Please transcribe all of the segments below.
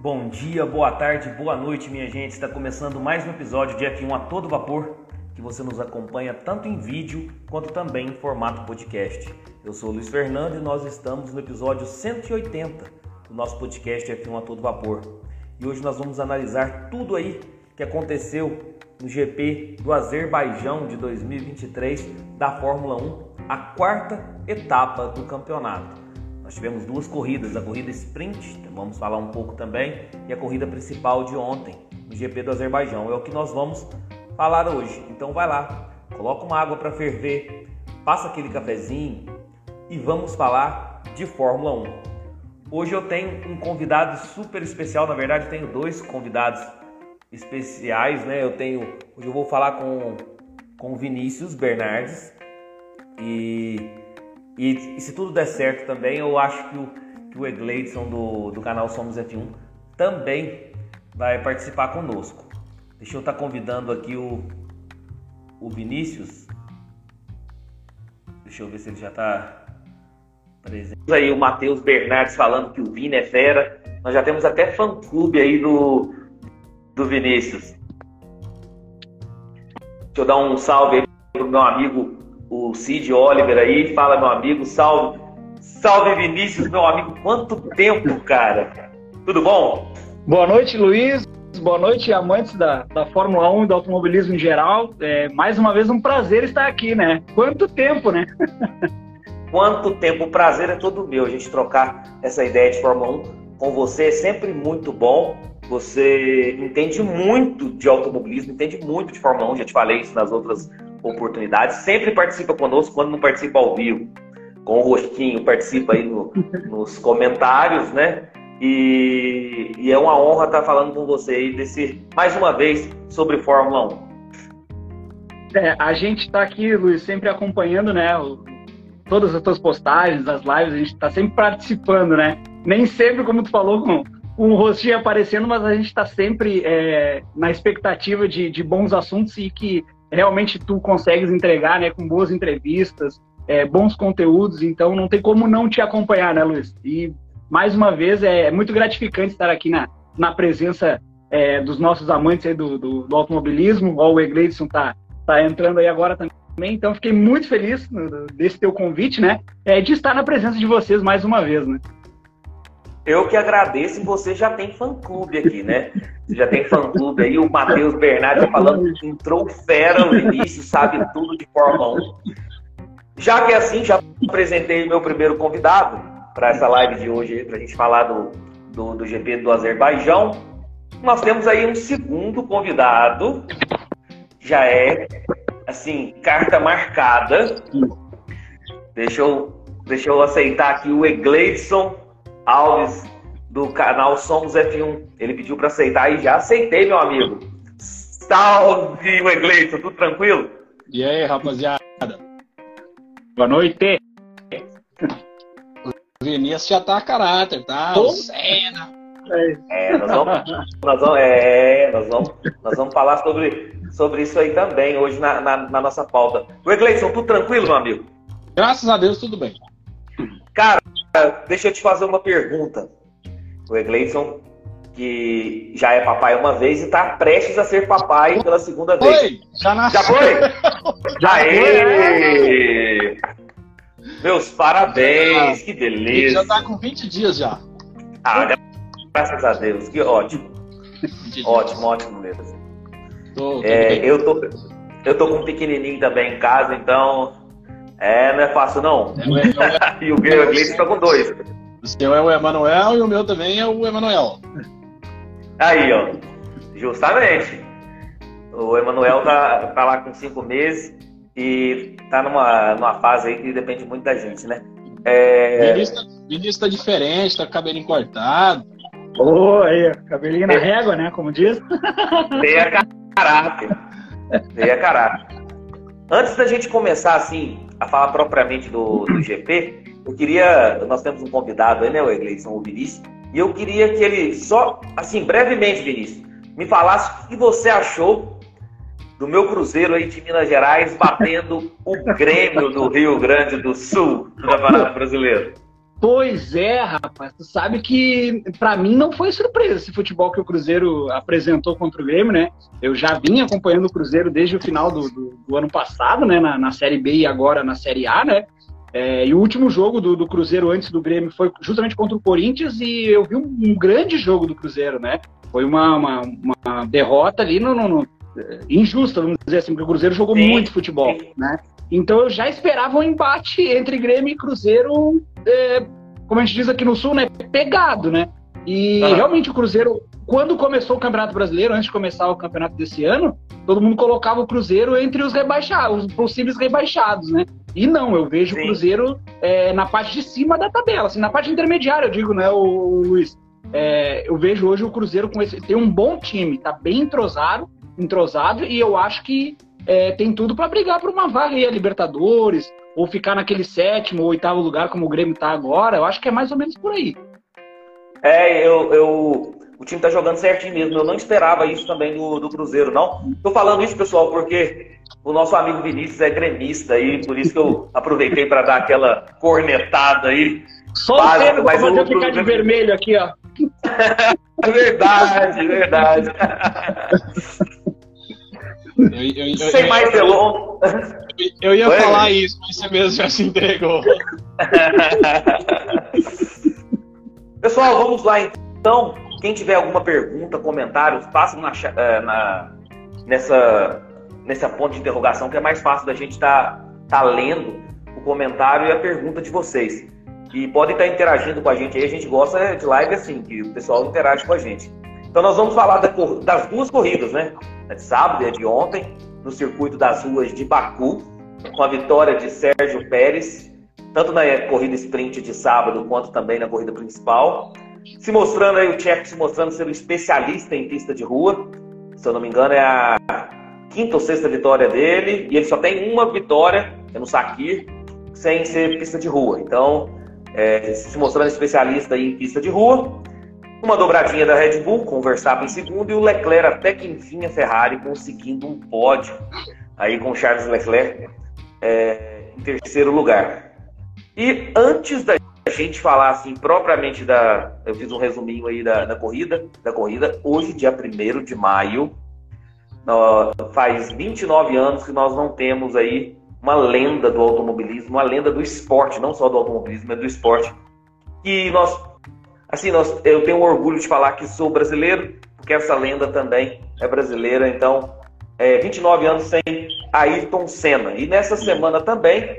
Bom dia, boa tarde, boa noite, minha gente. Está começando mais um episódio de F1 a todo vapor, que você nos acompanha tanto em vídeo quanto também em formato podcast. Eu sou o Luiz Fernando e nós estamos no episódio 180 do nosso podcast F1 a todo vapor. E hoje nós vamos analisar tudo aí que aconteceu no GP do Azerbaijão de 2023 da Fórmula 1, a quarta etapa do campeonato. Nós tivemos duas corridas, a corrida sprint, vamos falar um pouco também, e a corrida principal de ontem, no GP do Azerbaijão. É o que nós vamos falar hoje. Então vai lá, coloca uma água para ferver, passa aquele cafezinho e vamos falar de Fórmula 1. Hoje eu tenho um convidado super especial, na verdade eu tenho dois convidados especiais, né? Eu tenho, hoje eu vou falar com com Vinícius Bernardes e e, e, se tudo der certo também, eu acho que o, que o Egleidson do, do canal Somos F1 também vai participar conosco. Deixa eu estar tá convidando aqui o, o Vinícius. Deixa eu ver se ele já está presente. Aí o Matheus Bernardes falando que o Vini é fera. Nós já temos até fã-clube aí do, do Vinícius. Deixa eu dar um salve aí pro meu amigo o Cid Oliver aí. Fala, meu amigo. Salve. Salve, Vinícius, meu amigo. Quanto tempo, cara? Tudo bom? Boa noite, Luiz. Boa noite, amantes da, da Fórmula 1 e do automobilismo em geral. É, mais uma vez, um prazer estar aqui, né? Quanto tempo, né? Quanto tempo. O prazer é todo meu. A gente trocar essa ideia de Fórmula 1 com você é sempre muito bom. Você entende muito de automobilismo, entende muito de Fórmula 1. Já te falei isso nas outras oportunidades. Sempre participa conosco quando não participa ao vivo. Com o rostinho, participa aí no, nos comentários, né? E, e, é uma honra estar falando com você aí desse, mais uma vez sobre Fórmula 1. É, a gente está aqui, Luiz, sempre acompanhando, né? O, todas as tuas postagens, as lives, a gente está sempre participando, né? Nem sempre, como tu falou, com, com o rostinho aparecendo, mas a gente está sempre é, na expectativa de, de bons assuntos e que realmente tu consegues entregar, né, com boas entrevistas, é, bons conteúdos, então não tem como não te acompanhar, né, Luiz? E mais uma vez é, é muito gratificante estar aqui na, na presença é, dos nossos amantes do, do, do, automobilismo. Ó, o Egleidson tá, tá entrando aí agora também, então fiquei muito feliz desse teu convite, né, é, de estar na presença de vocês mais uma vez, né? Eu que agradeço, você já tem fã-clube aqui, né? Você já tem fã-clube aí, o Matheus Bernardo falando que entrou fera no início, sabe tudo de Fórmula 1. Já que é assim, já apresentei meu primeiro convidado para essa live de hoje, para a gente falar do, do, do GP do Azerbaijão. Nós temos aí um segundo convidado, já é, assim, carta marcada. Deixa eu, deixa eu aceitar aqui o Egleidson Alves, do canal Somos F1. Ele pediu para aceitar e já aceitei, meu amigo. Salve, Wegley, tudo tranquilo? E aí, rapaziada? Boa noite. O Vinícius já tá a caráter, tá? O Senna. É, nós vamos, nós vamos, é, nós vamos, nós vamos falar sobre, sobre isso aí também hoje na, na, na nossa pauta. Wegleison, tudo tranquilo, meu amigo? Graças a Deus, tudo bem. Cara, deixa eu te fazer uma pergunta. O Egleison, que já é papai uma vez e está prestes a ser papai pela segunda vez. Já nasceu! Já foi? já Aê! Meus parabéns, que beleza! Ele já está com 20 dias já. Ah, graças a Deus, que ótimo. ótimo, ótimo mesmo. Tô, tô é, eu, tô, eu tô com um pequenininho também em casa, então é, não é fácil não. É, é, e o Gleice está com dois. O seu é o Emanuel e o meu também é o Emanuel. Aí, ó. Justamente. O Emanuel tá, tá lá com cinco meses e tá numa, numa fase aí que depende muito da gente, né? É... Vinícius, tá diferente, tá com cabelinho cortado. Ô, oh, aí, cabelinho na régua, né? Como diz. Tem a caráter. Tem a caráter. Antes da gente começar, assim, a falar propriamente do, do GP, eu queria. Nós temos um convidado aí, né, o Egleison, o Vinícius, e eu queria que ele só, assim, brevemente, Vinícius, me falasse o que você achou do meu Cruzeiro aí de Minas Gerais batendo o Grêmio do Rio Grande do Sul do Campeonato Brasileiro. Pois é, rapaz. Tu sabe que para mim não foi surpresa esse futebol que o Cruzeiro apresentou contra o Grêmio, né? Eu já vim acompanhando o Cruzeiro desde o final do, do, do ano passado, né? Na, na, Série B e agora na Série A, né? É, e o último jogo do, do, Cruzeiro antes do Grêmio foi justamente contra o Corinthians e eu vi um, um grande jogo do Cruzeiro, né? Foi uma, uma, uma derrota ali no, no, no, é, injusta, vamos dizer assim, porque o Cruzeiro jogou Sim. muito futebol, né? Então eu já esperava um embate entre Grêmio e Cruzeiro, é, como a gente diz aqui no Sul, né? Pegado, né? E uhum. realmente o Cruzeiro, quando começou o Campeonato Brasileiro, antes de começar o campeonato desse ano, todo mundo colocava o Cruzeiro entre os rebaixados, os possíveis rebaixados, né? E não, eu vejo Sim. o Cruzeiro é, na parte de cima da tabela, assim, na parte intermediária, eu digo, né, o, o Luiz? É, eu vejo hoje o Cruzeiro com esse, tem um bom time, tá bem entrosado, entrosado, e eu acho que é, tem tudo para brigar por uma vaga aí a Libertadores, ou ficar naquele sétimo ou oitavo lugar como o Grêmio está agora. Eu acho que é mais ou menos por aí. É, eu, eu, o time está jogando certinho mesmo. Eu não esperava isso também do, do Cruzeiro, não. Estou falando isso, pessoal, porque o nosso amigo Vinícius é gremista e por isso que eu aproveitei para dar aquela cornetada aí. Só o tempo para fazer ficar de vermelho aqui, ó. Verdade, verdade. Eu, eu, Sem eu, mais delongas. Eu, ia Foi, falar isso, mas você mesmo já se entregou. Pessoal, vamos lá então. Quem tiver alguma pergunta, comentários, passem na, eh, na, nessa, nessa ponte de interrogação, que é mais fácil da gente estar tá, tá lendo o comentário e a pergunta de vocês. E podem estar interagindo com a gente aí. A gente gosta de live assim, que o pessoal interage com a gente. Então nós vamos falar da, das duas corridas, né? A de sábado e a de ontem, no circuito das ruas de Baku, com a vitória de Sérgio Pérez, tanto na corrida sprint de sábado quanto também na corrida principal. Se mostrando aí, o Tcheco se mostrando ser um especialista em pista de rua. Se eu não me engano, é a quinta ou sexta vitória dele. E ele só tem uma vitória, é no Sakir, sem ser pista de rua. Então, é, se mostrando especialista em pista de rua. Uma dobradinha da Red Bull, com o em segundo, e o Leclerc até que enfim a Ferrari conseguindo um pódio aí com Charles Leclerc é, em terceiro lugar. E antes da gente falar assim propriamente da. Eu fiz um resuminho aí da, da corrida, da corrida, hoje, dia 1 de maio, faz 29 anos que nós não temos aí uma lenda do automobilismo, uma lenda do esporte, não só do automobilismo, mas do esporte, que nós Assim, nós, eu tenho orgulho de falar que sou brasileiro, porque essa lenda também é brasileira. Então, é, 29 anos sem Ayrton Senna. E nessa semana também,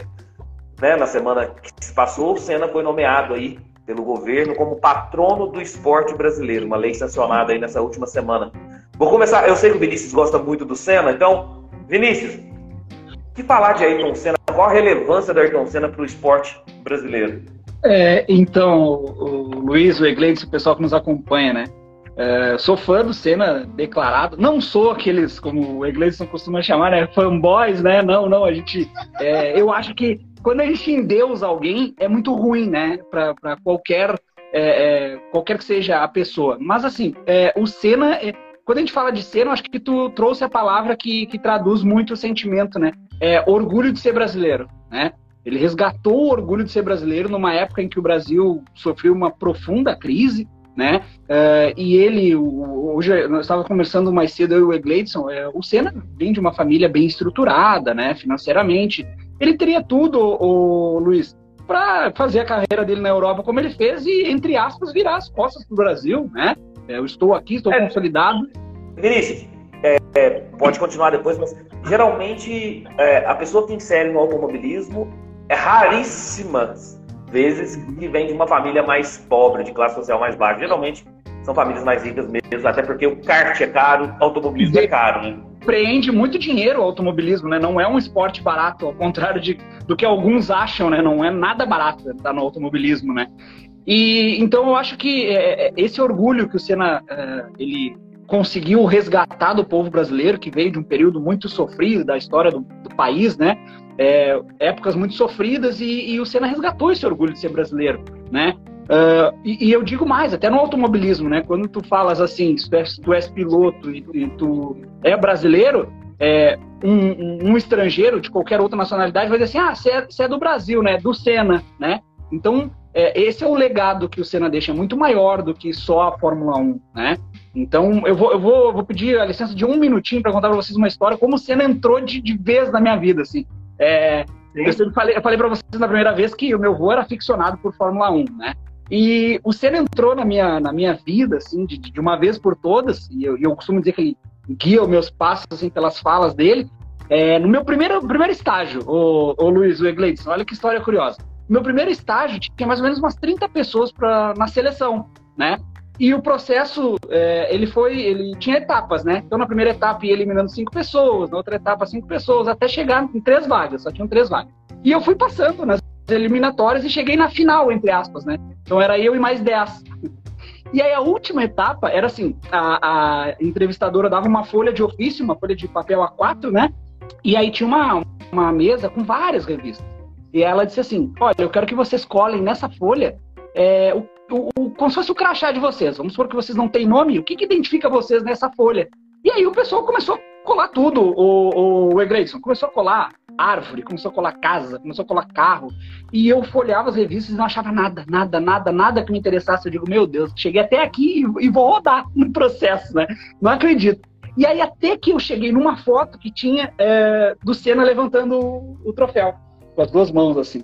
né, na semana que se passou, o Senna foi nomeado aí pelo governo como patrono do esporte brasileiro, uma lei sancionada aí nessa última semana. Vou começar, eu sei que o Vinícius gosta muito do Senna, então, Vinícius, que falar de Ayrton Senna? Qual a relevância do Ayrton Senna para o esporte brasileiro? É, então, o Luiz, o Egleides, o pessoal que nos acompanha, né? É, sou fã do Senna declarado. Não sou aqueles, como o Egleison costuma chamar, né? Fanboys, né? Não, não. A gente. É, eu acho que quando a gente endeusa alguém, é muito ruim, né? Para qualquer. É, é, qualquer que seja a pessoa. Mas, assim, é, o Senna. Quando a gente fala de Senna, eu acho que tu trouxe a palavra que, que traduz muito o sentimento, né? É orgulho de ser brasileiro, né? Ele resgatou o orgulho de ser brasileiro numa época em que o Brasil sofreu uma profunda crise, né? Uh, e ele, hoje nós estávamos conversando mais cedo eu e o Egleidson, é, o Senna vem de uma família bem estruturada, né? Financeiramente, ele teria tudo, o, Luiz, para fazer a carreira dele na Europa como ele fez e entre aspas virar as costas para o Brasil, né? É, eu estou aqui, estou é, consolidado. Vinícius, é, pode continuar depois, mas geralmente é, a pessoa que insere no automobilismo é raríssimas vezes que vem de uma família mais pobre, de classe social mais baixa. Geralmente são famílias mais ricas mesmo, até porque o kart é caro, o automobilismo é caro, né? Preende muito dinheiro o automobilismo, né? Não é um esporte barato, ao contrário de, do que alguns acham, né? Não é nada barato estar no automobilismo, né? E então eu acho que é, é esse orgulho que o Senna é, ele conseguiu resgatar do povo brasileiro que veio de um período muito sofrido da história do, do país, né? É, épocas muito sofridas e, e, o Senna resgatou esse orgulho de ser brasileiro, né? Uh, e, e, eu digo mais, até no automobilismo, né? Quando tu falas assim, tu és, tu és piloto e, e, tu é brasileiro, é, um, um, estrangeiro de qualquer outra nacionalidade vai dizer assim, ah, você é, é, do Brasil, né? Do Senna, né? Então, é, esse é o legado que o Senna deixa, muito maior do que só a Fórmula 1, né? Então, eu vou, eu vou, vou pedir a licença de um minutinho para contar para vocês uma história, como o Senna entrou de, de vez na minha vida, assim. É, eu sempre falei, eu falei para vocês na primeira vez que o meu avô era aficionado por Fórmula 1, né? E o Senna entrou na minha, na minha vida, assim, de, de uma vez por todas, e eu, eu costumo dizer que ele guia os meus passos, assim, pelas falas dele. É, no meu primeiro, primeiro estágio, o, o Luiz, o Egleidson, olha que história curiosa. No meu primeiro estágio tinha mais ou menos umas 30 pessoas pra, na seleção, né? E o processo, é, ele foi, ele tinha etapas, né? Então, na primeira etapa ia eliminando cinco pessoas, na outra etapa cinco pessoas, até chegar em três vagas, só tinham três vagas. E eu fui passando nas eliminatórias e cheguei na final, entre aspas, né? Então era eu e mais dez. E aí a última etapa era assim, a, a entrevistadora dava uma folha de ofício, uma folha de papel A4, né? E aí tinha uma, uma mesa com várias revistas. E ela disse assim, olha, eu quero que vocês colhem nessa folha é, o, o, o, como se fosse o crachá de vocês. Vamos supor que vocês não têm nome, o que, que identifica vocês nessa folha? E aí o pessoal começou a colar tudo, o, o Egreison. Começou a colar árvore, começou a colar casa, começou a colar carro. E eu folhava as revistas e não achava nada, nada, nada, nada que me interessasse. Eu digo, meu Deus, cheguei até aqui e, e vou rodar no processo, né? Não acredito. E aí até que eu cheguei numa foto que tinha é, do Senna levantando o, o troféu, com as duas mãos assim.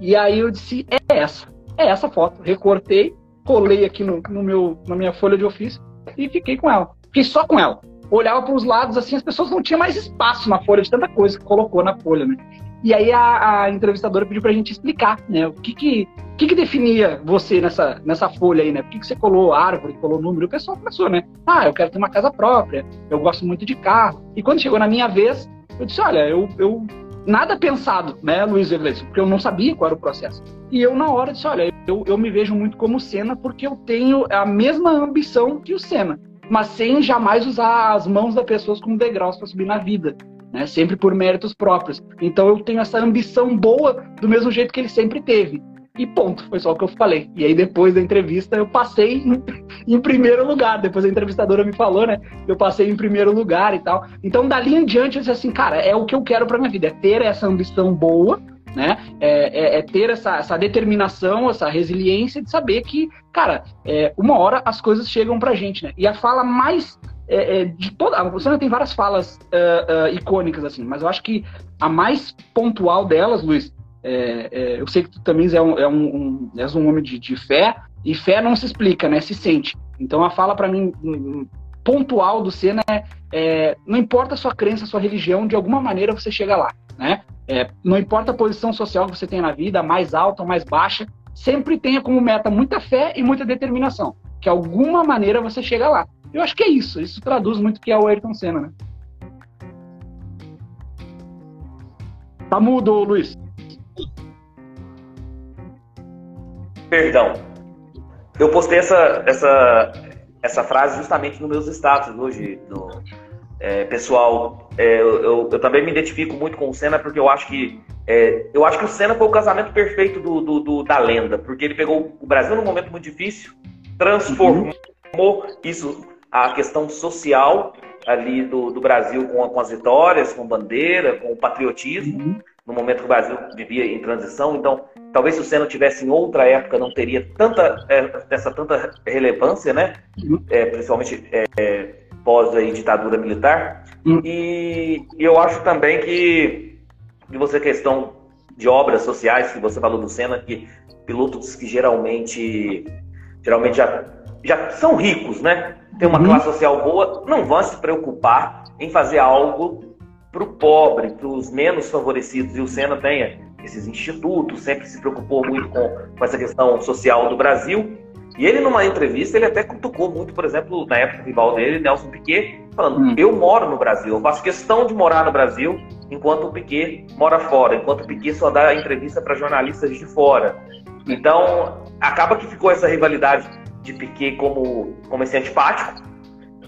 E aí eu disse, é essa, é essa foto. Recortei, colei aqui no, no meu, na minha folha de ofício e fiquei com ela. Fiquei só com ela olhava para os lados, assim, as pessoas não tinham mais espaço na folha de tanta coisa que colocou na folha, né? E aí a, a entrevistadora pediu para a gente explicar, né? O que que, que que definia você nessa, nessa folha aí, né? Por que, que você colou árvore, colou número? O pessoal começou, né? Ah, eu quero ter uma casa própria, eu gosto muito de carro. E quando chegou na minha vez, eu disse, olha, eu, eu nada pensado, né, Luiz Iglesias, porque eu não sabia qual era o processo. E eu, na hora, disse: olha, eu, eu me vejo muito como Senna porque eu tenho a mesma ambição que o Senna mas sem jamais usar as mãos das pessoas como degraus para subir na vida. Né? Sempre por méritos próprios. Então eu tenho essa ambição boa do mesmo jeito que ele sempre teve. E ponto, foi só o que eu falei. E aí depois da entrevista eu passei em, primeiro lugar. Depois a entrevistadora me falou, né? Eu passei em primeiro lugar e tal. Então dali em diante eu disse assim, cara, é o que eu quero para minha vida, é ter essa ambição boa né? É, é, é, ter essa, essa determinação, essa resiliência de saber que, cara, é, uma hora as coisas chegam pra gente, né? E a fala mais é, é de toda. Você tem várias falas uh, uh, icônicas, assim, mas eu acho que a mais pontual delas, Luiz, é, eu sei que tu também é um, é um, um, és um homem de, de fé, e fé não se explica, né? Se sente. Então a fala para mim pontual do Senna é, é, não importa a sua crença, a sua religião, de alguma maneira você chega lá, né? É, não importa a posição social que você tenha na vida, mais alta ou mais baixa, sempre tenha como meta muita fé e muita determinação, que alguma maneira você chega lá. Eu acho que é isso, isso traduz muito o que é o Ayrton Senna, né? Tá mudo, Luiz. Perdão. Eu postei essa, essa, essa frase justamente nos meus status hoje, no, é, pessoal, é, eu, eu, também me identifico muito com o Senna porque eu acho que é, eu acho que o Senna foi o casamento perfeito do, do, do, da lenda, porque ele pegou o Brasil num momento muito difícil, transformou uhum. isso, a questão social ali do, do Brasil com, com, as vitórias, com bandeira, com o patriotismo, uhum. no momento que o Brasil vivia em transição. Então, talvez se o Senna tivesse em outra época não teria tanta é, essa tanta relevância, né? Uhum. É, principalmente é, pós aí, ditadura militar. Hum. E, e, eu acho também que, que você, questão de obras sociais, que você falou do Senna, que pilotos que geralmente, geralmente já, já são ricos, né? Tem uma uhum. classe social boa, não vão se preocupar em fazer algo para o pobre, para os menos favorecidos. E o Senna tem esses institutos, sempre se preocupou muito com, com essa questão social do Brasil. E ele, numa entrevista, ele até cutucou muito, por exemplo, na época rival dele, Nelson Piquet, falando: hum. eu moro no Brasil, eu faço questão de morar no Brasil, enquanto o Piquet mora fora, enquanto o Piquet só dá entrevista para jornalistas de fora. Então, acaba que ficou essa rivalidade de Piquet como, como esse antipático,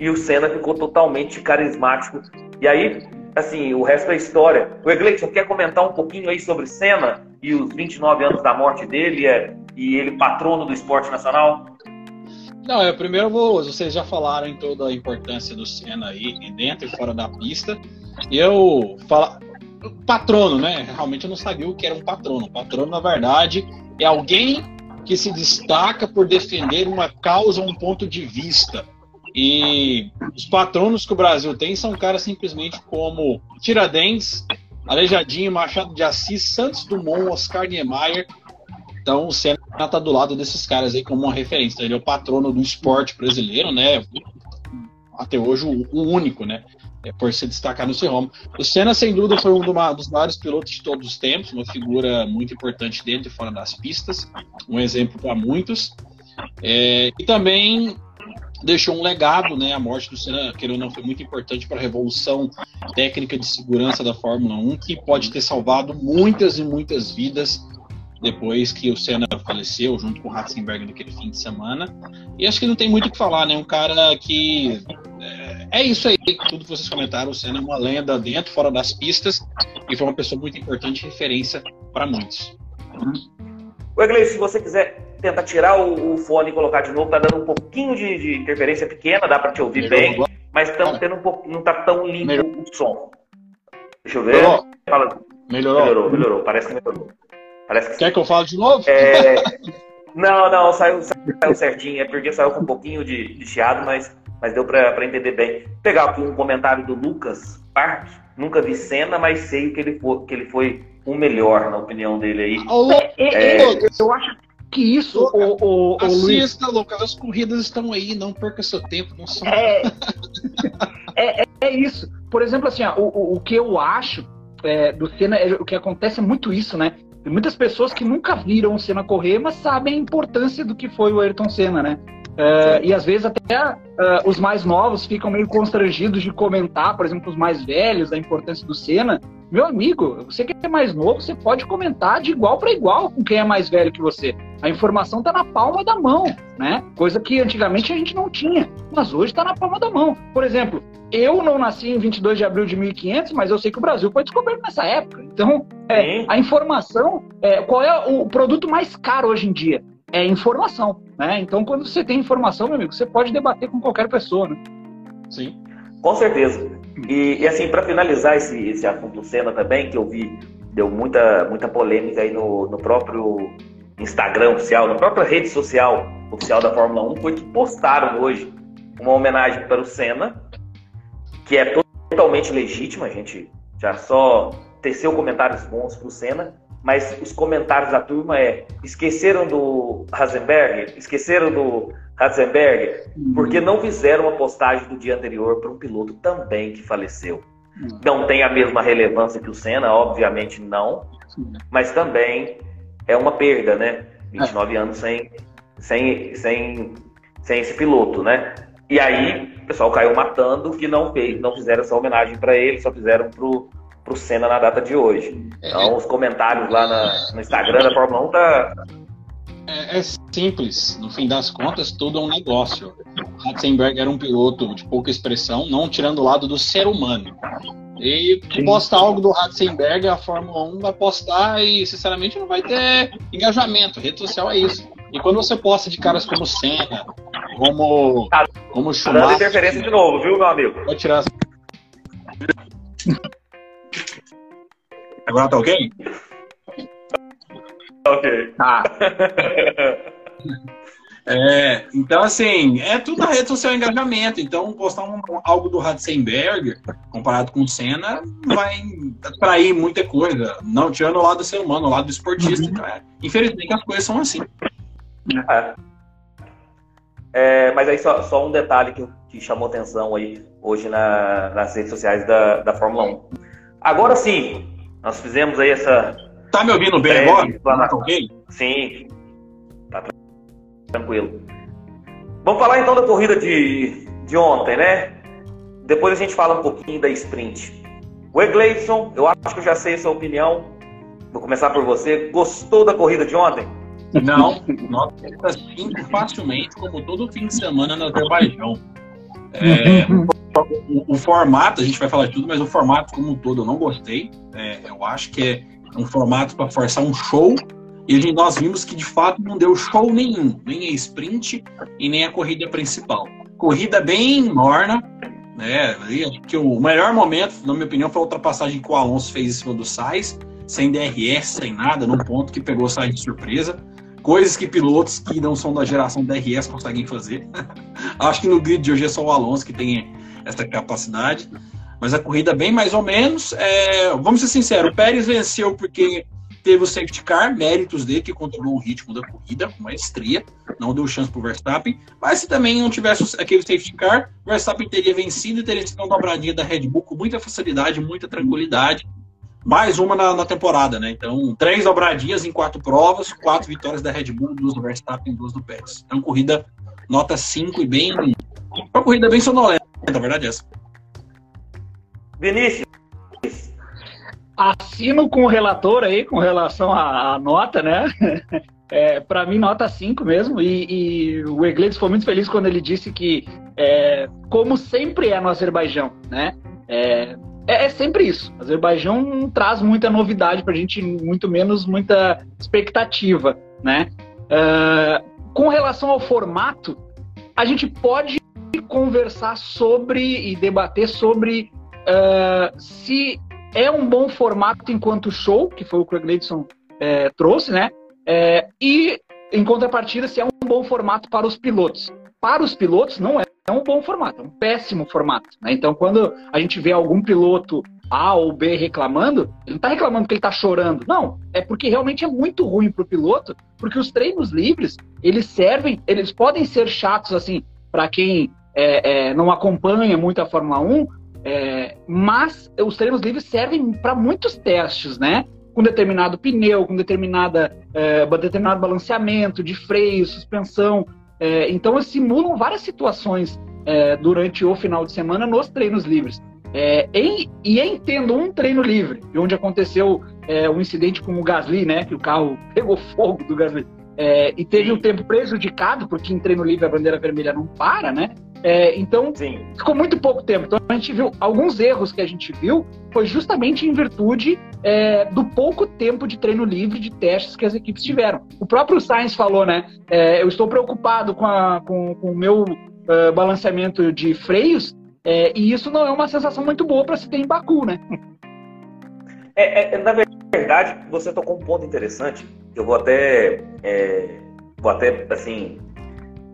e o Senna ficou totalmente carismático. E aí, assim, o resto é história. O Egleison quer comentar um pouquinho aí sobre Senna e os 29 anos da morte dele é, e ele patrono do esporte nacional? Não, é, primeiro eu vou, vocês já falaram em toda a importância do Senna aí, dentro e fora da pista. E eu falo patrono, né? Realmente eu não sabia o que era um patrono. Patrono, na verdade, é alguém que se destaca por defender uma causa, um ponto de vista. E os patronos que o Brasil tem são caras simplesmente como Tiradentes, Aleijadinho, Machado de Assis, Santos Dumont, Oscar Niemeyer. Então o Senna está do lado desses caras aí como uma referência. Ele é o patrono do esporte brasileiro, né? Até hoje o, único, né? É, por se destacar no ramo. O Senna, sem dúvida, foi um dos maiores pilotos de todos os tempos, uma figura muito importante dentro e fora das pistas, um exemplo para muitos. É, e também deixou um legado, né? A morte do Senna, querendo ou não, foi muito importante para a revolução técnica de segurança da Fórmula 1, que pode ter salvado muitas e muitas vidas depois que o Senna faleceu, junto com o Ratzenberger naquele fim de semana. E acho que não tem muito o que falar, né? Um cara que. É, é isso aí, tudo que vocês comentaram. O Senna é uma lenda dentro, fora das pistas, e foi uma pessoa muito importante, referência para muitos. O Iglesias, se você quiser tentar tirar o, o, fone e colocar de novo, tá dando um pouquinho de, de interferência pequena, dá para te ouvir Melhorou bem, agora? mas tão tendo um pouco, não tá tão limpo Melhorou. o som. Deixa eu ver. Melhorou. Melhorou. Melhorou, melhorou, parece que melhorou. Parece que Quer que eu fale de novo? É... Não, não, saiu, saiu certinho. É porque saiu com um pouquinho de, de chiado, mas, mas deu para entender bem. Vou pegar aqui um comentário do Lucas Park. Nunca vi cena, mas sei que ele foi, que ele foi o melhor, na opinião dele aí. É, é, eu acho que isso, Lucas, o, o, o Assista, Luiz... Lucas, as corridas estão aí, não perca seu tempo, não só. É, é, é, isso. Por exemplo, assim, ó, o, o que eu acho é, do Senna, é, o que acontece é muito isso, né? Tem muitas pessoas que nunca viram o Senna correr, mas sabem a importância do que foi o Ayrton Senna, né? Uh, e às vezes até uh, os mais novos ficam meio constrangidos de comentar, por exemplo, os mais velhos, a importância do Senna. Meu amigo, você que é mais novo, você pode comentar de igual para igual com quem é mais velho que você. A informação está na palma da mão, né? Coisa que antigamente a gente não tinha, mas hoje está na palma da mão. Por exemplo, eu não nasci em 22 de abril de 1500, mas eu sei que o Brasil foi descoberto nessa época. Então, é, a informação, é, qual é o produto mais caro hoje em dia? É informação, né? Então, quando você tem informação, meu amigo, você pode debater com qualquer pessoa, né? Sim. Com certeza. E, e assim, para finalizar esse, esse assunto Senna também, que eu vi, deu muita, muita polêmica aí no, no próprio Instagram oficial, na própria rede social oficial da Fórmula 1, foi que postaram hoje uma homenagem para o Senna, que é totalmente legítima, a gente já só teceu comentários bons para o Senna, mas os comentários da turma é esqueceram do Hasenberg, esqueceram do Ratzenberger, porque não fizeram uma postagem do dia anterior para um piloto também que faleceu. Não tem a mesma relevância que o Senna, obviamente não, mas também é uma perda, né? 29 anos sem, sem, sem, sem esse piloto, né? E aí o pessoal caiu matando que não fez, não fizeram essa homenagem para ele, só fizeram pro, pro Senna na data de hoje. Então os comentários lá na, no Instagram da Fórmula 1 tá, é, é, simples. No fim das contas, tudo é um negócio. Ratzenberg era um piloto de pouca expressão, não tirando o lado do ser humano. E Sim. posta algo do Ratzenberg, a Fórmula 1 vai postar e, sinceramente, não vai ter engajamento. A rede social é isso. E quando você posta de caras como Senna, como, tá, como Schumacher... Tá dando interferência de novo, viu, meu amigo? Vou tirar... Agora tá ok? Ok. Tá. É, então, assim, é tudo na rede social engajamento. Então, postar um, algo do Ratzenberger comparado com o Senna vai atrair muita coisa. Não tirando o lado do ser humano, o lado do esportista. Uhum. Cara. Infelizmente, as coisas são assim. É. É, mas aí, só, só um detalhe que, que, chamou atenção aí hoje na, nas redes sociais da, da Fórmula 1. Agora sim, nós fizemos aí essa Tá me ouvindo bem agora? Tá ok? Sim. Tá tranquilo. Vamos falar então da corrida de, de ontem, né? Depois a gente fala um pouquinho da sprint. O Egleison, eu acho que eu já sei a sua opinião. Vou começar por você. Gostou da corrida de ontem? Não, nota 5 facilmente, como todo fim de semana no Azerbaijão. É, o, o, formato, a gente vai falar de tudo, mas o formato como um todo eu não gostei. É, eu acho que é um formato para forçar um show. E nós vimos que de fato não deu show nenhum, nem a sprint e nem a corrida principal. Corrida bem morna, né? que o melhor momento, na minha opinião, foi a ultrapassagem que o Alonso fez em cima do Sainz. sem DRS, sem nada, num ponto que pegou sair de surpresa. Coisas que pilotos que não são da geração DRS conseguem fazer. Acho que no grid de hoje é só o Alonso que tem essa capacidade. Mas a corrida bem mais ou menos. É, vamos ser sinceros, o Pérez venceu porque teve o safety car, méritos dele, que controlou o ritmo da corrida com maestria, não deu chance para o Verstappen. Mas se também não tivesse aquele safety car, o Verstappen teria vencido e teria sido uma dobradinha da Red Bull com muita facilidade, muita tranquilidade. Mais uma na, na, temporada, né? Então, três dobradinhas em quatro provas, quatro vitórias da Red Bull, duas do Verstappen, duas do Pérez. Então, corrida nota 5 e bem. Uma corrida bem sonolenta, na verdade, é essa. Vinícius. Assino com o relator aí com relação à, à nota, né? É, para mim, nota 5 mesmo. E, e o Iglesias foi muito feliz quando ele disse que, é, como sempre é no Azerbaijão, né? É, é, é sempre isso. O Azerbaijão não traz muita novidade para a gente, muito menos muita expectativa, né? Uh, com relação ao formato, a gente pode conversar sobre e debater sobre uh, se é um bom formato enquanto show, que foi o Craig Leidson é, trouxe, né? É, e, em contrapartida, se é um bom formato para os pilotos. Para os pilotos, não é um bom formato, é um péssimo formato. Né? Então, quando a gente vê algum piloto A ou B reclamando, ele não está reclamando que ele está chorando. Não, é porque realmente é muito ruim para o piloto, porque os treinos livres, eles servem, eles podem ser chatos, assim, para quem é, é, não acompanha muito a Fórmula 1, é, mas os treinos livres servem para muitos testes, né? Com determinado pneu, com determinada, é, determinado balanceamento de freio, suspensão. É, então, eles simulam várias situações é, durante o final de semana nos treinos livres. É, em, e entendo um treino livre, onde aconteceu é, um incidente com o Gasly, né? Que o carro pegou fogo do Gasly. É, e teve o um tempo prejudicado, porque em treino livre a bandeira vermelha não para, né? É, então, Sim. ficou muito pouco tempo. Então, a gente viu alguns erros que a gente viu foi justamente em virtude é, do pouco tempo de treino livre de testes que as equipes tiveram. O próprio Sainz falou, né? É, eu estou preocupado com, a, com, com o meu uh, balanceamento de freios é, e isso não é uma sensação muito boa para se ter em Baku, né? É, na verdade, você tocou um ponto interessante. Eu vou até, vou até assim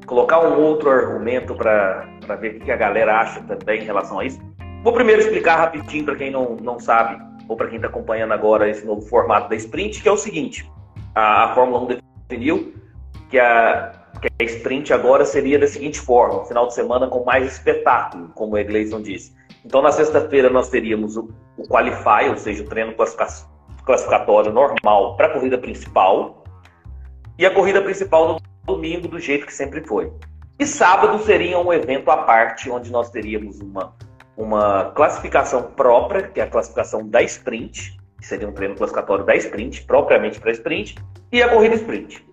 colocar um outro argumento para ver o que a galera acha também em relação a isso. Vou primeiro explicar rapidinho para quem não, não sabe, ou para quem está acompanhando agora esse novo formato da sprint, que é o seguinte: a, a Fórmula 1 definiu que a, que a sprint agora seria da seguinte forma: final de semana com mais espetáculo, como o Egleison disse. Então, na sexta-feira, nós teríamos o, o Qualify, ou seja, o treino classificatório normal para a corrida principal, e a corrida principal no domingo do jeito que sempre foi. E sábado seria um evento à parte, onde nós teríamos uma, uma classificação própria, que é a classificação da sprint, que seria um treino classificatório da sprint, propriamente para sprint, e a corrida sprint.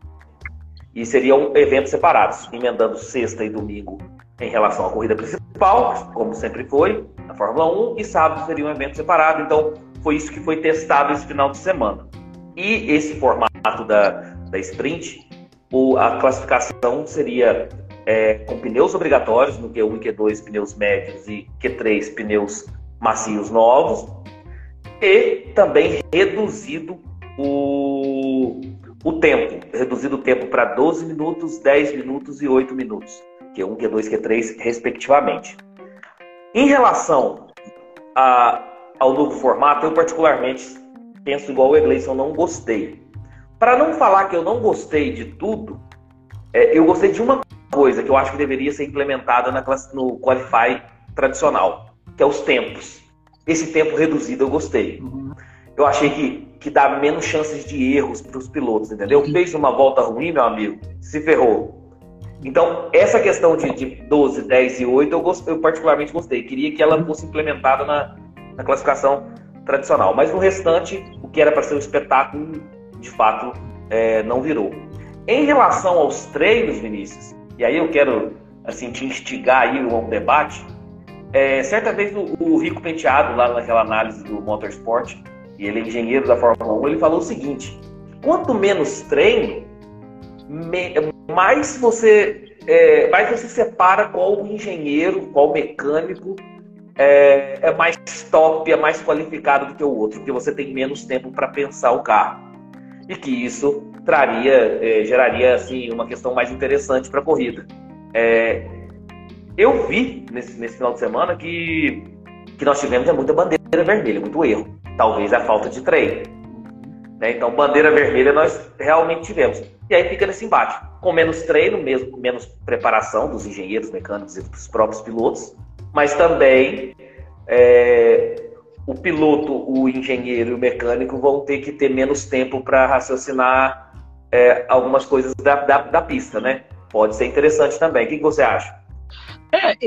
E seriam eventos separados, emendando sexta e domingo em relação à corrida principal, como sempre foi, na Fórmula 1, e sábado seria um evento separado. Então, foi isso que foi testado esse final de semana. E esse formato da, da sprint o, a classificação seria é, com pneus obrigatórios, no Q1 e Q2 pneus médios e Q3 pneus macios novos, e também reduzido o, o tempo, reduzido o tempo para 12 minutos, 10 minutos e 8 minutos, Q1, Q2, Q3, respectivamente. Em relação a, ao novo formato, eu particularmente penso igual o Egleison, não gostei. Para não falar que eu não gostei de tudo, é, eu gostei de uma coisa que eu acho que deveria ser implementada na classe, no Qualify tradicional, que é os tempos. Esse tempo reduzido eu gostei. Uhum. Eu achei que, que dá menos chances de erros para os pilotos, entendeu? Uhum. Fez uma volta ruim, meu amigo, se ferrou. Então, essa questão de, de 12, 10 e 8, eu, gost, eu particularmente gostei. Queria que ela uhum. fosse implementada na, na classificação tradicional. Mas no restante, o que era para ser um espetáculo de fato é, não virou. Em relação aos treinos, Vinícius, e aí eu quero assim te instigar aí a um debate. É, certa vez o, o, Rico Penteado, lá naquela análise do Motorsport, e ele é engenheiro da Fórmula 1, ele falou o seguinte: quanto menos treino, me, mais você é, mais você separa qual engenheiro, qual mecânico é, é, mais top, é mais qualificado do que o outro, porque você tem menos tempo para pensar o carro. E que isso traria, é, geraria assim, uma questão mais interessante para a corrida. É, eu vi nesse, nesse final de semana que, que nós tivemos é muita bandeira vermelha, muito erro. Talvez a falta de treino. Né? Então, bandeira vermelha nós realmente tivemos. E aí fica nesse embate. Com menos treino, mesmo, menos preparação dos engenheiros mecânicos e dos próprios pilotos, mas também é, o piloto, o engenheiro e o mecânico vão ter que ter menos tempo para raciocinar é, algumas coisas da, da, da, pista, né? Pode ser interessante também. O que, você acha? É,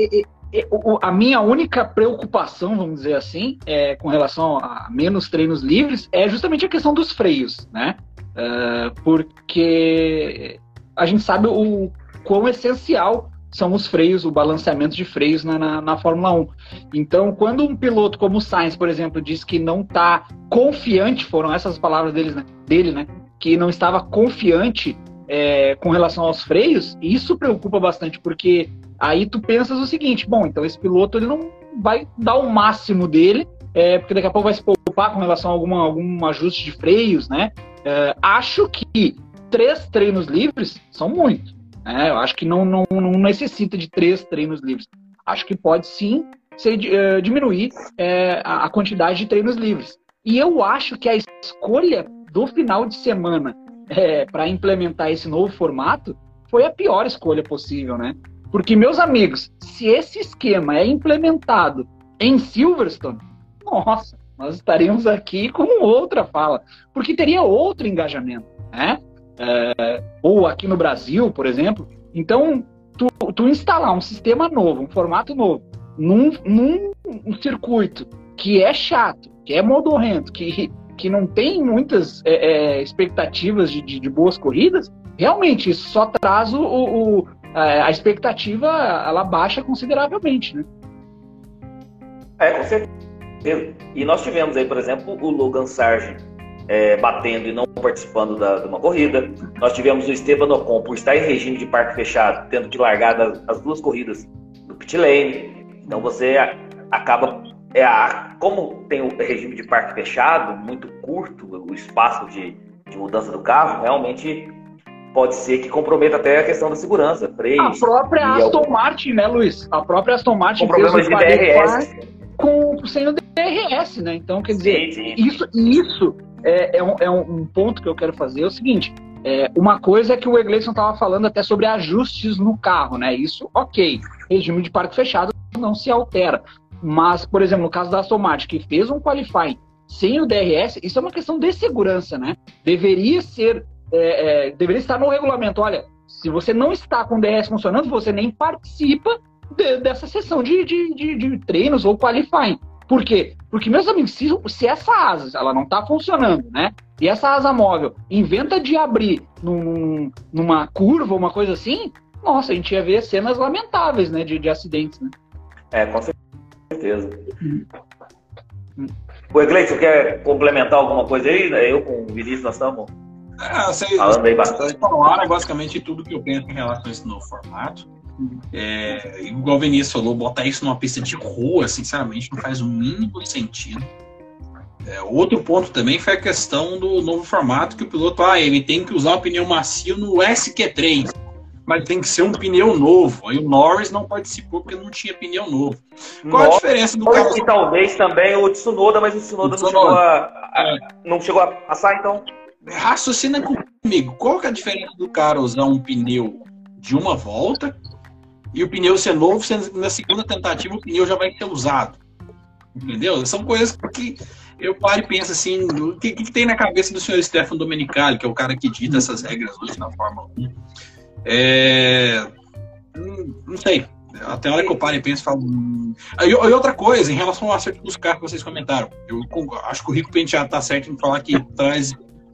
a minha única preocupação, vamos dizer assim, é, com relação a menos treinos livres, é justamente a questão dos freios, né? Uh, porque a gente sabe o quão essencial são os freios, o balanceamento de freios na, na, na, Fórmula 1. Então, quando um piloto como o Sainz, por exemplo, diz que não está confiante, foram essas palavras né, dele, né? Que não estava confiante é, com relação aos freios, isso preocupa bastante, porque aí tu pensas o seguinte, bom, então esse piloto ele não vai dar o máximo dele, é, porque daqui a pouco vai se preocupar com relação a alguma, algum ajuste de freios, né? É, acho que três treinos livres são muito. Né? Eu acho que não, não, não necessita de três treinos livres. Acho que pode sim ser, uh, diminuir uh, a quantidade de treinos livres. E eu acho que a escolha do final de semana uh, para implementar esse novo formato foi a pior escolha possível, né? Porque, meus amigos, se esse esquema é implementado em Silverstone, nossa, nós estaríamos aqui com outra fala, porque teria outro engajamento, né? É, ou aqui no Brasil, por exemplo. Então, tu, tu, instalar um sistema novo, um formato novo, num, num um circuito que é chato, que é modorrento, que, que não tem muitas é, é, expectativas de, de, de, boas corridas, realmente isso só traz o, o a expectativa, ela baixa consideravelmente, né? É, com certeza. E nós tivemos aí, por exemplo, o Logan Sargent é, batendo e não participando da, de uma corrida. Nós tivemos o Esteban Ocon por estar em regime de parque fechado, tendo que largar das, as duas corridas do pit lane. Então você acaba. É a, como tem o regime de parque fechado, muito curto o espaço de, de mudança do carro, realmente pode ser que comprometa até a questão da segurança, freio. A própria Aston algum... Martin, né, Luiz? A própria Aston Martin com problemas de DRS. Com, sem o DRS, né? Então, quer dizer, sim, sim. isso, isso é, é, um, é um ponto que eu quero fazer. É o seguinte: é, uma coisa é que o Egleison estava falando até sobre ajustes no carro, né? Isso, ok. Regime de parque fechado não se altera. Mas, por exemplo, no caso da Aston Martin, que fez um qualifying sem o DRS, isso é uma questão de segurança, né? Deveria ser, é, é, deveria estar no regulamento. Olha, se você não está com o DRS funcionando, você nem participa de, dessa sessão de, de, de, de treinos ou qualifying. Por quê? Porque, meus amigos, se, se essa asa ela não está funcionando, né? E essa asa móvel inventa de abrir num, numa curva, uma coisa assim, nossa, a gente ia ver cenas lamentáveis, né? De, de acidentes, né? É, com certeza. Hum. O Egleison quer complementar alguma coisa aí? Eu com o Vinícius nós estamos ah, vocês, falando aí bastante. Falaram basicamente tudo que eu penso em relação a esse novo formato. É, igual o Vinícius falou, botar isso numa pista de rua, sinceramente, não faz o mínimo sentido. É, outro ponto também foi a questão do novo formato, que o piloto, ah, ele tem que usar o pneu macio no SQ3, mas tem que ser um pneu novo. Aí o Norris não participou porque não tinha pneu novo. Qual a diferença do carro? E talvez também o Tsunoda, mas o Tsunoda, o Tsunoda. Não, chegou a, a é. não chegou a passar, então... Raciocina comigo, qual que é a diferença do cara usar um pneu de uma volta e o pneu ser novo, na segunda tentativa o pneu já vai ter usado. Entendeu? São coisas que eu paro e penso assim, o que, que, tem na cabeça do senhor Stefano Domenicali, que é o cara que dita essas regras hoje na Fórmula 1? É... Não sei. Até a hora que eu paro e penso, falo. Hum. E, outra coisa, em relação ao acerto dos carros que vocês comentaram, eu acho que o Rico Penteado tá certo em falar que traz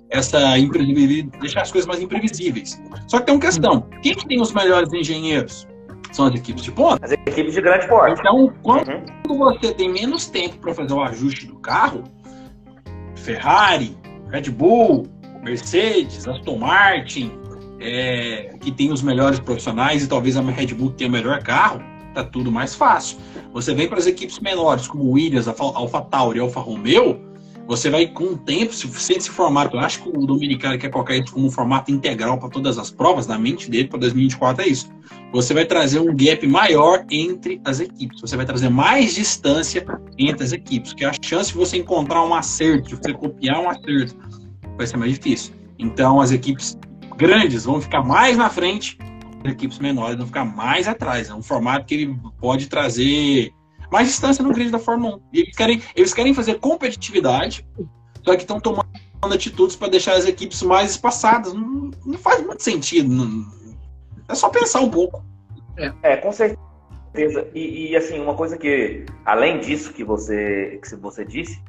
essa imprevisibilidade, deixar as coisas mais imprevisíveis. Só que tem uma questão: quem que tem os melhores engenheiros? São as equipes de ponta. As equipes de grande porte. Então, quando uhum. você tem menos tempo para fazer o ajuste do carro, Ferrari, Red Bull, Mercedes, Aston Martin, é, que tem os melhores profissionais e talvez a Red Bull tenha o melhor carro, tá tudo mais fácil. Você vem para as equipes menores, como Williams, Alfa Tauri, Alfa Romeo, você vai com o tempo, se você esse formato, eu acho que o Dominicano quer colocar isso como um formato integral para todas as provas, na mente dele para 2024 é isso. Você vai trazer um gap maior entre as equipes, você vai trazer mais distância entre as equipes, que a chance de você encontrar um acerto, de você copiar um acerto, vai ser mais difícil. Então as equipes grandes vão ficar mais na frente, as equipes menores vão ficar mais atrás. É um formato que ele pode trazer mais distância no grid da Fórmula 1. E eles querem, eles querem fazer competitividade, só que estão tomando atitudes para deixar as equipes mais espaçadas. Não, não faz muito sentido. Não, é só pensar um pouco. É, é com certeza. E, e, assim, uma coisa que, além disso que você, que você disse,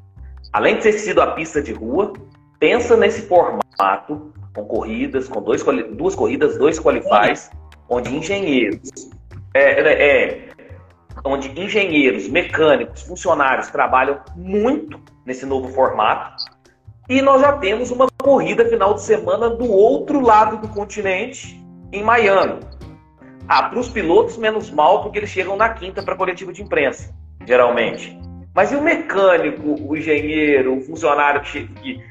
além de ter sido a pista de rua, pensa nesse formato com corridas, com dois, duas corridas, dois qualifies, onde engenheiros é, é, onde engenheiros, mecânicos, funcionários trabalham muito nesse novo formato. E nós já temos uma corrida final de semana do outro lado do continente, em Miami. Ah, para os pilotos, menos mal, porque eles chegam na quinta para coletiva de imprensa, geralmente. Mas e o mecânico, o engenheiro, o funcionário que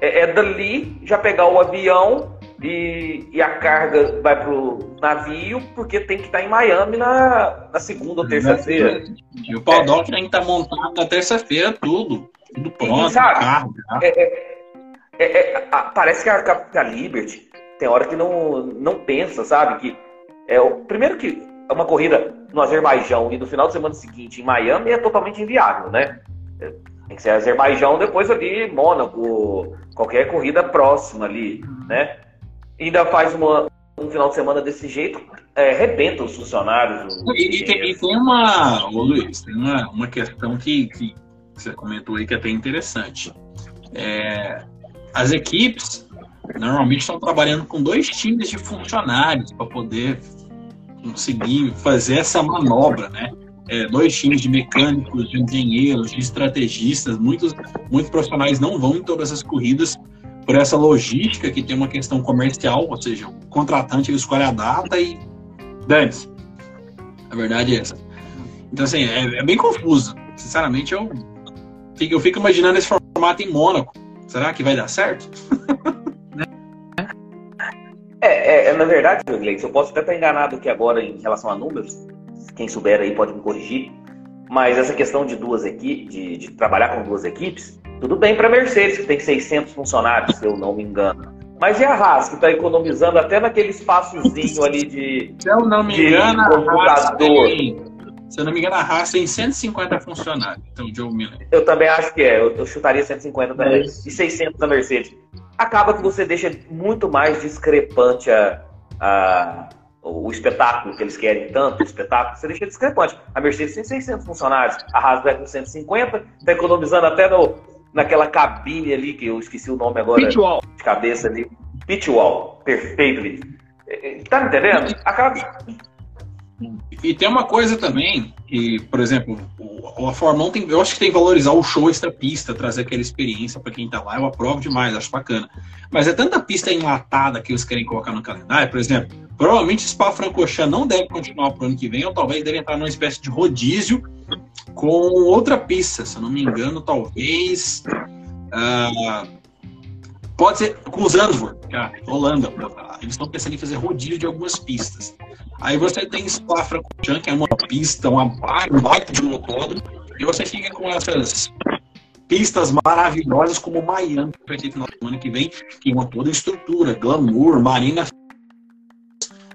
é, é dali já pegar o avião e, e a carga vai pro navio porque tem que estar tá em Miami na, na segunda ou terça-feira. E o pau é. tem que estar tá montado na terça-feira tudo. Tudo pronto, e, sabe, carro. É, é, é, é a, parece que a, a Liberty tem hora que não, não pensa, sabe? Que é o primeiro que é uma corrida no Azerbaijão e no final de semana seguinte em Miami é totalmente inviável, né? Tem que ser Azerbaijão, depois ali Mônaco, qualquer corrida próxima ali, né? Ainda faz uma, um final de semana desse jeito, é, rebenta os funcionários. E, e, tem, e tem, uma, ô Luiz, tem uma, uma questão que, que você comentou aí que é até interessante. É, as equipes normalmente estão trabalhando com dois times de funcionários para poder conseguir fazer essa manobra, né? É, dois times de mecânicos, de engenheiros, de estrategistas, muitos, muitos profissionais não vão em todas as corridas por essa logística que tem uma questão comercial, ou seja, o contratante escolhe a data e dane-se. A verdade é essa. Então, assim, é, é, bem confuso. Sinceramente, eu fico, eu fico imaginando esse formato em Mônaco. Será que vai dar certo? é, é, é, na verdade, Gleice, eu posso até estar enganado aqui agora em relação a números. Quem souber aí pode me corrigir. Mas essa questão de duas equipes, de, de trabalhar com duas equipes, tudo bem para a Mercedes, que tem 600 funcionários, se eu não me engano. Mas e a Haas, que está economizando até naquele espaçozinho ali de. Se eu não me engano, a Haas tem, se eu não me engano, a Haas tem 150 funcionários. Então, Joe Miller. Eu também acho que é. Eu, eu chutaria 150 também. É e 600 da Mercedes. Acaba que você deixa muito mais discrepante a, a, o espetáculo que eles querem tanto, o espetáculo, você deixa discrepante. A Mercedes tem 600 funcionários, a Haas vai com 150, está economizando até no, naquela cabine ali, que eu esqueci o nome agora Pitwall. de cabeça ali. Pitwall, perfeito, ali. É, é, tá me entendendo? Acaba... E tem uma coisa também, que, por exemplo, a Fórmula 1 tem, eu acho que tem que valorizar o show extra pista, trazer aquela experiência para quem tá lá, eu aprovo demais, acho bacana. Mas é tanta pista enlatada que eles querem colocar no calendário, por exemplo, provavelmente Spa-Francorchamps não deve continuar pro ano que vem, ou talvez deve entrar numa espécie de rodízio com outra pista, se eu não me engano, talvez. Uh, pode ser com os Zandvoort, cara, Holanda. Eles estão pensando em fazer rodízio de algumas pistas. Aí você tem Spa-Francorchamps, que é uma pista, uma baita de um autódromo, e você fica com essas pistas maravilhosas como Miami, que vai ter final semana que vem, que tem uma toda estrutura, glamour, marina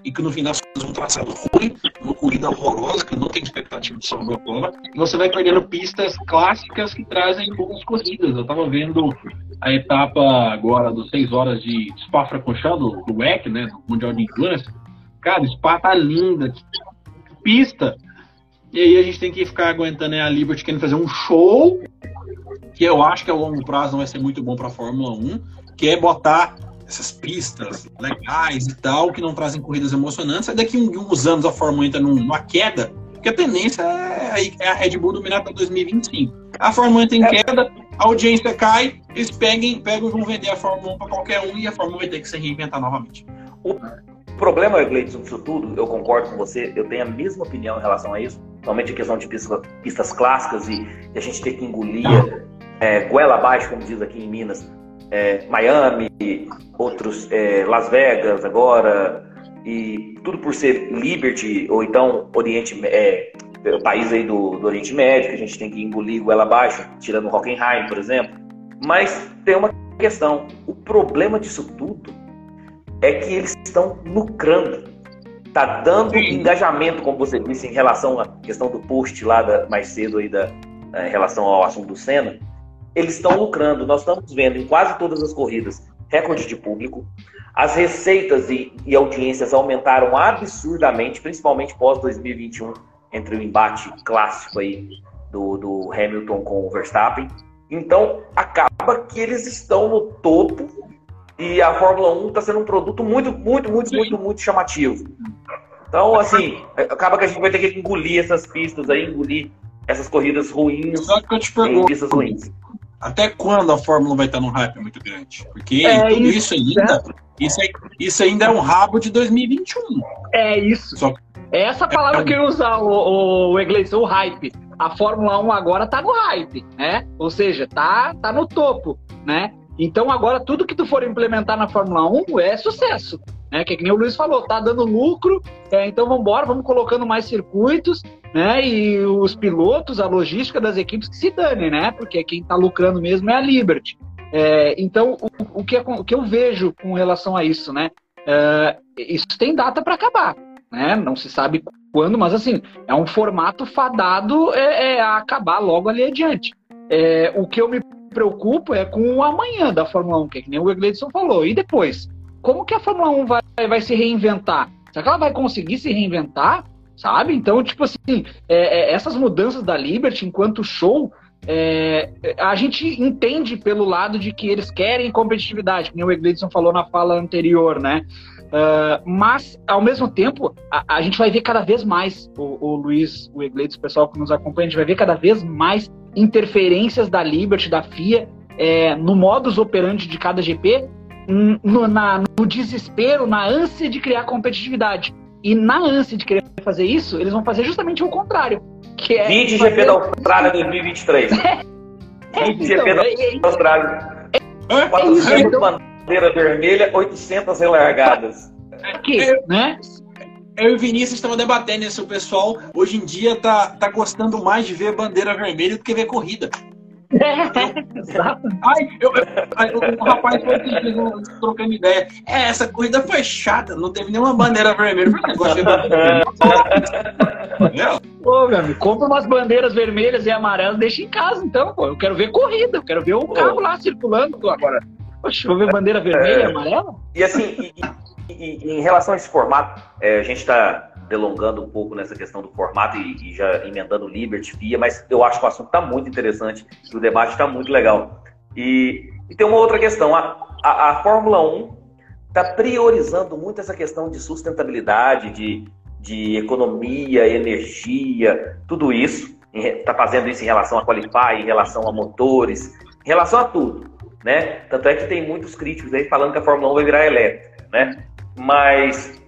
e que no final faz um traçado ruim, uma corrida horrorosa, que não tem expectativa de salvar a prova, e você vai perdendo pistas clássicas que trazem boas corridas. Eu estava vendo a etapa agora dos 6 horas de Spa-Francorchamps, do WEC, né, do Mundial de Endurance. Cara, Spa tá linda, pista. E aí a gente tem que ficar aguentando né, a Liberty querendo fazer um show, que eu acho que a longo prazo não vai ser muito bom para a Fórmula 1, que é botar essas pistas legais e tal, que não trazem corridas emocionantes. Aí daqui uns anos a Fórmula 1 entra numa queda, porque a tendência é, é a Red Bull dominar para 2025. A Fórmula 1 entra em é. queda, a audiência cai, eles peguem, pegam e vão vender a Fórmula 1 para qualquer um e a Fórmula 1 vai ter que se reinventar novamente. O, problema, Gleidson, disso tudo, eu concordo com você, eu tenho a mesma opinião em relação a isso, somente a questão de pistas, pistas clássicas e, e, a gente ter que engolir é, goela abaixo, como diz aqui em Minas, é, Miami, outros é, Las Vegas agora, e tudo por ser Liberty, ou então Oriente, é, país aí do, do, Oriente Médio, que a gente tem que engolir goela abaixo, tirando Hockenheim, por exemplo. Mas tem uma questão, o problema disso tudo é que eles estão lucrando. Tá dando Sim. engajamento, como você disse, em relação à questão do post lá da, mais cedo aí da, em relação ao assunto do Senna. Eles estão lucrando. Nós estamos vendo em quase todas as corridas recorde de público. As receitas e, e audiências aumentaram absurdamente, principalmente pós 2021, entre o embate clássico aí do, do Hamilton com o Verstappen. Então, acaba que eles estão no topo e a Fórmula 1 está sendo um produto muito, muito, muito, Sim. muito, muito chamativo. Então, assim, acaba que a gente vai ter que engolir essas pistas aí, engolir essas corridas ruins Só que eu te pergunto, pistas ruins. Até quando a Fórmula vai estar num hype muito grande? Porque é tudo isso, isso ainda, isso, isso, ainda é um rabo de 2021. É isso. Só, é essa palavra é, é um... que eu ia usar, o, o Egleison, o hype. A Fórmula 1 agora tá no hype, né? Ou seja, tá, tá no topo, né? Então agora tudo que tu for implementar na Fórmula 1 é sucesso. Né? Que, é que nem o Luiz falou, tá dando lucro, é, então vamos embora, vamos colocando mais circuitos, né? E os pilotos, a logística das equipes que se dane, né? Porque quem está lucrando mesmo é a Liberty. É, então, o, o, que, o, que, eu vejo com relação a isso, né? É, isso tem data para acabar, né? Não se sabe quando, mas assim, é um formato fadado é, é a acabar logo ali adiante. É, o que eu me preocupo é com o amanhã da Fórmula 1, que, é que nem o Egledson falou. E depois? Como que a Fórmula 1 vai, vai se reinventar? Será que ela vai conseguir se reinventar? Sabe? Então, tipo assim, é, é, essas mudanças da Liberty enquanto show, é, a gente entende pelo lado de que eles querem competitividade, como o Egledson falou na fala anterior, né? Uh, mas, ao mesmo tempo, a, a, gente vai ver cada vez mais, o, o Luiz, o Egledson, o pessoal que nos acompanha, a gente vai ver cada vez mais interferências da Liberty, da FIA, é, no modus operandi de cada GP, no, na, no desespero, na ânsia de criar competitividade. E na ânsia de querer fazer isso, eles vão fazer justamente o contrário. Que é 20 fazer... GP da Austrália 2023. É, é, 20 então, GP da é, é, Austrália. É, 400 é então... bandeira vermelha, 800 relargadas. Aqui, né? Eu e o Vinícius estamos debatendo isso. O pessoal hoje em dia tá, tá gostando mais de ver bandeira vermelha do que ver corrida. É, exato. Ai, eu, eu, o rapaz foi aqui trocando ideia. É, essa corrida foi chata, não teve nenhuma bandeira vermelha. Eu negócio de bandeira Pô, meu amigo, compra umas bandeiras vermelhas e amarelas deixa em casa, então, pô. Eu quero ver corrida, eu quero ver o carro lá circulando agora. Poxa, vou ver bandeira vermelha e é. amarela? E assim, e, e, e, em relação a esse formato, é, a gente está delongando um pouco nessa questão do formato e, e já emendando Liberty, FIA, mas eu acho que o assunto está muito interessante e o debate está muito legal. E, e, tem uma outra questão: a, a, a Fórmula 1 está priorizando muito essa questão de sustentabilidade, de, de economia, energia, tudo isso. Está fazendo isso em relação a Qualify, em relação a motores, em relação a tudo. Né? Tanto é que tem muitos críticos aí falando que a Fórmula 1 vai virar elétrica. Né? Mas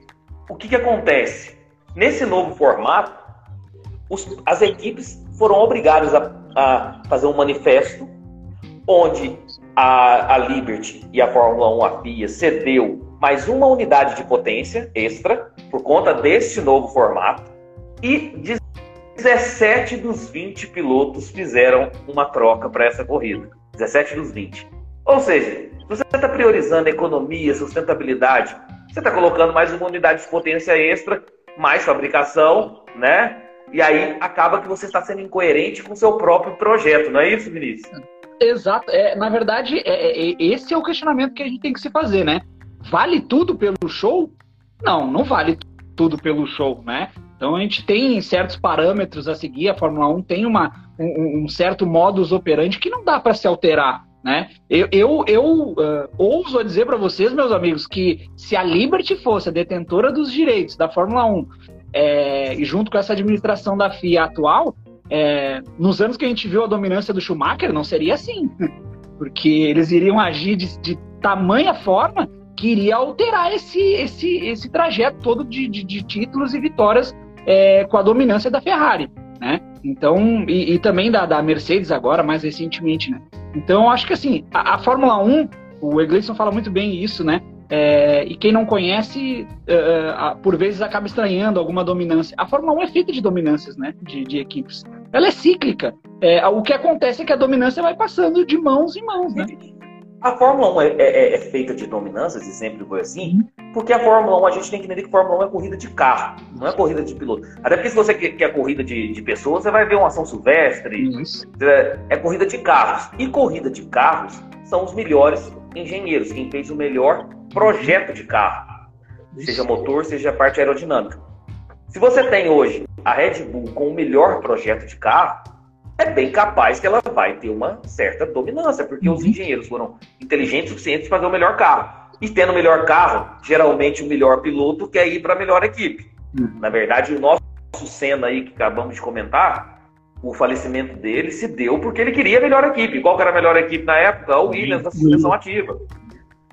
o que, que acontece? Nesse novo formato, os, as equipes foram obrigadas a, a, fazer um manifesto onde a, a Liberty e a Fórmula 1, a FIA, cedeu mais uma unidade de potência extra por conta deste novo formato e 17 dos 20 pilotos fizeram uma troca para essa corrida. 17 dos 20. Ou seja, se você está priorizando economia, sustentabilidade, você está colocando mais uma unidade de potência extra mais fabricação, né? E aí acaba que você está sendo incoerente com o seu próprio projeto, não é isso, Vinícius? Exato. É, na verdade, é, é, é, esse é o questionamento que a gente tem que se fazer, né? Vale tudo pelo show? Não, não vale tudo pelo show, né? Então a gente tem certos parâmetros a seguir, a Fórmula 1 tem uma, um, um certo modus operandi que não dá para se alterar. Né? Eu, eu, eu uh, ouso dizer para vocês, meus amigos, que se a Liberty fosse a detentora dos direitos da Fórmula 1 é, junto com essa administração da FIA atual, é, nos anos que a gente viu a dominância do Schumacher, não seria assim. Porque eles iriam agir de, de tamanha forma queria alterar esse, esse, esse trajeto todo de, de, de títulos e vitórias é, com a dominância da Ferrari, né? Então, e, e, também da, da Mercedes agora, mais recentemente, né? Então, acho que assim, a, a Fórmula 1, o Egleison fala muito bem isso, né? É, e quem não conhece, uh, por vezes acaba estranhando alguma dominância. A Fórmula 1 é feita de dominâncias, né? De, de equipes. Ela é cíclica. É, o que acontece é que a dominância vai passando de mãos em mãos, né? A Fórmula 1 é, é, é, feita de dominâncias, e sempre foi assim, porque a Fórmula 1, a gente tem que entender que a Fórmula 1 é corrida de carro, não é corrida de piloto. Até porque se você quer, quer corrida de, de pessoas, você vai ver uma ação silvestre, é corrida de carros. E corrida de carros são os melhores engenheiros, quem fez o melhor projeto de carro, seja motor, seja parte aerodinâmica. Se você tem hoje a Red Bull com o melhor projeto de carro, é bem capaz que ela vai ter uma certa dominância, porque os uhum. engenheiros foram inteligentes o suficiente para fazer o melhor carro. E tendo o melhor carro, geralmente o melhor piloto quer ir para a melhor equipe. Uhum. Na verdade, o nosso Senna aí que acabamos de comentar, o falecimento dele se deu porque ele queria a melhor equipe. Qual era a melhor equipe na época? O Williams da suspensão ativa.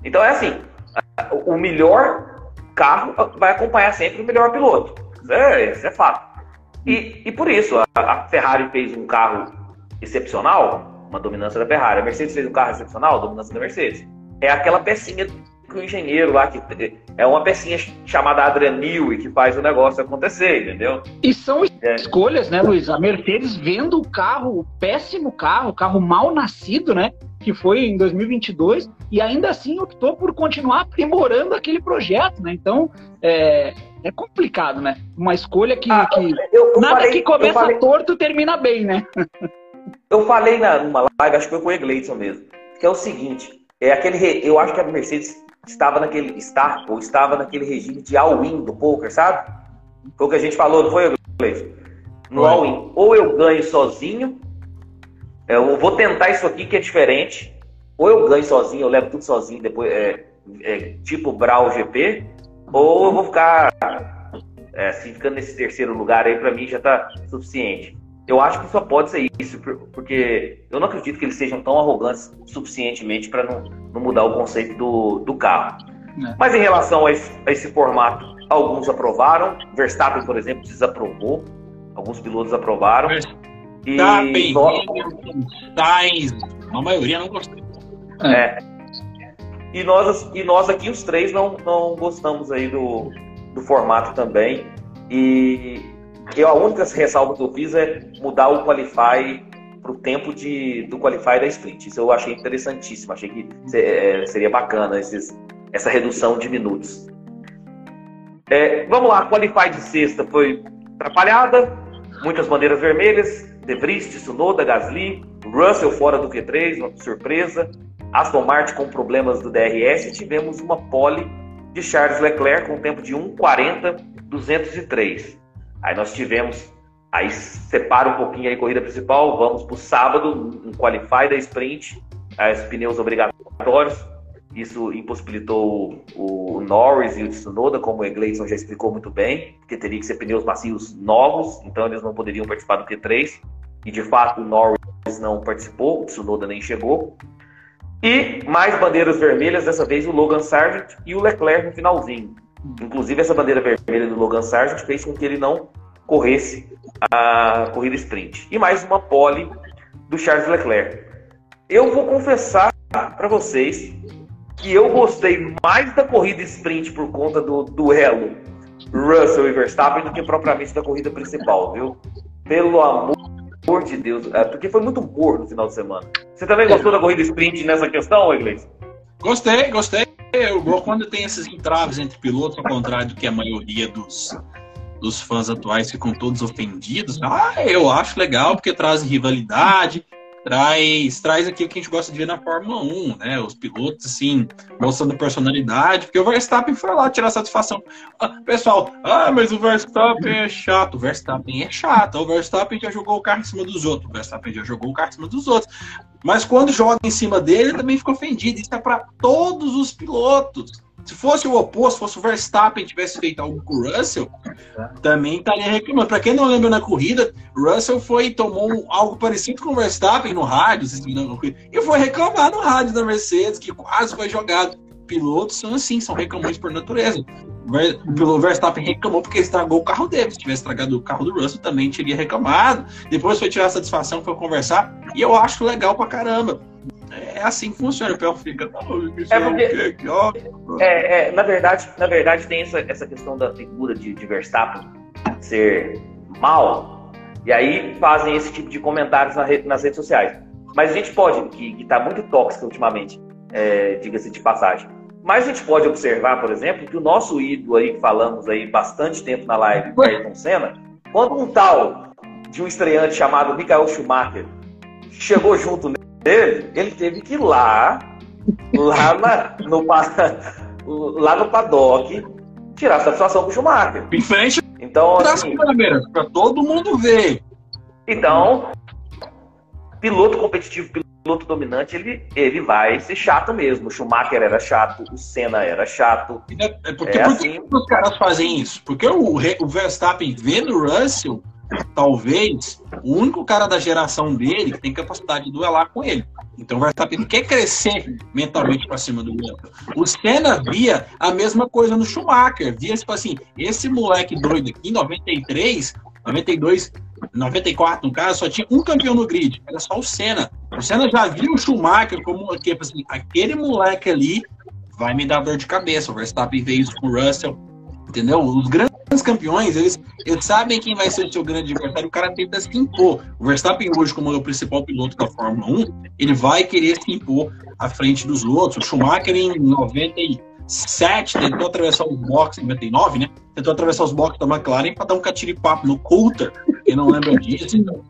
Então é assim, o melhor carro vai acompanhar sempre o melhor piloto. Isso é, isso é fato. E, e por isso, a, a, Ferrari fez um carro excepcional, uma dominância da Ferrari. A Mercedes fez um carro excepcional, dominância da Mercedes. É aquela pecinha que o engenheiro lá, que é uma pecinha chamada Adrian Newey que faz o negócio acontecer, entendeu? E são é. escolhas, né, Luiz? A Mercedes vendo o carro, o péssimo carro, o carro mal nascido, né? Que foi em 2022, e ainda assim optou por continuar aprimorando aquele projeto, né? Então, é, é complicado, né? Uma escolha que, ah, que eu, eu nada falei, que começa falei, torto termina bem, né? eu falei na, numa live, acho que foi com o Egleison mesmo, que é o seguinte, é aquele, eu acho que a Mercedes estava naquele, está ou estava naquele regime de all-in do poker, sabe? Foi o que a gente falou, não foi, Egleison? No all-in, ou eu ganho sozinho, eu vou tentar isso aqui que é diferente, ou eu ganho sozinho, eu levo tudo sozinho, depois é, é tipo Brawl GP, ou eu vou ficar é, assim, ficando nesse terceiro lugar aí, para mim já tá suficiente. Eu acho que só pode ser isso, porque eu não acredito que eles sejam tão arrogantes suficientemente para não, não, mudar o conceito do, do carro. É. Mas em relação a esse, a esse, formato, alguns aprovaram. Verstappen, por exemplo, desaprovou. Alguns pilotos aprovaram. Verstappen, e... Sainz, a maioria não gostou. É. E nós, e nós aqui, os três, não, não gostamos aí do, do formato também. E eu, a única ressalva que eu fiz é mudar o Qualify para o tempo de, do Qualify da Sprint. Isso eu achei interessantíssimo. Achei que é, seria bacana esses, essa redução de minutos. É, vamos lá, Qualify de sexta foi atrapalhada, muitas bandeiras vermelhas, De Vries, Tsunoda, Gasly, Russell fora do Q3, uma surpresa, Aston Martin com problemas do DRS tivemos uma pole de Charles Leclerc com tempo de 1:40.203. Aí nós tivemos, aí separa um pouquinho a corrida principal, vamos para o sábado, um qualify da sprint, as pneus obrigatórios. Isso impossibilitou o Norris e o Tsunoda, como o Egleison já explicou muito bem, porque teria que ser pneus macios novos, então eles não poderiam participar do Q3. E de fato o Norris não participou, o Tsunoda nem chegou. E mais bandeiras vermelhas, dessa vez o Logan Sargent e o Leclerc no finalzinho. Inclusive, essa bandeira vermelha do Logan Sargent fez com que ele não corresse a corrida sprint. E mais uma pole do Charles Leclerc. Eu vou confessar para vocês que eu gostei mais da corrida sprint por conta do duelo Russell e Verstappen do que propriamente da corrida principal, viu? Pelo amor amor de Deus, é, porque foi muito morno no final de semana. Você também gostou da corrida sprint nessa questão, Iglesias? Gostei, gostei. Eu, quando tem esses entraves entre pilotos, ao contrário do que a maioria dos, dos fãs atuais ficam todos ofendidos, ah, eu acho legal porque traz rivalidade, traz, traz aquilo que a gente gosta de ver na Fórmula 1, né? Os pilotos, assim, mostrando personalidade, porque o Verstappen foi lá tirar satisfação. Ah, pessoal, ah, mas o Verstappen é chato. O Verstappen é chato. O Verstappen já jogou o carro em cima dos outros. O Verstappen já jogou o carro em cima dos outros. Mas quando joga em cima dele, ele também fica ofendido. Isso é para todos os pilotos. Se fosse o oposto, fosse o Verstappen tivesse feito algo com o Russell, também estaria reclamando. Para quem não lembra na corrida, Russell foi e tomou algo parecido com o Verstappen no rádio, e foi reclamar no rádio da Mercedes, que quase foi jogado. pilotos são assim, são reclamões por natureza. O Verstappen reclamou porque estragou o carro dele. Se tivesse estragado o carro do Russell, também teria reclamado. Depois foi tirar a satisfação, foi conversar. E eu acho legal pra caramba. É assim que funciona. O Pel fica. É porque, é, é, na, verdade, na verdade, tem essa, essa questão da figura de, de Verstappen ser mal. E aí fazem esse tipo de comentários na rede, nas redes sociais. Mas a gente pode, que está muito tóxica ultimamente, é, diga-se de passagem. Mas a gente pode observar, por exemplo, que o nosso ídolo aí, que falamos aí bastante tempo na live, o Ayrton Senna, quando um tal de um estreante chamado Michael Schumacher chegou junto dele, ele teve que ir lá, lá, na, no, lá no paddock, tirar satisfação do Schumacher. Em frente então, assim, para todo mundo ver. Então, piloto competitivo, piloto dominante, ele, ele vai ser chato mesmo. O Schumacher era chato, o Senna era chato. É, é porque, é por assim... que os caras fazem isso? Porque o, o Verstappen vendo o Russell, talvez, o único cara da geração dele que tem capacidade de duelar com ele. Então o Verstappen quer crescer mentalmente para cima do Russell. O Senna via a mesma coisa no Schumacher. Via, tipo assim, esse moleque doido aqui, 93, 92, 94, no caso, só tinha um campeão no grid, era só o Senna. O Senna já viu o Schumacher como tipo assim, aquele moleque ali vai me dar dor de cabeça. O Verstappen veio isso com o Russell, entendeu? Os grandes campeões, eles, eles sabem quem vai ser o seu grande adversário, o cara tenta se impor. O Verstappen hoje, como é o principal piloto da Fórmula 1, ele vai querer se impor à frente dos outros. O Schumacher em 97 tentou atravessar os boxes, 99, né? Tentou atravessar os boxes da McLaren para dar um catiripapo no Coulter, quem não lembra disso. Então.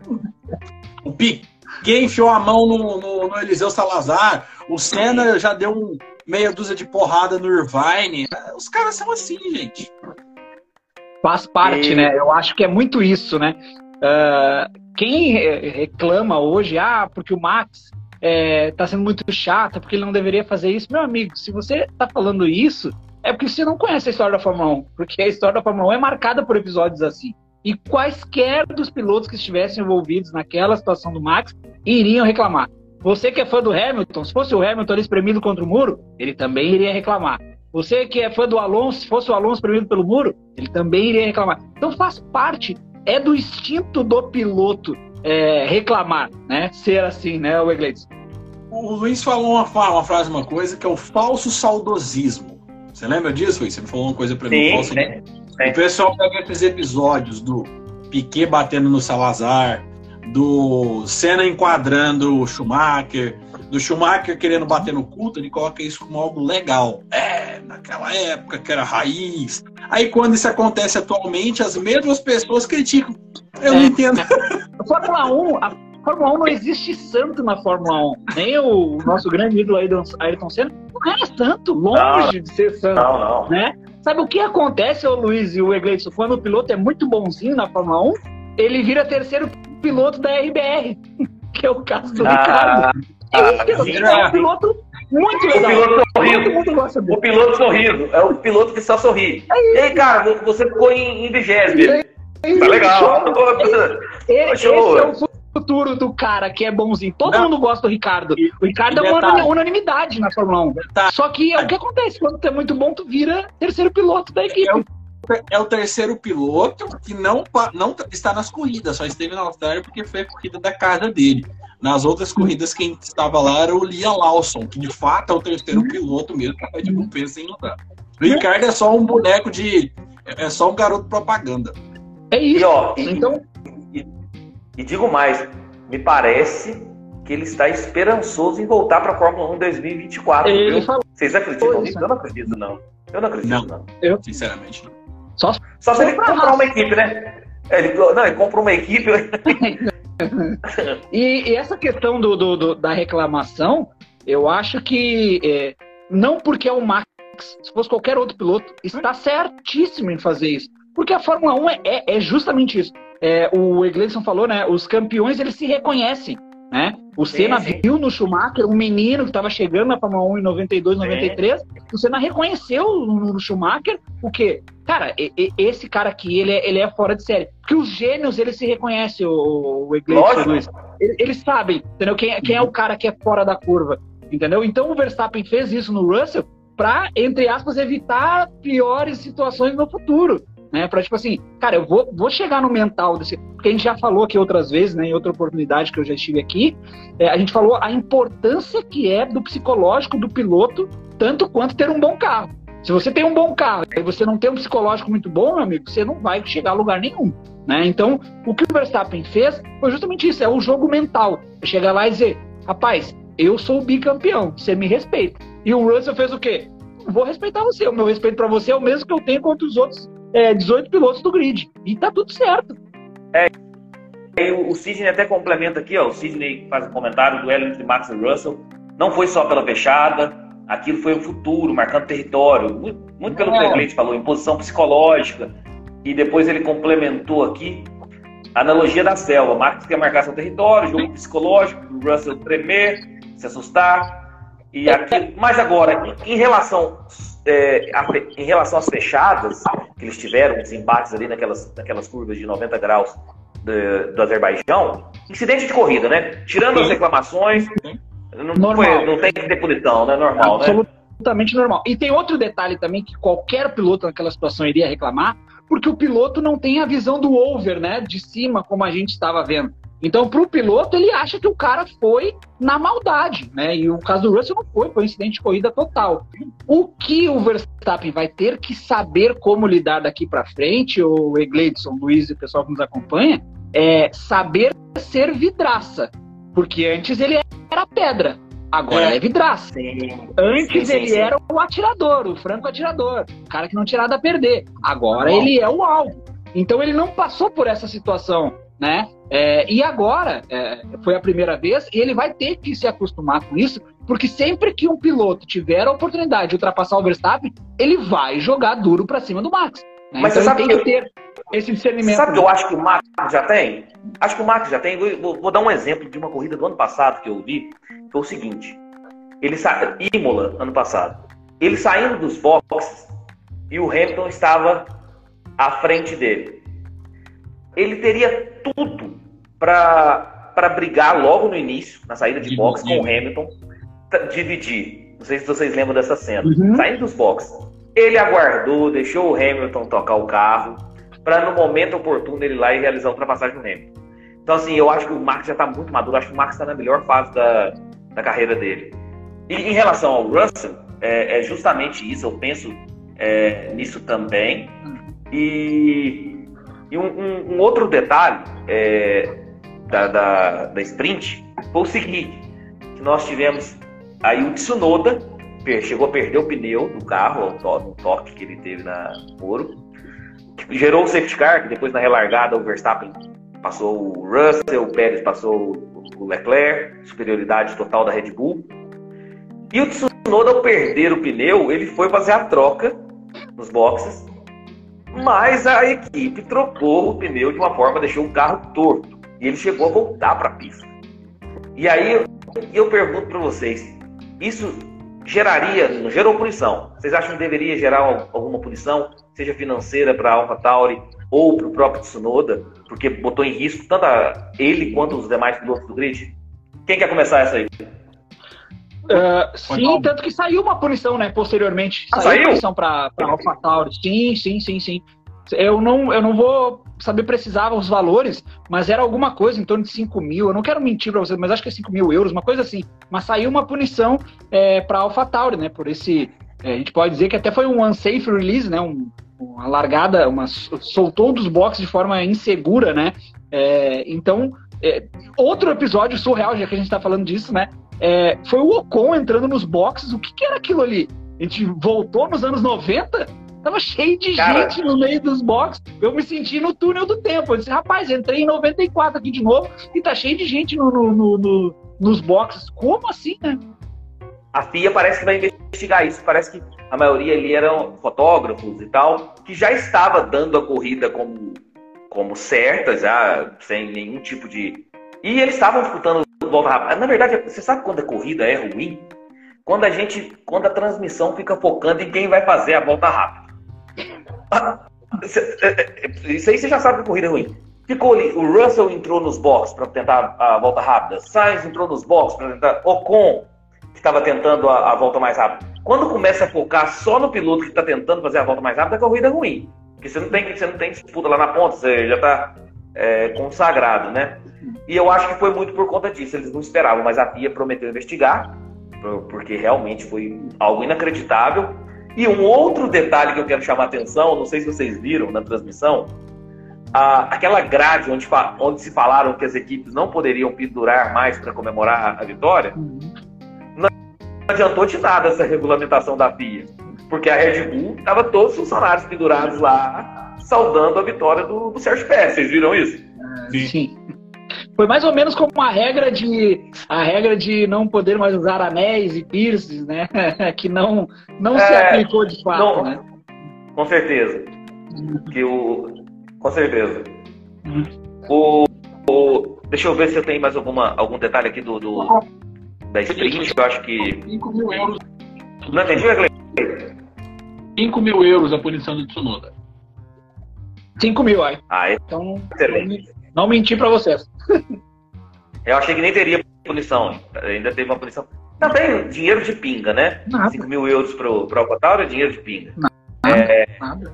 O Piquet enfiou a mão no, no, no Eliseu Salazar. O Senna já deu um meia dúzia de porrada no Irvine. Os caras são assim, gente. Faz parte, e... né? Eu acho que é muito isso, né? Uh, quem reclama hoje, ah, porque o Max é, tá sendo muito chato, porque ele não deveria fazer isso. Meu amigo, se você tá falando isso, é porque você não conhece a história da Fórmula 1, porque a história da Fórmula 1 é marcada por episódios assim. E quaisquer dos pilotos que estivessem envolvidos naquela situação do Max iriam reclamar. Você que é fã do Hamilton, se fosse o Hamilton ali espremido contra o muro, ele também iria reclamar. Você que é fã do Alonso, se fosse o Alonso espremido pelo muro, ele também iria reclamar. Então faz parte, é do instinto do piloto é, reclamar, né? Ser assim, né, o Iglesias? O Luiz falou uma, uma, frase, uma coisa, que é o falso saudosismo. Você lembra disso, Luiz? Você me falou uma coisa pra mim. Sim, sim, sim. O pessoal pega esses episódios do Piquet batendo no Salazar, do Senna enquadrando o Schumacher, do Schumacher querendo bater no culto, ele coloca isso como algo legal. É, naquela época que era raiz. Aí quando isso acontece atualmente, as mesmas pessoas criticam. Eu é. não entendo. A Fórmula 1, a Fórmula 1 não existe santo na Fórmula 1. Nem o nosso grande ídolo Ayrton Senna não era santo, longe não, de ser santo. Não, não. Né? Sabe o que acontece, ô Luiz e o Egleison, quando o piloto é muito bonzinho na Fórmula 1? Ele vira terceiro piloto da RBR, que é o caso do ah, Ricardo. Ah, é um piloto muito legal. O piloto sorriso. O piloto sorriso. É o piloto que só sorri. É e aí, cara, você ficou em vigésimo. Tá legal. Esse, esse é o futuro do cara que é bonzinho. Todo Não. mundo gosta do Ricardo. O Ricardo é uma unanimidade na Fórmula 1. Só que é o que acontece quando tu é muito bom, tu vira terceiro piloto da equipe. É o é terceiro piloto que não, não está nas corridas, só esteve na Austrália porque foi a corrida da casa dele. Nas outras corridas, quem estava lá era o Lia Lawson, que de fato é o terceiro piloto mesmo, capaz de compensa sem lutar. O Ricardo é só um boneco de. É só um garoto propaganda. É isso. E, ó, então. E, e digo mais, me parece que ele está esperançoso em voltar para a Fórmula 1 em 2024. Ele viu? Vocês acreditam nisso? Eu não acredito, não. Eu não acredito, não. não. Eu, sinceramente, não. Só, Só se ele comprar uma equipe, né? Ele, não, ele compra uma equipe. e, e, essa questão do, do, do, da reclamação, eu acho que é, não porque é o Max, se fosse qualquer outro piloto, está certíssimo em fazer isso. Porque a Fórmula 1 é, é, é justamente isso. É, o Egleison falou, né? Os campeões eles se reconhecem. Né? O Senna sim, sim. viu no Schumacher um menino que estava chegando na Fórmula 1 em 92, 93. Sim. O Senna reconheceu no Schumacher o quê? Cara, esse cara aqui, ele é, ele é fora de série. Porque os gênios, eles se reconhecem, o, o Iglesias, Eles, eles, sabem, entendeu? Quem, quem é o cara que é fora da curva, entendeu? Então o Verstappen fez isso no Russell para entre aspas evitar piores situações no futuro né? Para tipo assim, cara, eu vou, vou chegar no mental desse. Porque a gente já falou aqui outras vezes, né? Em outra oportunidade que eu já estive aqui, é, a gente falou a importância que é do psicológico do piloto, tanto quanto ter um bom carro. Se você tem um bom carro e você não tem um psicológico muito bom, meu amigo, você não vai chegar a lugar nenhum. Né? Então, o que o Verstappen fez foi justamente isso: é o jogo mental. Chegar lá e dizer, rapaz, eu sou o bicampeão, você me respeita. E o Russell fez o quê? Vou respeitar você. O meu respeito para você é o mesmo que eu tenho contra os outros é, 18 pilotos do grid. E tá tudo certo. É, o Sidney até complementa aqui, ó, o Sidney faz um comentário do entre Max e Russell. Não foi só pela fechada, aquilo foi o futuro, marcando território. Muito, muito pelo que o Leite falou, em posição psicológica. E depois ele complementou aqui a analogia da selva. Max quer marcar seu território, jogo psicológico, o Russell tremer, se assustar. E aqui, mas agora, em relação é, em relação às fechadas que eles tiveram, os embates ali naquelas, naquelas curvas de 90 graus do, do Azerbaijão, incidente de corrida, né? Tirando as reclamações, não, foi, não tem que ter punição, né? Normal, né? Absolutamente normal. E tem outro detalhe também que qualquer piloto naquela situação iria reclamar, porque o piloto não tem a visão do over, né? De cima, como a gente estava vendo. Então, para o piloto, ele acha que o cara foi na maldade, né? E o caso do Russell não foi, foi um incidente de corrida total. O que o Verstappen vai ter que saber como lidar daqui para frente, o Egleidson, Luiz e o pessoal que nos acompanha, é saber ser vidraça. Porque antes ele era pedra, agora é, é vidraça. Sim. Antes sim, sim, ele era o atirador, o franco atirador, o cara que não tinha nada a perder. Agora ele é o alvo. Então ele não passou por essa situação né? É, e agora, é, foi a primeira vez, e ele vai ter que se acostumar com isso, porque sempre que um piloto tiver a oportunidade de ultrapassar o Verstappen, ele vai jogar duro para cima do Max. Né? Mas então você sabe tem que, ter esse discernimento. Sabe que eu acho que o Max já tem? Acho que o Max já tem. Vou, vou, dar um exemplo de uma corrida do ano passado que eu vi, que foi o seguinte. Ele sa... Imola, ano passado. Ele saindo dos boxes e o Hamilton estava à frente dele ele teria tudo para brigar logo no início, na saída de boxe com o Hamilton, dividir. Não sei se vocês lembram dessa cena. Uhum. Saindo dos boxes. Ele aguardou, deixou o Hamilton tocar o carro, para no momento oportuno ele ir lá e realizar a ultrapassagem do Hamilton. Então, assim, eu acho que o Max já está muito maduro, acho que o Max está na melhor fase da, da carreira dele. E em relação ao Russell, é, é justamente isso, eu penso é, nisso também. E e um, um, um outro detalhe é, da, da, da, sprint foi o seguinte: nós tivemos aí o Tsunoda chegou a perder o pneu do carro, o toque que ele teve na muro, gerou o safety car, que depois na relargada o Verstappen passou o Russell, o Pérez passou o Leclerc, superioridade total da Red Bull. E o Tsunoda, ao perder o pneu, ele foi fazer a troca nos boxes mas a equipe trocou o pneu de uma forma, deixou o carro torto. E ele chegou a voltar para a pista. E aí eu pergunto para vocês: isso geraria, não gerou punição? Vocês acham que deveria gerar alguma punição, seja financeira para a AlphaTauri ou para o próprio Tsunoda, porque botou em risco tanto ele quanto os demais pilotos do grid? Quem quer começar essa aí? Uh, sim, tanto que saiu uma punição, né, posteriormente. Ah, saiu, saiu? punição para AlphaTauri. Sim, sim, sim, sim. Eu não, eu não vou saber precisar os valores, mas era alguma coisa em torno de 5 mil. Eu não quero mentir para vocês, mas acho que é 5 mil euros, uma coisa assim. Mas saiu uma punição é, para AlphaTauri, né, por esse. É, a gente pode dizer que até foi um unsafe release, né, um, uma largada, uma, soltou dos boxes de forma insegura, né. É, então, é, outro episódio surreal, já que a gente está falando disso, né? é, foi o Ocon entrando nos boxes. O que, que, era aquilo ali? A gente voltou nos anos 90, tava cheio de Cara, gente no meio dos boxes. Eu me senti no túnel do tempo. Eu disse, rapaz, entrei em 94 aqui de novo e tá cheio de gente no, no, no, nos boxes. Como assim, né? A FIA parece que vai investigar isso. Parece que a maioria ali eram fotógrafos e tal, que já estava dando a corrida como, como certa, já sem nenhum tipo de. E eles estavam disputando volta rápida. Na verdade, você sabe quando a corrida é ruim? Quando a gente, quando a transmissão fica focando em quem vai fazer a volta rápida. É, é, isso aí você já sabe que a corrida é ruim. Ficou ali, o Russell entrou nos boxes para tentar a volta rápida, Sainz entrou nos boxes para tentar, Ocon. estava tentando a, a, volta mais rápida. Quando começa a focar só no piloto que está tentando fazer a volta mais rápida, a corrida é ruim. Porque você não tem, você não tem disputa lá na ponta, você já está é, consagrado, né? E eu acho que foi muito por conta disso. Eles não esperavam, mas a FIA prometeu investigar, porque realmente foi algo inacreditável. E um outro detalhe que eu quero chamar a atenção, não sei se vocês viram na transmissão, a, aquela grade onde, onde se falaram que as equipes não poderiam pendurar mais para comemorar a vitória, uhum. não adiantou de nada essa regulamentação da FIA, porque a Red Bull estava todos os funcionários pendurados lá, saudando a vitória do, do Sérgio Pérez. Vocês viram isso? Sim. Sim. Foi mais ou menos como a regra de a regra de não poder mais usar anéis e piercings, né? que não não é, se aplicou de fato, não, né? Com certeza. Que o com certeza. Hum. O, o, deixa eu ver se eu tenho mais alguma, algum detalhe aqui do, do da sprint. Eu acho que. 5 mil euros. Não entendi, Wesley? 5 mil euros a punição do Tsunoda. 5 mil, aí. Ah, é? Então, não menti pra vocês. eu achei que nem teria punição. Ainda teve uma punição. Também dinheiro de pinga, né? Nada. 5 mil euros pro, pro AlphaTauri é dinheiro de pinga. Nada. É, nada.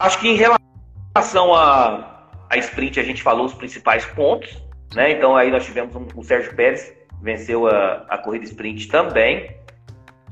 Acho que em relação à, à sprint, a gente falou os principais pontos, né? Então aí nós tivemos um, o Sérgio Pérez, venceu a, a corrida sprint também.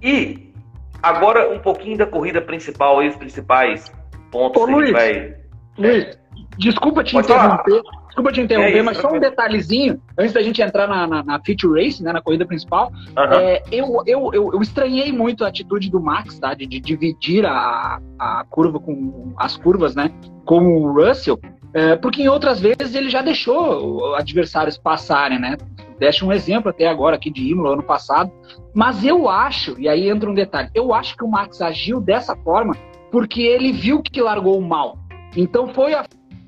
E agora um pouquinho da corrida principal aí, os principais pontos Ô, que Luiz, a gente vai. Luiz, é. Desculpa te Pode interromper. Falar. Desculpa te interromper, é isso, mas só um detalhezinho, antes da gente entrar na, na, na feature race, né, na corrida principal, uhum. é, eu, eu, eu, eu, estranhei muito a atitude do Max, tá, de, de dividir a, a curva com as curvas, né, com o Russell, é, porque em outras vezes ele já deixou adversários passarem, né, deixa um exemplo até agora aqui de Imola, ano passado, mas eu acho, e aí entra um detalhe, eu acho que o Max agiu dessa forma porque ele viu que largou mal. Então foi a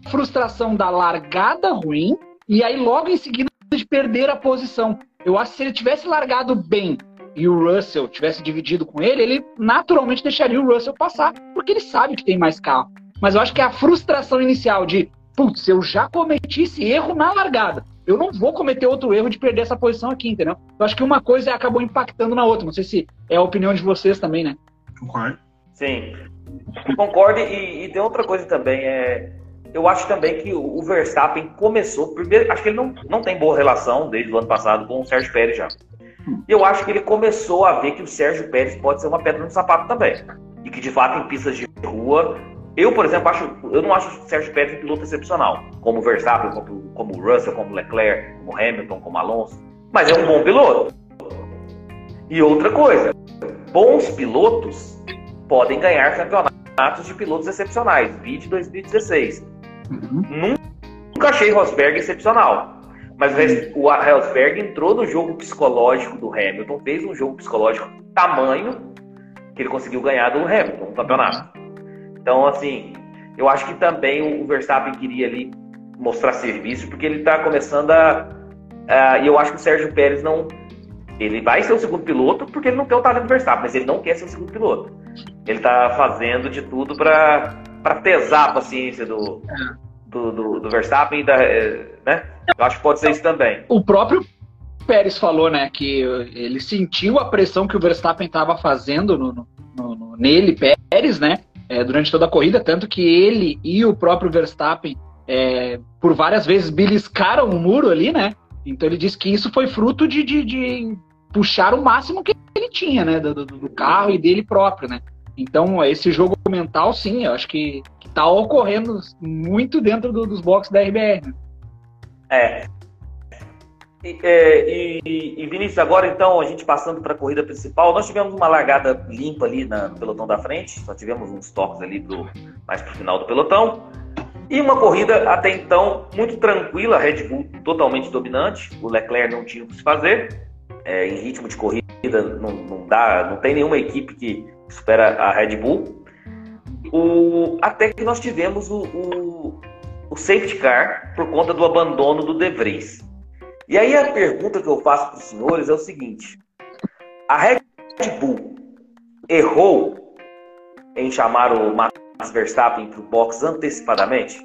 frustração da largada ruim e aí logo em seguida de perder a posição. Eu acho que se ele tivesse largado bem e o Russell tivesse dividido com ele, ele naturalmente deixaria o Russell passar, porque ele sabe que tem mais carro. Mas eu acho que é a frustração inicial de, putz, eu já cometi esse erro na largada. Eu não vou cometer outro erro de perder essa posição aqui, entendeu? Eu acho que uma coisa acabou impactando na outra. Não sei se é a opinião de vocês também, né? Concordo. Sim. Concordo. E, e tem outra coisa também. É, eu acho também que o Verstappen começou. Primeiro, acho que ele não, não tem boa relação desde o ano passado com o Sérgio Pérez já. E eu acho que ele começou a ver que o Sérgio Pérez pode ser uma pedra no sapato também. E que de fato em pistas de rua. Eu, por exemplo, acho, eu não acho o Sérgio Pérez um piloto excepcional, como o Verstappen, como, como o Russell, como o Leclerc, como o Hamilton, como o Alonso. Mas é um bom piloto. E outra coisa, bons pilotos podem ganhar campeonatos de pilotos excepcionais. Vide 2016. Uhum. Nunca achei Rosberg excepcional. Mas o Rosberg entrou no jogo psicológico do Hamilton, fez um jogo psicológico tamanho que ele conseguiu ganhar do Hamilton, no campeonato. Então, assim, eu acho que também o Verstappen queria ali mostrar serviço, porque ele está começando a. E eu acho que o Sérgio Pérez não. Ele vai ser o segundo piloto porque ele não tem o talento do Verstappen, mas ele não quer ser o segundo piloto. Ele está fazendo de tudo para para pesar a paciência do, do, do, do Verstappen, da, é, né? Eu acho que pode ser isso também. O próprio Pérez falou, né, que ele sentiu a pressão que o Verstappen estava fazendo no, no, no, nele, Pérez, né, é, durante toda a corrida, tanto que ele e o próprio Verstappen, é, por várias vezes, beliscaram o muro ali, né, então ele disse que isso foi fruto de, de, de puxar o máximo que ele tinha, né, do, do, carro e dele próprio, né. Então, esse jogo mental, sim, eu acho que, está ocorrendo muito dentro do, dos boxes da RBR. É. E, é, e, e, Vinícius, agora então, a gente passando para a corrida principal, nós tivemos uma largada limpa ali na, no pelotão da frente, só tivemos uns toques ali pro, mais para o final do pelotão. E uma corrida até então muito tranquila, Red Bull totalmente dominante, o Leclerc não tinha o que se fazer. É, em ritmo de corrida não, não dá, não tem nenhuma equipe que supera a Red Bull. O, até que nós tivemos o, o, o safety car por conta do abandono do De Vries. E aí a pergunta que eu faço para os senhores é o seguinte: a Red Bull errou em chamar o Max Verstappen para o box antecipadamente?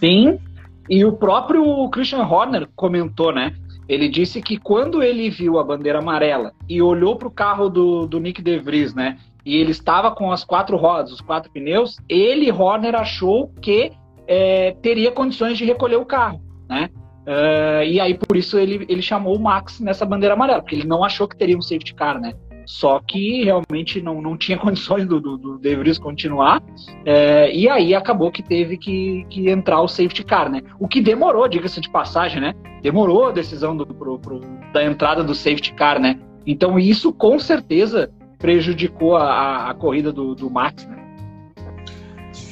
Sim, e o próprio Christian Horner comentou, né? Ele disse que quando ele viu a bandeira amarela e olhou para o carro do, do Nick De Vries, né? E ele estava com as quatro rodas, os quatro pneus, ele, Horner, achou que é, teria condições de recolher o carro, né? Uh, e aí, por isso, ele, ele chamou o Max nessa bandeira amarela, porque ele não achou que teria um safety car, né? Só que realmente não, não tinha condições do, do, do De Vries continuar. É, e aí acabou que teve que, que entrar o safety car, né? O que demorou, diga-se de passagem, né? Demorou a decisão do, pro, pro, da entrada do safety car, né? Então isso com certeza prejudicou a, a, corrida do, do Max, né?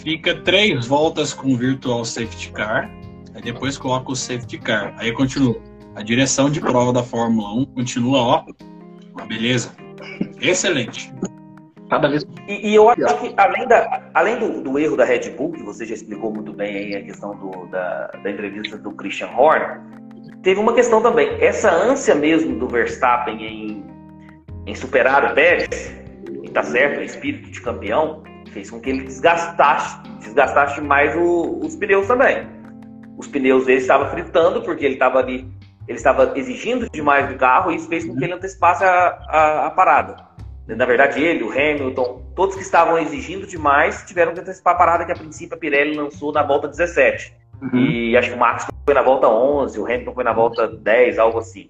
Fica três voltas com o virtual safety car, aí depois coloca o safety car. Aí continua. A direção de prova da Fórmula 1 continua, ó, beleza. Excelente. Cada vez. E, e, eu acho que, além, da, além do, do, erro da Red Bull, que você já explicou muito bem aí a questão do, da, da entrevista do Christian Horner, teve uma questão também. Essa ânsia mesmo do Verstappen em, em superar o Pérez, e tá certo, o espírito de campeão, fez com que ele desgastasse, desgastasse mais o, os pneus também. Os pneus dele estavam fritando, porque ele estava ali ele estava exigindo demais do carro e isso fez com que ele antecipasse a, a, a, parada. Na verdade, ele, o Hamilton, todos que estavam exigindo demais tiveram que antecipar a parada que a princípio a Pirelli lançou na volta 17. Uhum. E acho que o Max foi na volta 11, o Hamilton foi na volta 10, algo assim.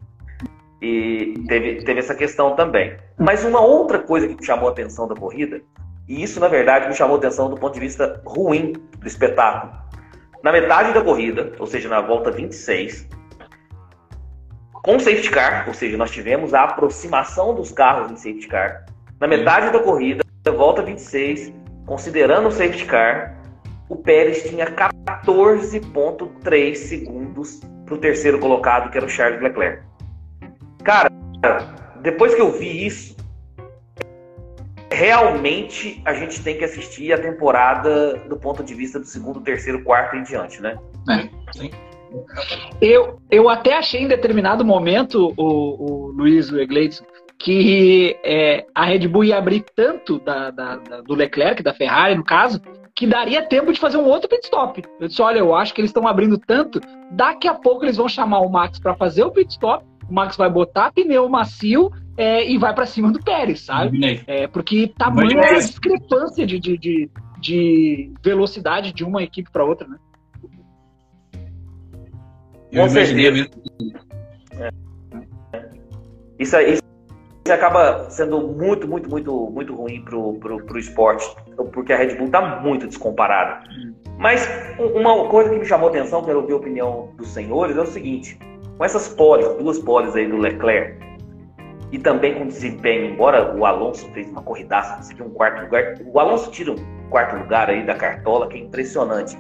E teve, teve essa questão também. Mas uma outra coisa que me chamou a atenção da corrida, e isso na verdade me chamou a atenção do ponto de vista ruim do espetáculo. Na metade da corrida, ou seja, na volta 26, com safety car, ou seja, nós tivemos a aproximação dos carros em safety car. Na metade da corrida, volta 26, considerando o safety car, o Pérez tinha 14,3 segundos para o terceiro colocado, que era o Charles Leclerc. Cara, depois que eu vi isso, realmente a gente tem que assistir a temporada do ponto de vista do segundo, terceiro, quarto e em diante, né? É, sim. Eu, eu até achei em determinado momento, o, o Luiz Egleitson, que é, a Red Bull ia abrir tanto da, da, da, do Leclerc, da Ferrari, no caso, que daria tempo de fazer um outro pit stop. Eu disse: olha, eu acho que eles estão abrindo tanto, daqui a pouco eles vão chamar o Max para fazer o pit stop, o Max vai botar pneu macio é, e vai para cima do Pérez, sabe? É, porque tamanha discrepância de, de, de, de velocidade de uma equipe para outra, né? Com certeza. É. Isso, isso acaba sendo muito, muito, muito, muito ruim pro, pro, pro esporte, porque a Red Bull está muito descomparada. Mas uma coisa que me chamou a atenção, quero ouvir a opinião dos senhores, é o seguinte: com essas poles, duas poles aí do Leclerc, e também com desempenho, embora o Alonso fez uma corridaça, viu um quarto lugar, o Alonso tira um quarto lugar aí da cartola, que é impressionante.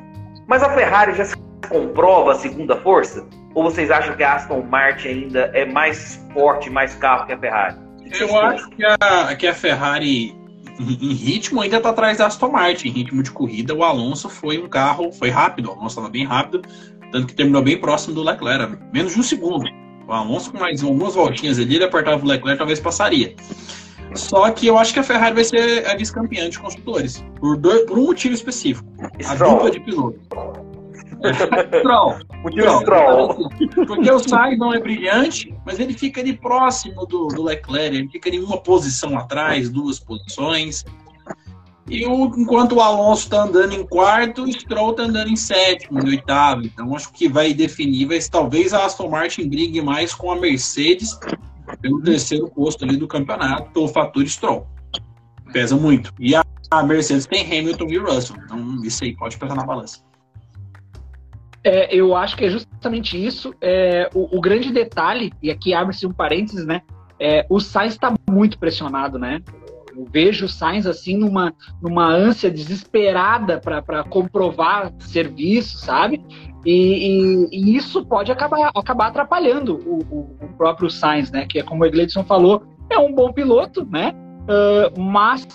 Mas a Ferrari já se comprova a segunda força? Ou vocês acham que a Aston Martin ainda é mais forte, mais carro que a Ferrari? Eu acho que a, que a Ferrari, em, ritmo, ainda está atrás da Aston Martin. Em ritmo de corrida, o Alonso foi um carro, foi rápido. O Alonso estava bem rápido, tanto que terminou bem próximo do Leclerc, menos de um segundo. O Alonso, com mais algumas voltinhas ali, ele apertava o Leclerc, talvez passaria. Só que eu acho que a Ferrari vai ser a vice-campeã de construtores, por, dois, por um motivo específico: a dupla de piloto. Stroll. Motivo Stroll. Porque o Sainz não é brilhante, mas ele fica ali próximo do, do Leclerc, ele fica em uma posição atrás, duas posições. E o, enquanto o Alonso está andando em quarto, o Stroll está andando em sétimo, em oitavo. Então acho que vai definir, vai, talvez a Aston Martin brigue mais com a Mercedes pelo terceiro posto ali do campeonato, pelo fator Stroll. Pesa muito. E a, a Mercedes tem Hamilton e Russell. Então isso aí pode pesar na balança. É, eu acho que é justamente isso. É, o, o, grande detalhe, e aqui abre-se um parênteses, né? É, o Sainz está muito pressionado, né? Eu vejo o Sainz assim numa, numa ânsia desesperada para comprovar serviço, sabe? E, e, e, isso pode acabar, acabar atrapalhando o, o, o, próprio Sainz, né? Que é como o Egledson falou, é um bom piloto, né? Uh, mas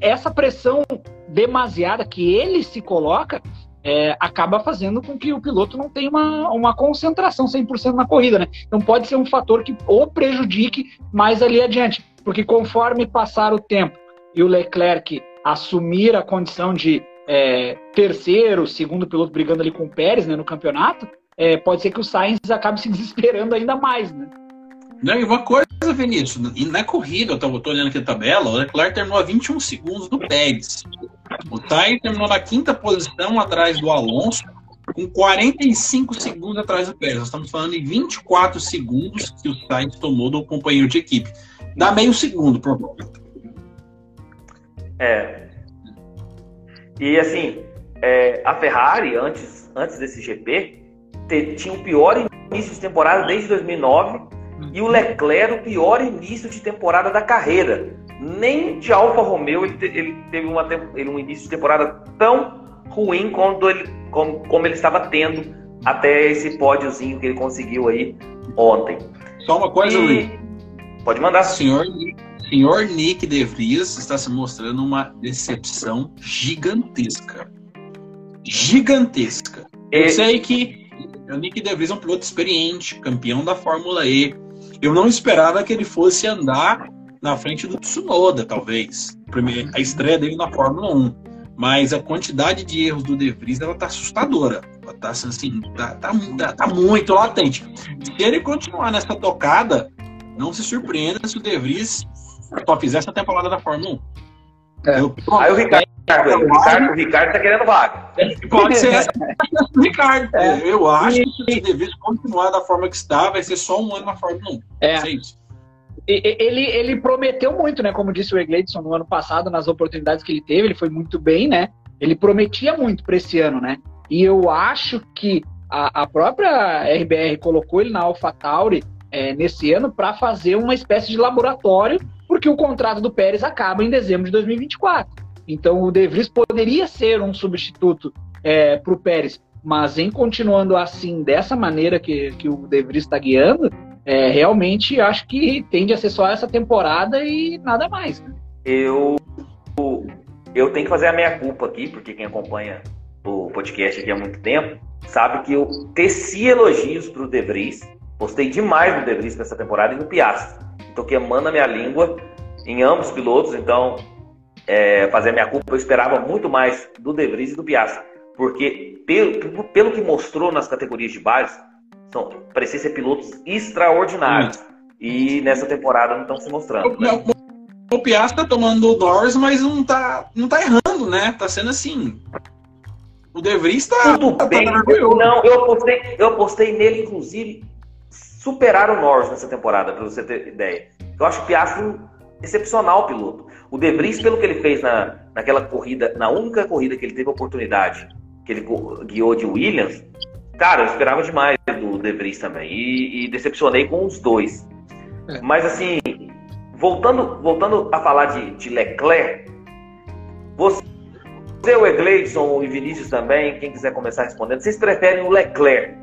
essa pressão demasiada que ele se coloca é, acaba fazendo com que o piloto não tenha uma, uma concentração 100% na corrida, né? Então pode ser um fator que o prejudique mais ali adiante, porque conforme passar o tempo e o Leclerc assumir a condição de é, terceiro, segundo piloto brigando ali com o Pérez né, no campeonato, é, pode ser que o Sainz acabe se desesperando ainda mais, né? Não, e uma coisa, Vinícius, e na corrida, eu tô olhando aqui a tabela, o Leclerc terminou a 21 segundos do Pérez. O Sainz terminou na quinta posição atrás do Alonso, com 45 segundos atrás do Pérez. Nós estamos falando em 24 segundos que o Sainz tomou do companheiro de equipe. Dá meio segundo, provavelmente. É. E assim, é, a Ferrari, antes, antes desse GP, te, tinha o pior início de temporada desde 2009 e o Leclerc o pior início de temporada da carreira. Nem de Alfa Romeo ele, te, ele teve uma, ele, um início de temporada tão ruim quanto ele, como, como ele estava tendo até esse pódiozinho que ele conseguiu aí ontem. Só uma coisa, E- Luiz. Pode mandar. Senhor, senhor Nick De Vries está se mostrando uma decepção gigantesca. Gigantesca. Eu E- sei que o Nick De Vries é um piloto experiente, campeão da Fórmula E. Eu não esperava que ele fosse andar na frente do Tsunoda, talvez. Primeiro, a estreia dele na Fórmula 1. Mas a quantidade de erros do De Vries ela tá assustadora. Ela tá assim, tá, tá, tá- tá muito latente. Se ele continuar nessa tocada, não se surpreenda se o De Vries só fizer essa temporada da Fórmula 1. É. Eu- Aí o Ricardo, aí, o Ricardo, o Ricardo tá querendo vaga. Pode ser essa do Ricardo. É. Eu acho que se o De Vries continuar da forma que está, vai ser só um ano na Fórmula 1. É. Ser isso. Ele, ele prometeu muito, né? Como disse o Egleidson no ano passado, nas oportunidades que ele teve, ele foi muito bem, né? Ele prometia muito para esse ano, né? E eu acho que a, a própria RBR colocou ele na AlphaTauri é, nesse ano para fazer uma espécie de laboratório, porque o contrato do Pérez acaba em dezembro de 2024. Então o De Vries poderia ser um substituto para o Pérez, mas em continuando assim, dessa maneira que, que o De Vries está guiando, é, realmente acho que tende a ser só essa temporada e nada mais. né? Eu, eu tenho que fazer a minha culpa aqui, porque quem acompanha o podcast aqui há muito tempo sabe que eu teci elogios pro De Vries. Postei demais no De Vries nessa temporada e no Piastri. Tô queimando a minha língua em ambos pilotos, então é, fazer a minha culpa, eu esperava muito mais do De Vries e do Piastri. Porque pelo, pelo que mostrou nas categorias de base, são, parecia ser pilotos extraordinários. E nessa temporada não estão se mostrando. né? O, o Piastri tá tomando o Norris, mas não tá, não tá errando, né? Tá sendo assim. O De Vries tá. Tudo tá bem. orgulhoso. Não, eu apostei, eu apostei nele, inclusive, superar o Norris nessa temporada, para você ter ideia. Eu acho o Piastri um excepcional piloto. O De Vries, pelo que ele fez na, naquela corrida, na única corrida que ele teve oportunidade, que ele gu- guiou de Williams, cara, eu esperava demais do De Vries também. E, e decepcionei com os dois. É. Mas assim, voltando, voltando a falar de, de Leclerc, você, o Egleison e Vinícius também, quem quiser começar respondendo, vocês preferem o Leclerc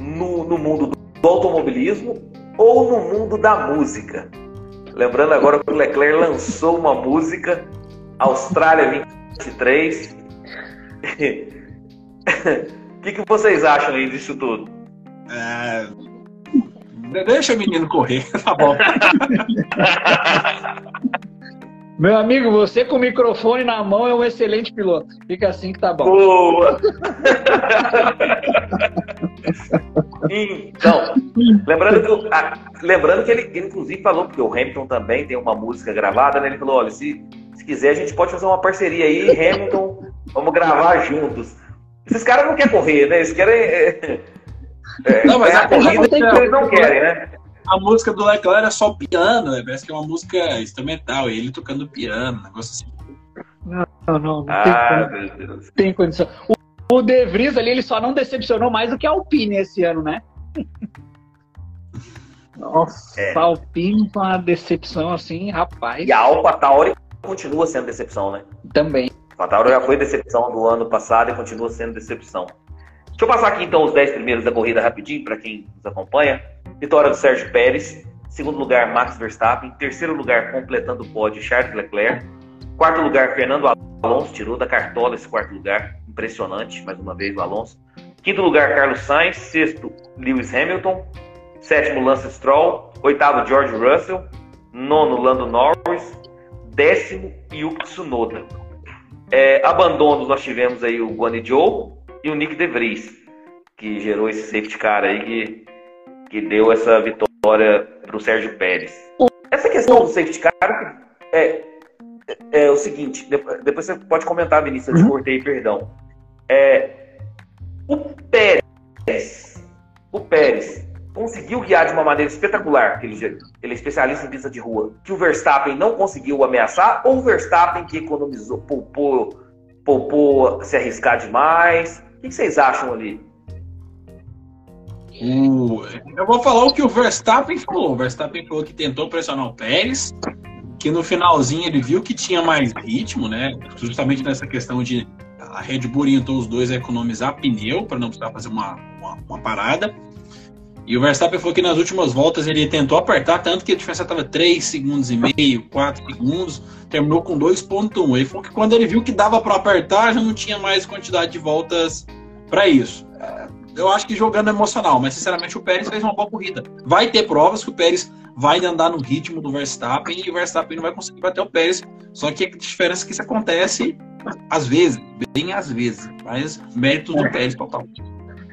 no, no mundo do, do automobilismo ou no mundo da música? Lembrando agora que o Leclerc lançou uma música, Austrália 23. O que, que vocês acham aí disso tudo? É, Deixa o menino correr, tá bom. Meu amigo, você com o microfone na mão é um excelente piloto. Fica assim que tá bom. Boa! então, lembrando que, ah, lembrando que ele, ele, inclusive, falou, porque o Hamilton também tem uma música gravada, né? Ele falou: olha, se, se quiser, a gente pode fazer uma parceria aí, Hamilton, vamos gravar juntos. Esses caras não querem correr, né? Eles querem. É, é, Não, mas a- corrida que que- eles não querem, né? A música do Leclerc é só piano, né? parece que é uma música instrumental, ele tocando piano, um negócio assim. Não, não, não tem, Ah, con- meu Deus. tem condição. O, o De Vries ali, ele só não decepcionou mais do que a Alpine esse ano, né? Nossa, É. a Alpine com uma decepção assim, rapaz. E a Alpha Tauri continua sendo decepção, né? Também. A Tauri já foi decepção do ano passado e continua sendo decepção. Deixa eu passar aqui então os 10 primeiros da corrida rapidinho para quem nos acompanha. Vitória do Sérgio Pérez. Segundo lugar, Max Verstappen. Terceiro lugar, completando o pódio, Charles Leclerc. Quarto lugar, Fernando Alonso. Tirou da cartola esse quarto lugar. Impressionante, mais uma vez, o Alonso. Quinto lugar, Carlos Sainz. Sexto, Lewis Hamilton. Sétimo, Lance Stroll. Oitavo, George Russell. Nono, Lando Norris. Décimo, Yuki Tsunoda. É, abandonos, nós tivemos aí o Guan Yu Zhou e o Nick De Vries. que gerou esse safety car aí que, que deu essa vitória para o Sérgio Pérez. Essa questão do safety car é, é, é o seguinte, depois você pode comentar, Vinícius, eu te uhum. cortei, perdão. É, o Pérez, o Pérez conseguiu guiar de uma maneira espetacular, ele, ele é especialista em pista de rua, que o Verstappen não conseguiu ameaçar, ou o Verstappen que economizou, poupou, poupou se arriscar demais? O que vocês acham ali? eu vou falar o que o Verstappen falou. O Verstappen falou que tentou pressionar o Pérez, que no finalzinho ele viu que tinha mais ritmo, né? Justamente nessa questão de a Red Bull orientou os dois a economizar pneu para não precisar fazer uma, uma, uma, parada. E o Verstappen falou que nas últimas voltas ele tentou apertar, tanto que a diferença estava 3 segundos e meio, 4 segundos, terminou com 2.1. Ele falou que quando ele viu que dava para apertar, já não tinha mais quantidade de voltas para isso eu acho que jogando emocional, mas sinceramente o Pérez fez uma boa corrida. Vai ter provas que o Pérez vai andar no ritmo do Verstappen e o Verstappen não vai conseguir bater o Pérez. Só que a diferença é que isso acontece às vezes, bem às vezes, mas mérito do Pérez total.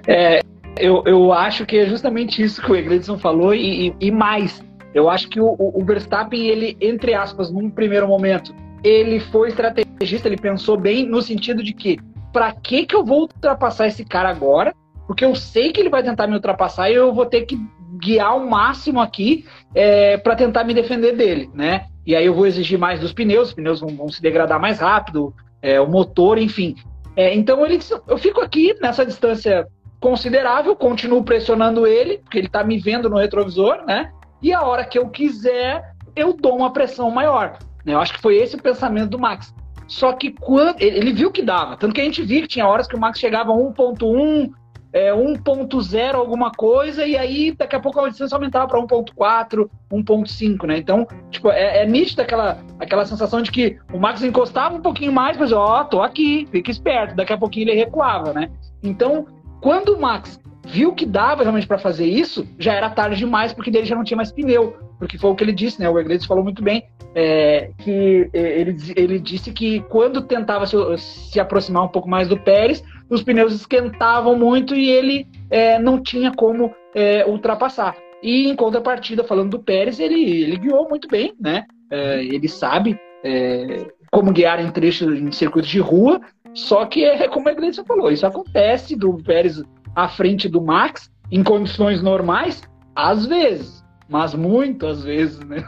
É, eu, eu acho que é justamente isso que o Egledson falou e, e, e mais. Eu acho que o, o, Verstappen, ele, entre aspas, num primeiro momento, ele foi estrategista, ele pensou bem no sentido de que para que que eu vou ultrapassar esse cara agora? porque eu sei que ele vai tentar me ultrapassar e eu vou ter que guiar o máximo aqui é, para tentar me defender dele, né? E aí eu vou exigir mais dos pneus, os pneus vão, vão se degradar mais rápido, é, o motor, enfim. É, então ele, eu fico aqui nessa distância considerável, continuo pressionando ele, porque ele está me vendo no retrovisor, né? E a hora que eu quiser, eu dou uma pressão maior. Né? Eu acho que foi esse o pensamento do Max. Só que quando ele viu que dava, tanto que a gente viu que tinha horas que o Max chegava a 1.1, é, 1.0 alguma coisa, e aí daqui a pouco a distância aumentava para 1.4, 1.5, né? Então, tipo, é, é nítido aquela, aquela sensação de que o Max encostava um pouquinho mais, mas ó, tô aqui, fica esperto, daqui a pouquinho ele recuava, né? Então, quando o Max viu que dava realmente para fazer isso, já era tarde demais, porque dele já não tinha mais pneu. Porque foi o que ele disse, né? O Iglesias falou muito bem, é, que é, ele, ele disse que quando tentava se, se aproximar um pouco mais do Pérez, os pneus esquentavam muito e ele é, não tinha como é, ultrapassar. E em contrapartida, falando do Pérez, ele, ele guiou muito bem, né? É, ele sabe é, como guiar em trechos, em circuitos de rua, só que é como a Iglesias falou, isso acontece do Pérez à frente do Max em condições normais, às vezes, mas muitas vezes, né?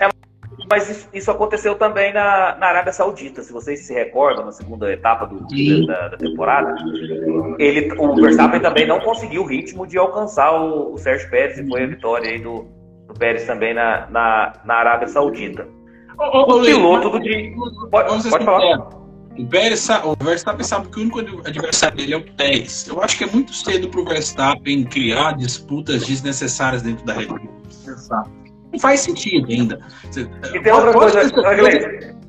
É, mas isso, aconteceu também na, na Arábia Saudita, se vocês se recordam, na segunda etapa do, da, da, temporada. Ele, o Verstappen também não conseguiu o ritmo de alcançar o, o Sérgio Pérez, e foi a vitória aí do, do Pérez também na, na, na Arábia Saudita. Ô, o piloto do dia. Pode, pode falar. O, Pérez, o Verstappen sabe que o único adversário dele é o Pérez. Eu acho que é muito cedo para o Verstappen criar disputas desnecessárias dentro da Red Bull. Exato. Não faz sentido ainda. E tem outra coisa, Guilherme.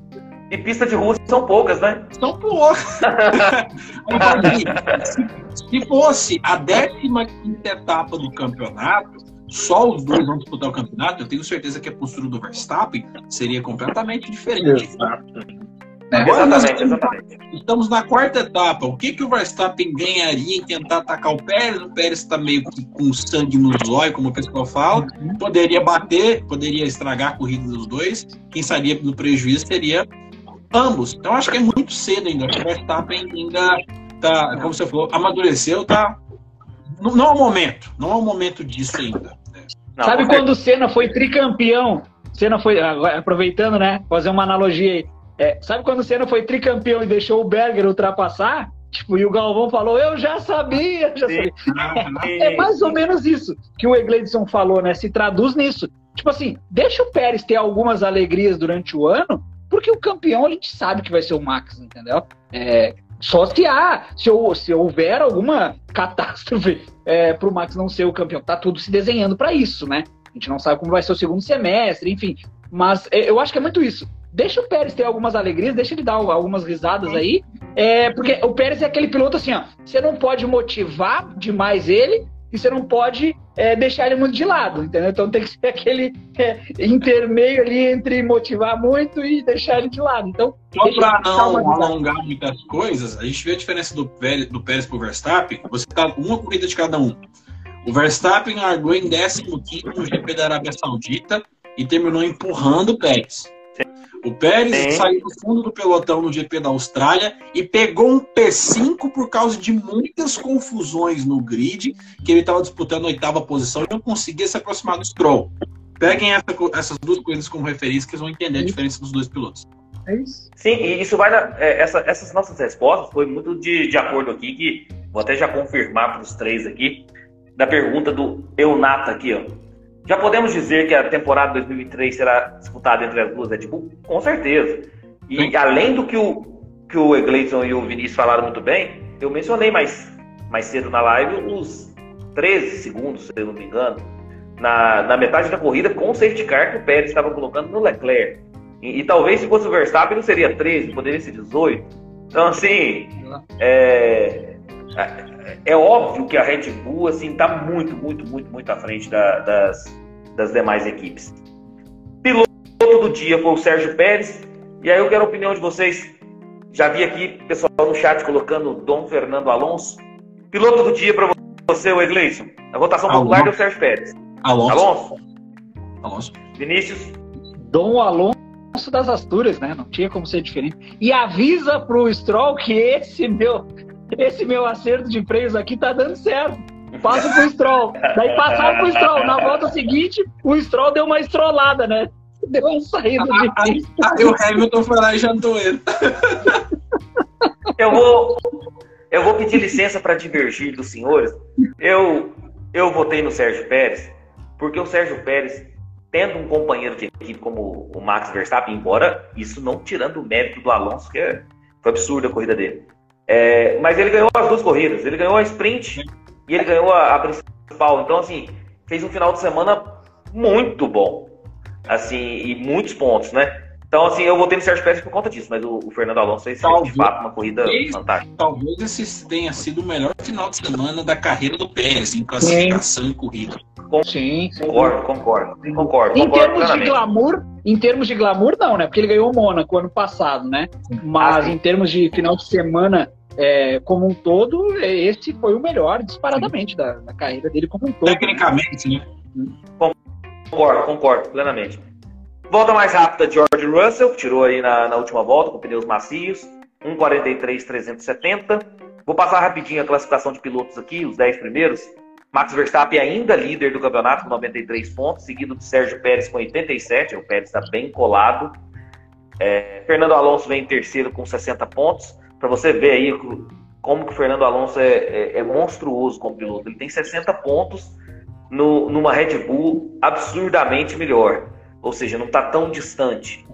E pista de rua são poucas, né? São poucas. se fosse a 15 etapa do campeonato, só os dois vão disputar o campeonato, eu tenho certeza que a postura do Verstappen seria completamente diferente. Exato. Agora exatamente, exatamente. Estamos na quarta etapa. O que, que o Verstappen ganharia em tentar atacar o Pérez? O Pérez está meio com sangue no zóio, como o pessoal fala. Uhum. Poderia bater, poderia estragar a corrida dos dois. Quem sairia do prejuízo seria ambos. Então acho que é muito cedo ainda. O Verstappen ainda tá, como você falou, amadureceu, tá. Não, não é o momento. Não é o momento disso ainda. Não, Sabe quando o Senna foi tricampeão? Senna foi, aproveitando, né? Fazer uma analogia aí é, sabe quando o Senna foi tricampeão e deixou o Berger ultrapassar? Tipo, e o Galvão falou, eu já sabia, já sabia. é mais ou menos isso que o Egledson falou, né? Se traduz nisso. Tipo assim, deixa o Pérez ter algumas alegrias durante o ano, porque o campeão a gente sabe que vai ser o Max, entendeu? É, só se há, se, se houver alguma catástrofe é, para o Max não ser o campeão. Tá tudo se desenhando para isso, né? A gente não sabe como vai ser o segundo semestre, enfim. Mas é, eu acho que é muito isso deixa o Pérez ter algumas alegrias, deixa ele dar algumas risadas aí, é, porque o Pérez é aquele piloto assim, ó, você não pode motivar demais ele e você não pode é, deixar ele muito de lado, entendeu? Então tem que ser aquele é, intermeio ali entre motivar muito e deixar ele de lado. Então, só para não alongar muitas coisas, a gente vê a diferença do Pérez, do Pérez pro Verstappen, você tá uma corrida de cada um. O Verstappen largou em 15 no GP da Arábia Saudita e terminou empurrando o Pérez. O Pérez Sim. saiu do fundo do pelotão no GP da Austrália e pegou um P5 por causa de muitas confusões no grid, que ele estava disputando a oitava posição e não conseguia se aproximar do Stroll. Peguem essa, essas duas coisas como referência que eles vão entender a diferença dos dois pilotos. É isso. Sim, e isso vai na, é, essa, essas nossas respostas foi muito de, de acordo aqui, que vou até já confirmar para os três aqui, da pergunta do Eunata aqui, ó. Já podemos dizer que a temporada 2003 será disputada entre as duas Red Bull? Com certeza. E Sim. além do que o, que o Egleison e o Vinícius falaram muito bem, eu mencionei mais, mais cedo na live os 13 segundos, se eu não me engano, na, na metade da corrida com o safety car que o Pérez estava colocando no Leclerc. E, e, talvez se fosse o Verstappen não seria 13, poderia ser 18. Então, assim, é, é óbvio que a Red Bull assim está muito, muito, muito, muito à frente da, das, das demais equipes. Piloto do dia foi o Sérgio Pérez. E aí eu quero a opinião de vocês. Já vi aqui pessoal no chat colocando Dom Fernando Alonso. Piloto do dia para você, o Egleison. A votação Alonso. popular deu Sérgio Pérez. Alonso. Alonso. Alonso. Vinícius. Dom Alonso das Asturas, né? Não tinha como ser diferente. E avisa pro Stroll que esse meu esse meu acerto de freios aqui tá dando certo. Passa pro Stroll. Daí passaram pro Stroll. Na volta seguinte, o Stroll deu uma estrolada, né? Deu uma saída de aí, aí o Hamilton foi lá e jantou ele. Eu vou, eu vou pedir licença para divergir dos senhores. Eu, eu votei no Sérgio Pérez, porque o Sérgio Pérez, tendo um companheiro de equipe como o Max Verstappen, embora isso não tirando o mérito do Alonso, que é, foi absurda a corrida dele. É, mas ele ganhou as duas corridas. Ele ganhou a sprint e ele ganhou a, a, principal. Então, assim, fez um final de semana muito bom. Assim, e muitos pontos, né? Então, assim, eu votei no Sérgio Pérez por conta disso, mas o, o Fernando Alonso fez talvez, de fato uma corrida fantástica. Talvez esse tenha sido o melhor final de semana da carreira do Pérez, em classificação e corrida. Com, sim, concordo, concordo, concordo. Em concordo termos de glamour, em termos de glamour, não, né? Porque ele ganhou o Mônaco ano passado, né? Mas ah, em termos de final de semana é, como um todo, esse foi o melhor, disparadamente, da, da, carreira dele como um todo. Tecnicamente, né? Concordo, concordo, plenamente. Volta mais rápida, George Russell, tirou aí na, na última volta com pneus macios, 1,43,370. Vou passar rapidinho a classificação de pilotos aqui, os 10 primeiros. Max Verstappen ainda líder do campeonato com 93 pontos, seguido de Sérgio Pérez com 87. O Pérez está bem colado. É, Fernando Alonso vem em terceiro com 60 pontos. Para você ver aí como que o Fernando Alonso é, é, é monstruoso como piloto. Ele tem 60 pontos no, numa Red Bull absurdamente melhor. Ou seja, não está tão distante.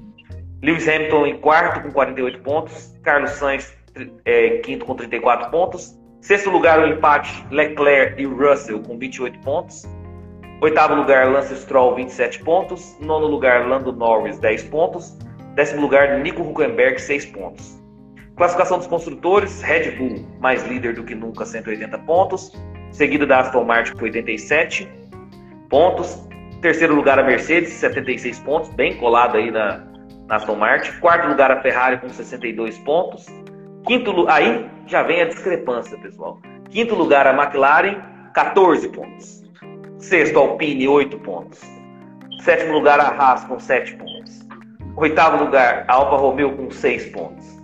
Lewis Hamilton em quarto com 48 pontos. Carlos Sainz é, quinto com 34 pontos. Sexto lugar, o empate Leclerc e Russell com 28 pontos. Oitavo lugar, Lance Stroll, 27 pontos. Nono lugar, Lando Norris, 10 pontos. Décimo lugar, Nico Huckenberg, 6 pontos. Classificação dos construtores, Red Bull, mais líder do que nunca, 180 pontos. Seguido da Aston Martin, com 87 pontos. Terceiro lugar, a Mercedes, 76 pontos, bem colado aí na, na Aston Martin. Quarto lugar, a Ferrari, com 62 pontos. Quinto, aí já vem a discrepância, pessoal. Quinto lugar, a McLaren, 14 pontos. Sexto, Alpine, 8 pontos. Sétimo lugar, a Haas, com 7 pontos. Oitavo lugar, a Alfa Romeo, com 6 pontos.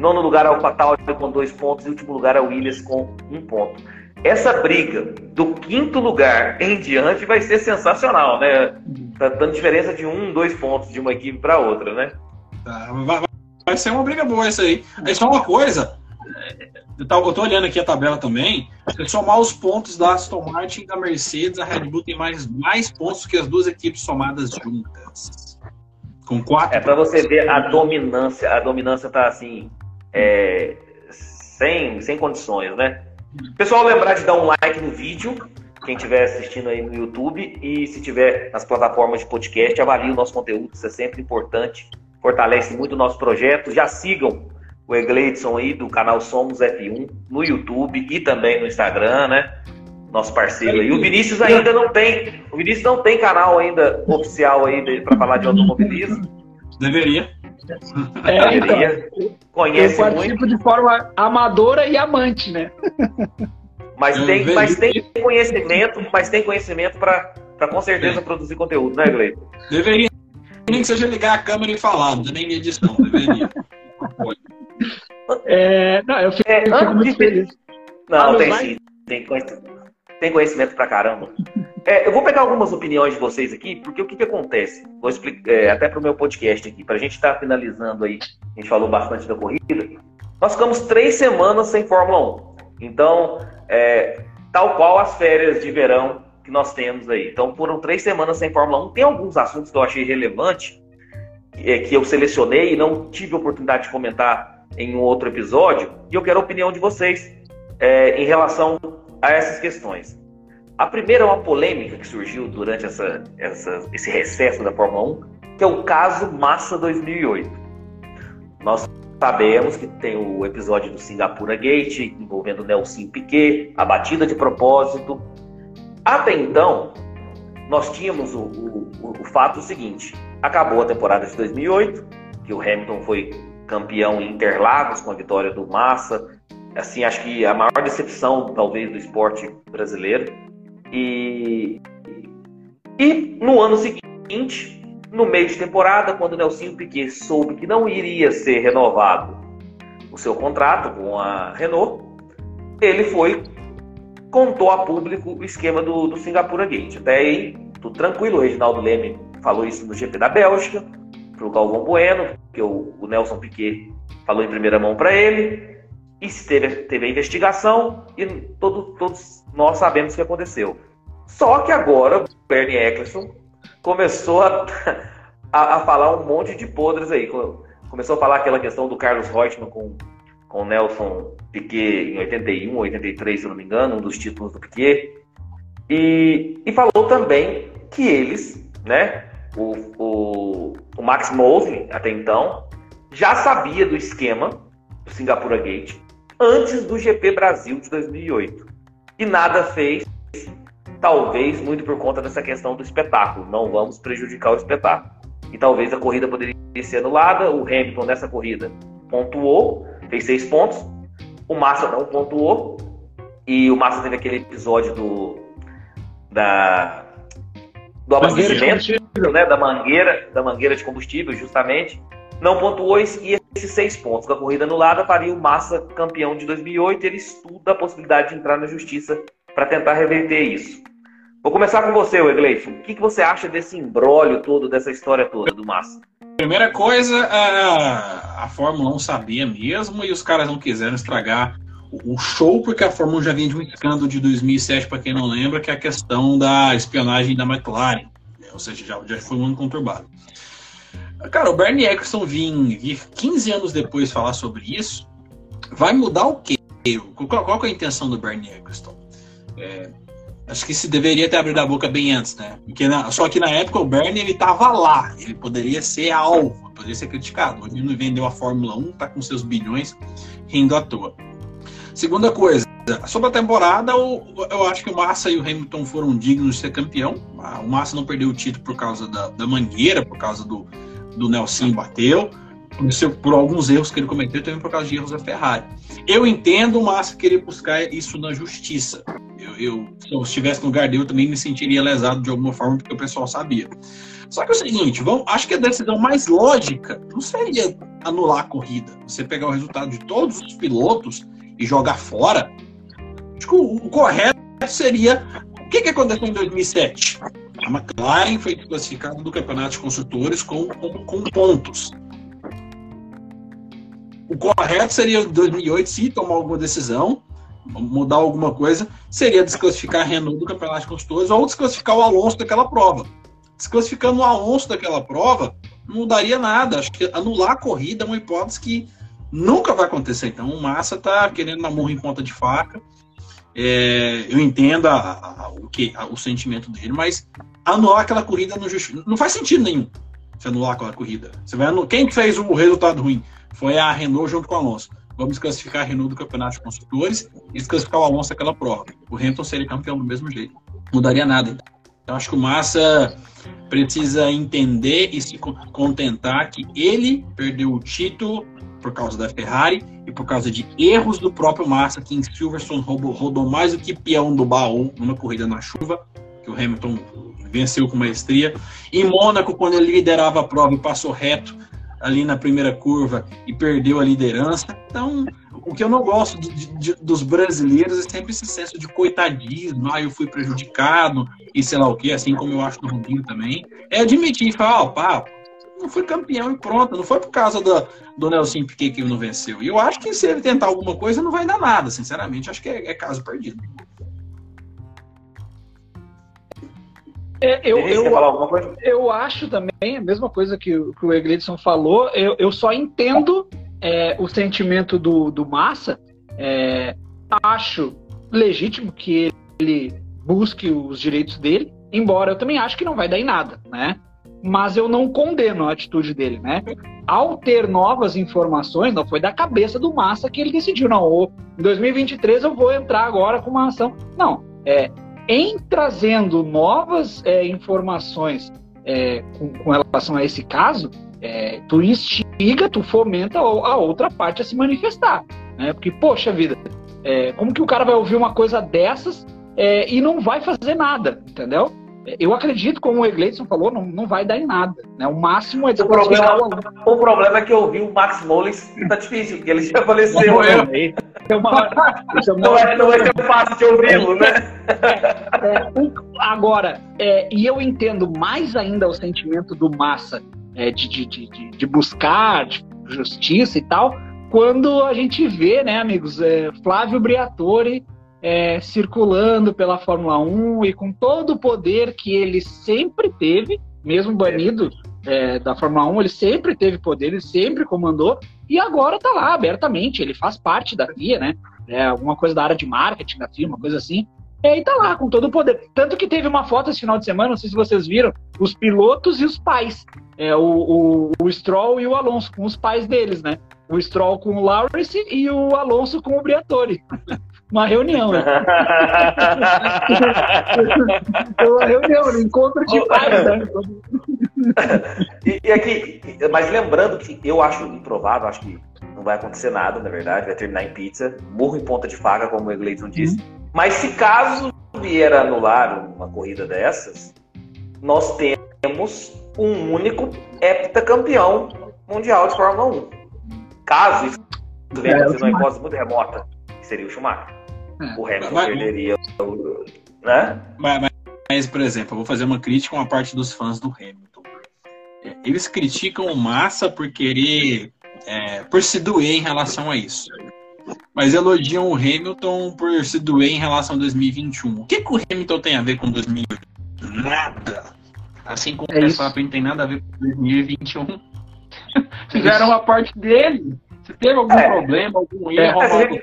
Nono lugar, a AlphaTauri, com 2 pontos. E último lugar, a Williams, com 1 um ponto. Essa briga do quinto lugar em diante vai ser sensacional, né? Tá dando diferença de um, dois pontos de uma equipe para outra, né? Tá, vai, Vai ser uma briga boa isso aí. Aí só uma coisa. Eu tô olhando aqui a tabela também. Se somar os pontos da Aston Martin e da Mercedes, a Red Bull tem mais, mais pontos que as duas equipes somadas juntas. Com quatro. É para você ver a dominância. A dominância tá assim. É, sem, sem condições, né? Pessoal, lembrar de dar um like no vídeo, quem estiver assistindo aí no YouTube, e se tiver nas plataformas de podcast, avalie o nosso conteúdo, isso é sempre importante fortalece muito o nosso projeto. Já sigam o Egleidson aí do canal Somos F1 no YouTube e também no Instagram, né? nosso parceiro aí. O Vinícius ainda não tem, o Vinícius não tem canal ainda oficial aí para falar de automobilismo. Deveria. É, Deveria. Então, Conhece eu participo muito. de forma amadora e amante, né? Mas tem, mas tem conhecimento, mas tem conhecimento para com certeza é. produzir conteúdo, né, Gleito? Deveria. Nem que seja ligar a câmera e falar, não nem edição, deveria. é, não, eu fico, é, eu fico muito feliz. Não, ah, tem sim. Tem conhecimento, tem conhecimento pra caramba. É, eu vou pegar algumas opiniões de vocês aqui, porque o que, que acontece? Vou explicar é, até pro meu podcast aqui, pra gente estar tá finalizando aí. A gente falou bastante da corrida. Nós ficamos três semanas sem Fórmula 1. Então, é, tal qual as férias de verão que nós temos aí. Então, foram três semanas sem Fórmula 1. Tem alguns assuntos que eu achei relevante, é, que eu selecionei e não tive oportunidade de comentar em um outro episódio, e eu quero a opinião de vocês é, em relação a essas questões. A primeira é uma polêmica que surgiu durante essa, essa, esse recesso da Fórmula 1, que é o caso Massa 2008. Nós sabemos que tem o episódio do Singapura Gate envolvendo Nelson Piquet, a batida de propósito. Até então, nós tínhamos o, o, o, fato seguinte: acabou a temporada de 2008, que o Hamilton foi campeão em Interlagos com a vitória do Massa. Assim, acho que a maior decepção, talvez, do esporte brasileiro. E, e no ano seguinte, no meio de temporada, quando o Nelson Piquet soube que não iria ser renovado o seu contrato com a Renault, ele foi contou a público o esquema do, do Singapura Gate. Até aí, tudo tranquilo, o Reginaldo Leme falou isso no GP da Bélgica, para o Galvão Bueno, que o, o, Nelson Piquet falou em primeira mão para ele, e teve, teve a investigação, e todo, todos nós sabemos o que aconteceu. Só que agora o Bernie Eccleston começou a, a, a, falar um monte de podres aí. Começou a falar aquela questão do Carlos Reutemann com, com Nelson Piquet em 81, 83, se não me engano, um dos títulos do Piquet. E, e falou também que eles, né, o, o, o Max Mosley, até então, já sabia do esquema do Singapura Gate antes do GP Brasil de 2008. E nada fez talvez muito por conta dessa questão do espetáculo. Não vamos prejudicar o espetáculo. E talvez a corrida poderia ser anulada. O Hamilton nessa corrida pontuou, fez seis pontos. O Massa não pontuou. E o Massa teve aquele episódio do da do abastecimento, né, da mangueira, da mangueira de combustível, justamente. Não pontuou e esses seis pontos da corrida anulada faria o Massa campeão de 2008. Ele estuda a possibilidade de entrar na justiça para tentar reverter isso. Vou começar com você, Egleison. O que, que você acha desse embrólio todo, dessa história toda do Massa? Primeira coisa, a, a Fórmula 1 sabia mesmo e os caras não quiseram estragar o show, porque a Fórmula 1 já vinha de um escândalo de 2007, para quem não lembra, que é a questão da espionagem da McLaren. Ou seja, já, já foi um ano conturbado. Cara, o Bernie Eccleston vir, vir 15 anos depois falar sobre isso, vai mudar o quê? Qual, qual é a intenção do Bernie Eccleston? É, Acho que se deveria ter abrido a boca bem antes, né? Porque na, só que na época o Bernie ele tava lá, ele poderia ser alvo, poderia ser criticado. Ele não vendeu a Fórmula 1, tá com seus bilhões rindo à toa. Segunda coisa, sobre a temporada, eu, eu acho que o Massa e o Hamilton foram dignos de ser campeão. O Massa não perdeu o título por causa da, da mangueira, por causa do, do Nelson bateu por alguns erros que ele cometeu, também por causa de erros da Ferrari. Eu entendo o Massa querer buscar isso na justiça. Eu, eu, se eu estivesse no lugar dele, eu também me sentiria lesado de alguma forma, porque o pessoal sabia. Só que é o seguinte, vamos, acho que a decisão mais lógica não seria anular a corrida. Você pegar o resultado de todos os pilotos e jogar fora. Acho que o, o correto seria. O que, que aconteceu em 2007? A McLaren foi desclassificada do campeonato de construtores com, com, com pontos. O correto seria 2008, se tomar alguma decisão, mudar alguma coisa, seria desclassificar a Renault do Campeonato de Construtores ou desclassificar o Alonso daquela prova. Desclassificando o Alonso daquela prova, não mudaria nada. Acho que anular a corrida é uma hipótese que nunca vai acontecer. Então, o Massa está querendo namorro em ponta de faca. É, eu entendo a, a, o, que, o sentimento dele, mas anular aquela corrida não, não faz sentido nenhum. Você anular aquela corrida. Você vai anular, quem fez o resultado ruim? Foi a Renault junto com o Alonso. vamos desclassificar a Renault do campeonato de construtores e desclassificar o Alonso daquela prova. O Hamilton seria campeão do mesmo jeito. Mudaria nada. Então acho que o Massa precisa entender e se contentar que ele perdeu o título por causa da Ferrari e por causa de erros do próprio Massa, que em Silverstone rodou, rodou mais do que peão do baú numa corrida na chuva, que o Hamilton venceu com maestria. Em Mônaco, quando ele liderava a prova e passou reto ali na primeira curva e perdeu a liderança. Então, o que eu não gosto de, de, dos brasileiros é sempre esse senso de coitadismo, ah, eu fui prejudicado e sei lá o que, assim como eu acho do Rubinho também. É admitir e falar, ó, oh, pá, não foi campeão e pronto, não foi por causa do, do Nelson Piquet que ele não venceu. E eu acho que se ele tentar alguma coisa, não vai dar nada, sinceramente, acho que é, é caso perdido. É, eu, eu, eu, acho também a mesma coisa que, que o Egledson falou. Eu, eu só entendo é, o sentimento do, do Massa. É, acho legítimo que ele busque os direitos dele, embora eu também acho que não vai dar em nada, né? Mas eu não condeno a atitude dele, né? Ao ter novas informações, não foi da cabeça do Massa que ele decidiu, não. Em 2023 eu vou entrar agora com uma ação. Não, é, em trazendo novas é, informações é, com, com, relação a esse caso, é, tu instiga, tu fomenta a outra parte a se manifestar. Né? Porque, poxa vida, é, como que o cara vai ouvir uma coisa dessas é, e não vai fazer nada, entendeu? Eu acredito, como o Egleison falou, não, não vai dar em nada. Né? O máximo é o problema, o problema é que eu ouvi o Max Mollins tá difícil, porque ele já faleceu. Não, né? é uma, não, é, não é tão fácil de ouvi-lo, né? É, é, agora, é, e eu entendo mais ainda o sentimento do Massa é, de, de, de, de, buscar de justiça e tal, quando a gente vê, né, amigos, é, Flávio Briatore é, circulando pela Fórmula 1 e com todo o poder que ele sempre teve, mesmo banido é, da Fórmula 1, ele sempre teve poder, ele sempre comandou, e agora tá lá abertamente, ele faz parte da FIA, né? É, alguma coisa da área de marketing da FIA, uma coisa assim. É, e tá lá, com todo o poder. Tanto que teve uma foto esse final de semana, não sei se vocês viram, os pilotos e os pais. É, o, o, o Stroll e o Alonso, com os pais deles, né? O Stroll com o Lawrence e o Alonso com o Briatore. uma reunião. Né? uma reunião, um encontro de pais, né? e, e, aqui, mas lembrando que eu acho improvável, acho que não vai acontecer nada, na verdade, vai terminar em pizza, morro em ponta de faca, como o disse. Uhum. Mas se caso vier a anular uma corrida dessas, nós temos um único heptacampeão mundial de Fórmula 1. Caso isso venha é, acontecer numa hipótese muito remota, que seria o Schumacher. É. O Hamilton mas, perderia o. Né? Mas, mas, mas, por exemplo, eu vou fazer uma crítica a uma parte dos fãs do Hamilton. É, eles criticam o Massa por querer. É, por se doer em relação a isso. Mas elogiam o Hamilton por se doer em relação a 2021. O que, que o Hamilton tem a ver com 2008? Nada. Assim como é o Verstappen não tem nada a ver com 2021. Fizeram a parte dele. Se teve algum é. problema, algum erro, é. algum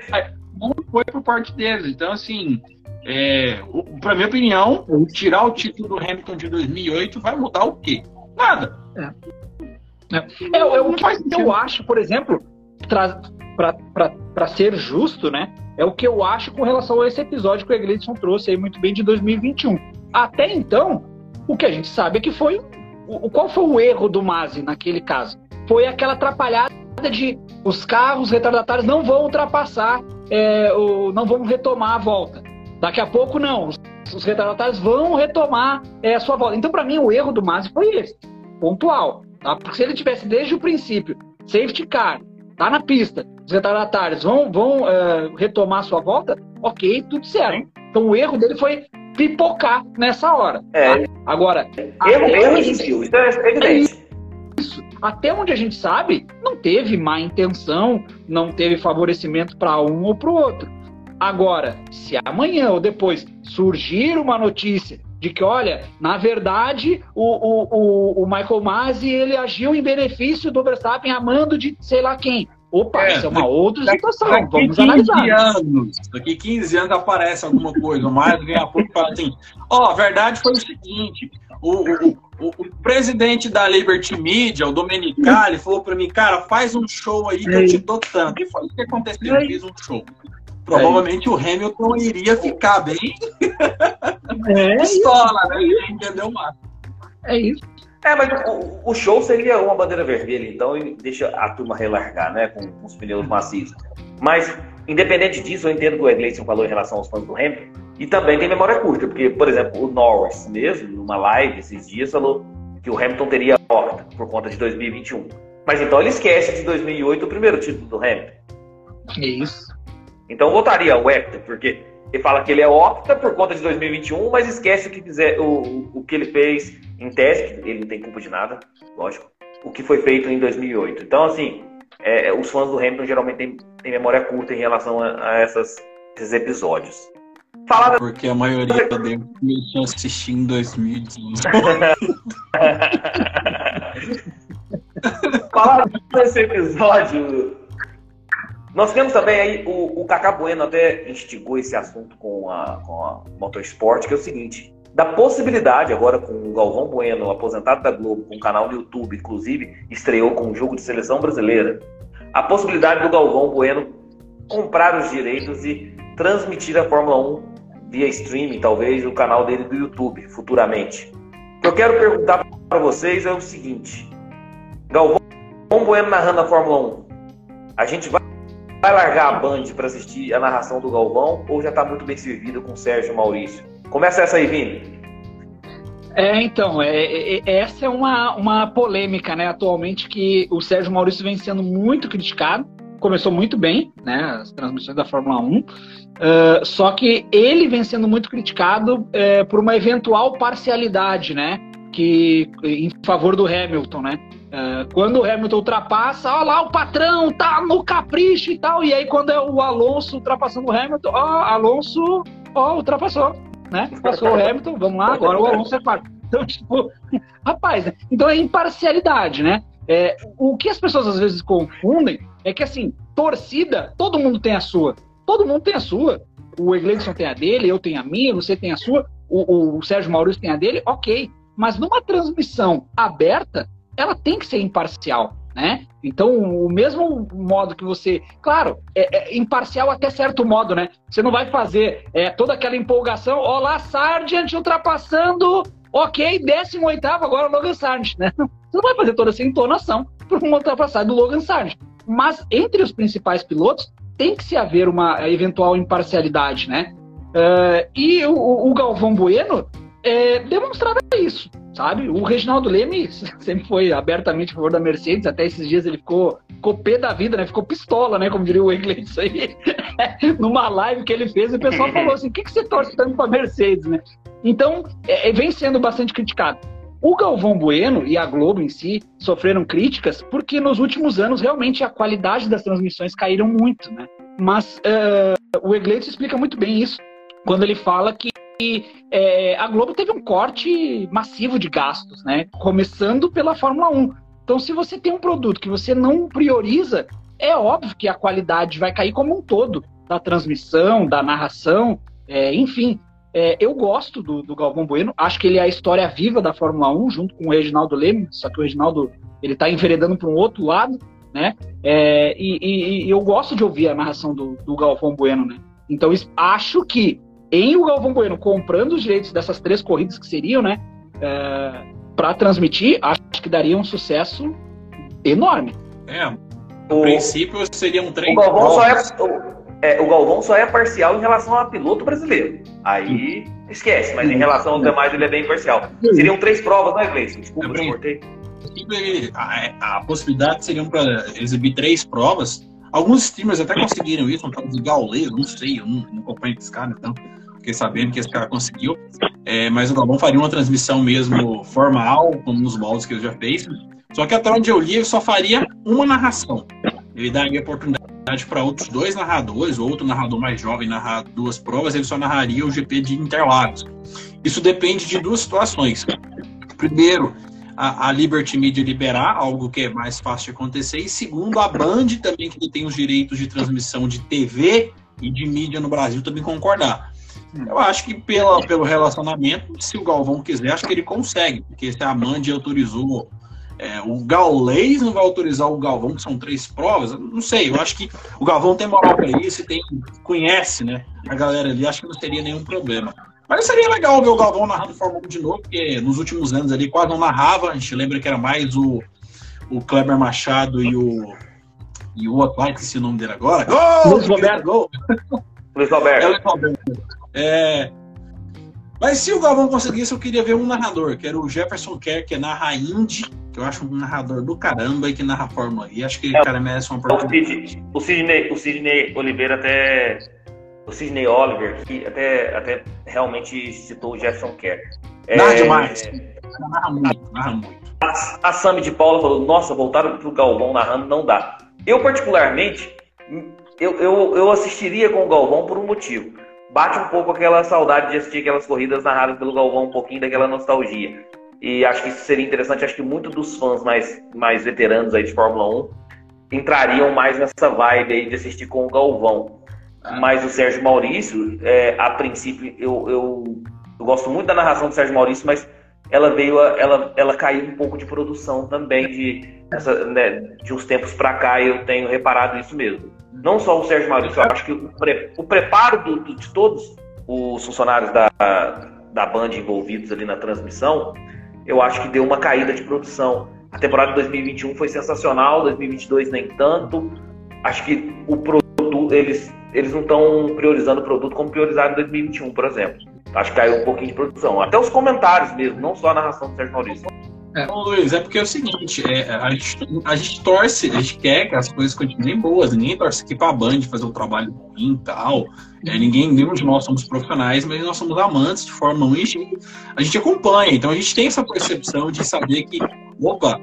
não foi por parte deles. Então, assim, é, para minha opinião, tirar o título do Hamilton de 2008 vai mudar o quê? Nada. É. É, é, o que eu acho, por exemplo, para ser justo, né? É o que eu acho com relação a esse episódio que o Eglisson trouxe aí muito bem de 2021. Até então, o que a gente sabe é que foi. O, qual foi o erro do Masi naquele caso? Foi aquela atrapalhada de os carros retardatários não vão ultrapassar, é, o, não vão retomar a volta. Daqui a pouco, não. Os, os retardatários vão retomar é, a sua volta. Então, para mim, o erro do Masi foi esse, pontual. Tá? Porque se ele tivesse desde o princípio, safety car, tá na pista, os retardatários vão, vão uh, retomar a sua volta, ok, tudo certo. Então, o erro dele foi pipocar nessa hora. É. Tá? Agora, erro, erro existiu, isso é evidente. Até onde a gente sabe, não teve má intenção, não teve favorecimento para um ou para o outro. Agora, se amanhã ou depois surgir uma notícia de que, olha, na verdade, o, o, o, o Michael Masi ele agiu em benefício do Verstappen amando de sei lá quem. Opa, é, isso é uma outra daqui, situação. Daqui Vamos 15 analisar. Anos, daqui 15 anos aparece alguma coisa, o Maio ganha pouco e fala assim: ó, oh, a verdade foi o seguinte: o, o, o, o, presidente da Liberty Media, o Domenicali, falou para mim, cara, faz um show aí que eu te dou tanto. E foi o que aconteceu, eu fiz um show. Provavelmente é o Hamilton iria ficar bem é pistola, né? Entendeu, Marcos? É isso. É, mas o, o, show seria uma bandeira vermelha, então e deixa a turma relargar, né? Com, com os pneus macios. Mas, independente disso, eu entendo que o Egleison falou em relação aos fãs do Hamilton. E também tem memória curta, porque, por exemplo, o Norris mesmo, numa live esses dias, falou que o Hamilton teria octa por conta de 2021. Mas então ele esquece de 2008 o primeiro título do Hamilton. É isso. Então votaria o Hector, porque ele fala que ele é octa por conta de 2021, mas esquece o que, o, o que ele fez em teste, ele não tem culpa de nada, lógico, o que foi feito em 2008. Então, assim, é, os fãs do Hamilton geralmente têm, têm memória curta em relação a, a essas, esses episódios. Falar Porque a maioria dele começou a assistir em 2015. Falar desse episódio nós temos também aí o, o Cacá Bueno até instigou esse assunto com a, com a Motorsport, que é o seguinte: da possibilidade, agora com o Galvão Bueno, aposentado da Globo, com um canal no YouTube, inclusive, estreou com um jogo de seleção brasileira, a possibilidade do Galvão Bueno comprar os direitos e transmitir a Fórmula 1 via streaming, talvez, o canal dele do YouTube, futuramente. O que eu quero perguntar para vocês é o seguinte: Galvão Bueno narrando a Fórmula 1, a gente vai Vai largar a Band para assistir a narração do Galvão ou já está muito bem servido com o Sérgio Maurício? Começa essa aí, Vini. É, então, é, é, é, essa é uma, uma polêmica, né, atualmente, que o Sérgio Maurício vem sendo muito criticado. Começou muito bem, né, as transmissões da Fórmula 1, uh, só que ele vem sendo muito criticado uh, por uma eventual parcialidade, né, que, em favor do Hamilton, né. Uh, quando o Hamilton ultrapassa, olha lá, o patrão tá no capricho e tal. E aí, quando é o Alonso ultrapassando o Hamilton, ó, Alonso, ó, ultrapassou, né? Passou o Hamilton, vamos lá, agora o Alonso é quarto. Então, tipo, rapaz, então é imparcialidade, né? É, o que as pessoas às vezes confundem é que, assim, torcida, todo mundo tem a sua. Todo mundo tem a sua. O Egleison tem a dele, eu tenho a minha, você tem a sua, o, o Sérgio Maurício tem a dele, ok. Mas numa transmissão aberta, ela tem que ser imparcial, né? Então, o mesmo modo que você. Claro, é, é imparcial até certo modo, né? Você não vai fazer é, toda aquela empolgação, olá, Sargent ultrapassando, ok, 18 agora Logan Sargent, né? Você não vai fazer toda essa entonação para uma ultrapassagem do Logan Sargent. Mas entre os principais pilotos, tem que se haver uma eventual imparcialidade, né? Uh, e o, o Galvão Bueno é, demonstrava isso sabe? O Reginaldo Leme sempre foi abertamente a favor da Mercedes, até esses dias ele ficou, pé da vida, né? Ficou pistola, né? Como diria o inglês isso aí. Numa live que ele fez, o pessoal falou assim: o que, que você torce tanto pra Mercedes, né? Então, é, é, vem sendo bastante criticado. O Galvão Bueno e a Globo em si sofreram críticas porque nos últimos anos realmente a qualidade das transmissões caíram muito, né? Mas uh, o Egleito explica muito bem isso quando ele fala que é, a Globo teve um corte massivo de gastos, né? Começando pela Fórmula 1. Então, se você tem um produto que você não prioriza, é óbvio que a qualidade vai cair como um todo da transmissão, da narração, é, enfim. É, eu gosto do, do, Galvão Bueno, acho que ele é a história viva da Fórmula 1, junto com o Reginaldo Leme, só que o Reginaldo ele está enveredando para um outro lado, né? É, e, e, e, eu gosto de ouvir a narração do, do Galvão Bueno, né? Então acho que em o Galvão Bueno comprando os direitos dessas três corridas que seriam, né, é, para transmitir, acho que daria um sucesso enorme. É, no o, princípio seriam três. O Galvão, só é, o, é, o Galvão só é parcial em relação a piloto brasileiro. Aí esquece, mas em relação aos demais ele é bem parcial. Seriam três provas, não é, Gleice? Desculpa, eu cortei. A, a possibilidade seriam para exibir três provas. Alguns streamers até conseguiram isso, um tal de Gaules, não sei, eu não, não acompanho esse cara, então fiquei sabendo que esse cara conseguiu. É, mas o Galvão faria uma transmissão mesmo formal, como nos moldes que ele já fez. Só que até onde eu li, ele só faria uma narração. Ele daria oportunidade para outros dois narradores, ou outro narrador mais jovem narrar duas provas, ele só narraria o GP de Interlagos. Isso depende de duas situações. Primeiro, a, a, Liberty Media liberar, algo que é mais fácil de acontecer, e segundo, a Band também, que tem os direitos de transmissão de TV e de mídia no Brasil, também concordar. Eu acho que pela, pelo relacionamento, se o Galvão quiser, acho que ele consegue, porque se a Mandy autorizou é, o Gaulês não vai autorizar o Galvão, que são três provas. Não sei, eu acho que o Galvão tem moral para isso e tem, conhece né, a galera ali, acho que não teria nenhum problema. Mas seria legal ver o Galvão narrando Fórmula 1 de novo, porque nos últimos anos ali quase não narrava. A gente lembra que era mais o, o Kleber Machado e o. E o outro esqueci o nome dele agora. Gol! Luiz Roberto. Gol! Luiz Roberto. É, Luiz Roberto. É, mas se o Galvão conseguisse, eu queria ver um narrador, que era o Jefferson Kerr, que narra Indy, que eu acho um narrador do caramba e que narra Fórmula E. Acho que é, o cara merece uma oportunidade. O Sidney, o Sidney Oliveira até. O Sidney Oliver, que até, até realmente citou o Jefferson Kerr. Narra é, demais. Narra muito, narra muito. A, a Sami de Paula falou: Nossa, voltaram pro Galvão narrando, não dá. Eu, particularmente, eu, eu, eu assistiria com o Galvão por um motivo bate um pouco aquela saudade de assistir aquelas corridas narradas pelo Galvão, um pouquinho daquela nostalgia. E acho que isso seria interessante. Acho que muitos dos fãs mais, mais veteranos aí de Fórmula 1 entrariam mais nessa vibe aí de assistir com o Galvão. Ah. Mas o Sérgio Maurício, é, a princípio, eu, eu, eu, gosto muito da narração do Sérgio Maurício, mas ela veio, ela, ela caiu um pouco de produção também de, essa, né, de uns tempos para cá. Eu tenho reparado isso mesmo não só o Sérgio Maurício, eu acho que o, pre, o preparo do, do, de todos os funcionários da, da Band envolvidos ali na transmissão, eu acho que deu uma caída de produção. A temporada de 2021 foi sensacional, 2022 nem tanto. Acho que o produto, eles, eles não estão priorizando o produto como priorizaram em 2021, por exemplo. Acho que caiu um pouquinho de produção. Até os comentários mesmo, não só a narração do Sérgio Maurício. É. Bom, Luiz, é porque é o seguinte, é, a, gente, a gente torce, a gente quer que as coisas continuem boas, ninguém torce aqui pra Band fazer um trabalho ruim e tal. É, ninguém, nenhum de nós somos profissionais, mas nós somos amantes de Fórmula 1 e a gente, a gente acompanha. Então a gente tem essa percepção de saber que, opa,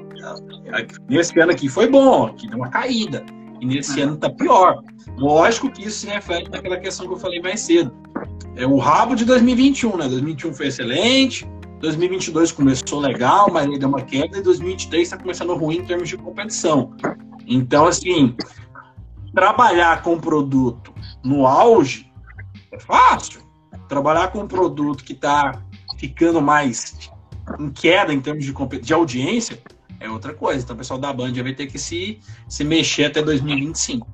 nesse ano aqui foi bom, aqui deu uma caída. E nesse é. ano tá pior. Lógico que isso se reflete naquela questão que eu falei mais cedo. É o rabo de 2021, né? 2021 foi excelente, 2022 começou legal, mas aí deu uma queda, e 2023 está começando ruim em termos de competição. Então, assim, trabalhar com produto no auge é fácil. Trabalhar com um produto que está ficando mais em queda em termos de, de audiência é outra coisa. Então, o pessoal da Band vai ter que se, se mexer até 2025.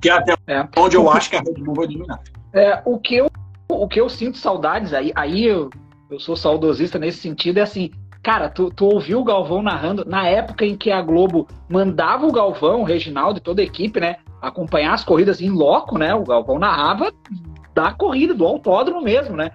Que é até é. onde eu acho que a Red Bull vai dominar. É, o, que eu, o que eu sinto saudades, aí, aí eu eu sou saudosista nesse sentido, é assim, cara, tu, tu ouviu o Galvão narrando na época em que a Globo mandava o Galvão, o Reginaldo e toda a equipe, né, acompanhar as corridas em loco, né? O Galvão narrava da corrida, do autódromo mesmo, né?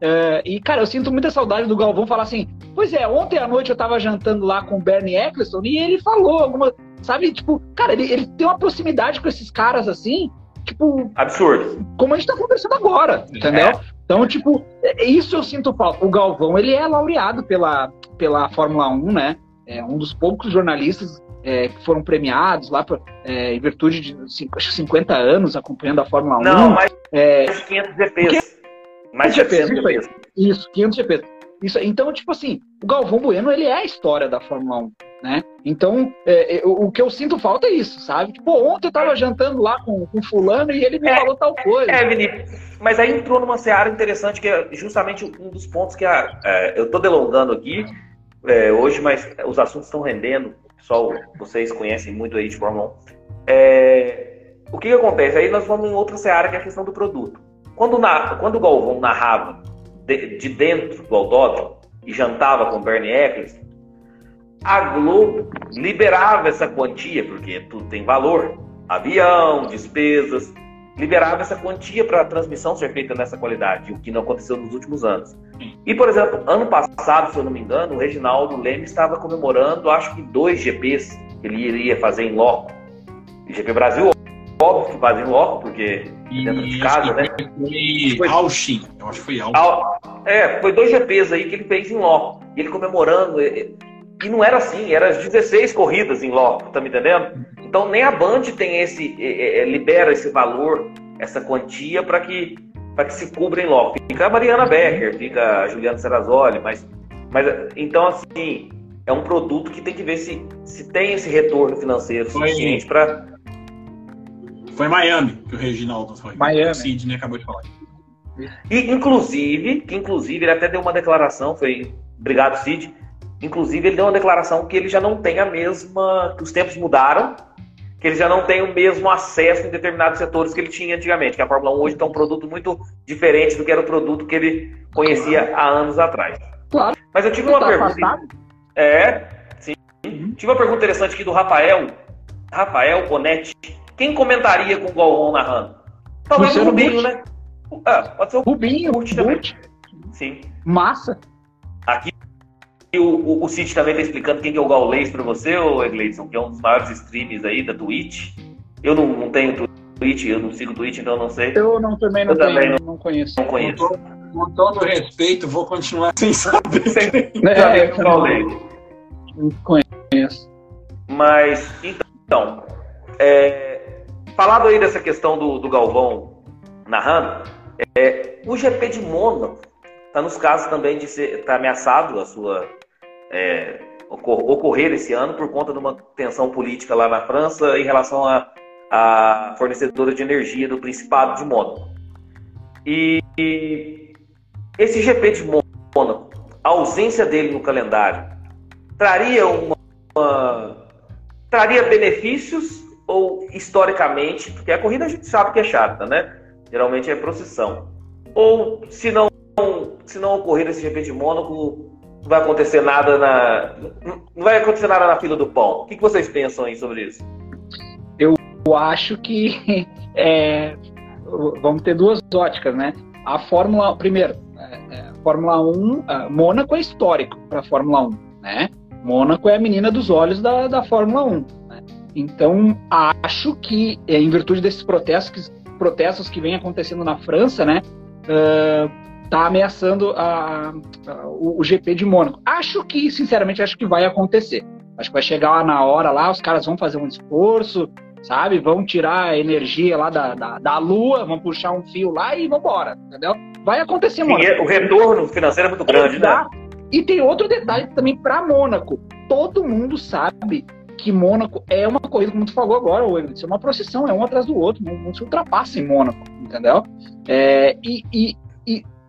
É, e, cara, eu sinto muita saudade do Galvão falar assim: Pois é, ontem à noite eu tava jantando lá com o Bernie Eccleston e ele falou alguma. Sabe, tipo, cara, ele, ele tem uma proximidade com esses caras assim, tipo. Absurdo. Como a gente tá conversando agora, entendeu? É. Então, tipo, é, isso eu sinto falta. O Galvão, ele é laureado pela, pela Fórmula 1, né? É um dos poucos jornalistas é, que foram premiados lá por, é, em virtude de acho 50 anos acompanhando a Fórmula 1. Não, mais é, 500 GPs. Mais GPs, GPs. Isso, 500 GPs. Isso, então, tipo assim, o Galvão Bueno, ele é a história da Fórmula 1, né? Então, é, é, o que eu sinto falta é isso, sabe? Tipo, ontem eu tava jantando lá com, com fulano e ele me é, falou tal coisa. É, Vinícius, mas aí entrou numa seara interessante, que é justamente um dos pontos que a, é, eu tô delongando aqui é, hoje, mas os assuntos estão rendendo, pessoal, vocês conhecem muito aí de Fórmula 1. É, o que, que acontece? Aí nós vamos em outra seara, que é a questão do produto. Quando, na, quando o Galvão narrava de, de dentro do autódromo e jantava com Bernie Eccles, a Globo liberava essa quantia, porque tudo tem valor, avião, despesas, liberava essa quantia para a transmissão ser feita nessa qualidade, o que não aconteceu nos últimos anos. E, por exemplo, ano passado, se eu não me engano, o Reginaldo Leme estava comemorando, acho que dois GPs que ele iria fazer em loco. GP Brasil, óbvio que fazia em loco, porque dentro de casa, né? Foi eu acho que foi Alchin. É, foi dois GPs aí que ele fez em loco. E ele comemorando. E não era assim, eram as 16 corridas em loco, tá me entendendo? Então nem a Band tem esse. É, é, libera esse valor, essa quantia, para que, que se cubra em loco. Fica a Mariana Becker, fica a Juliana Serrazoli, mas, mas então assim. É um produto que tem que ver se, se tem esse retorno financeiro suficiente para foi Miami que o Reginaldo foi. Miami. O Sidney acabou de falar. E, inclusive, que inclusive ele até deu uma declaração, foi. Obrigado, Cid. Inclusive, ele deu uma declaração que ele já não tem a mesma. que os tempos mudaram, que ele já não tem o mesmo acesso em determinados setores que ele tinha antigamente, que a Fórmula 1 hoje está um produto muito diferente do que era o produto que ele conhecia há anos atrás. Claro. Mas eu tive uma tá pergunta. Afastado? É, sim. Uhum. Tive uma pergunta interessante aqui do Rafael. Rafael Bonetti. Quem comentaria com o Galvão narrando? Talvez o Rubinho, né? Ah, pode ser o Rubinho, também. Sim. Massa. Aqui o, o, o Cid também está explicando quem é o Gaulês para você, ô Egleison, que é um dos maiores streams aí da Twitch. Eu não, não tenho Twitch, eu não sigo Twitch, então não sei. Eu não, também não, eu tenho, também não, não conheço. Não conheço. Com todo respeito, vou continuar sem saber. Sem saber o Gaulês. Não conheço. Mas, então, é, falado aí dessa questão do, do Galvão narrando, é, o GP de Mônaco está nos casos também de ser tá ameaçado a sua é, ocorrer esse ano por conta de uma tensão política lá na França em relação a, a fornecedora de energia do Principado de Mônaco. E, e esse GP de Mônaco, a ausência dele no calendário, traria uma, uma traria benefícios ou historicamente, porque a corrida a gente sabe que é chata, né? Geralmente é procissão. Ou se não se não ocorrer esse GP de Mônaco, não vai acontecer nada na. Não vai acontecer nada na fila do pão. O que vocês pensam aí sobre isso? Eu acho que é, vamos ter duas óticas, né? A Fórmula. Primeiro, é, é, Fórmula 1, é, Mônaco é histórico para a Fórmula 1, né? Mônaco é a menina dos olhos da, da Fórmula 1. Né? Então, acho que, em virtude desses protestos, protestos que vem acontecendo na França, né? Uh, tá ameaçando a, a, o, o, GP de Mônaco. Acho que, sinceramente, acho que vai acontecer. Acho que vai chegar lá na hora lá, os caras vão fazer um esforço, sabe? Vão tirar a energia lá da, da, da Lua, vão puxar um fio lá e vão embora, entendeu? Vai acontecer, Sim, Mônaco. O retorno financeiro é muito grande, né? E tem outro detalhe também para Mônaco. Todo mundo sabe que Mônaco é uma corrida, como tu falou agora, Isso é uma procissão, é um atrás do outro, não, não se ultrapassa em Mônaco, entendeu? É, e, e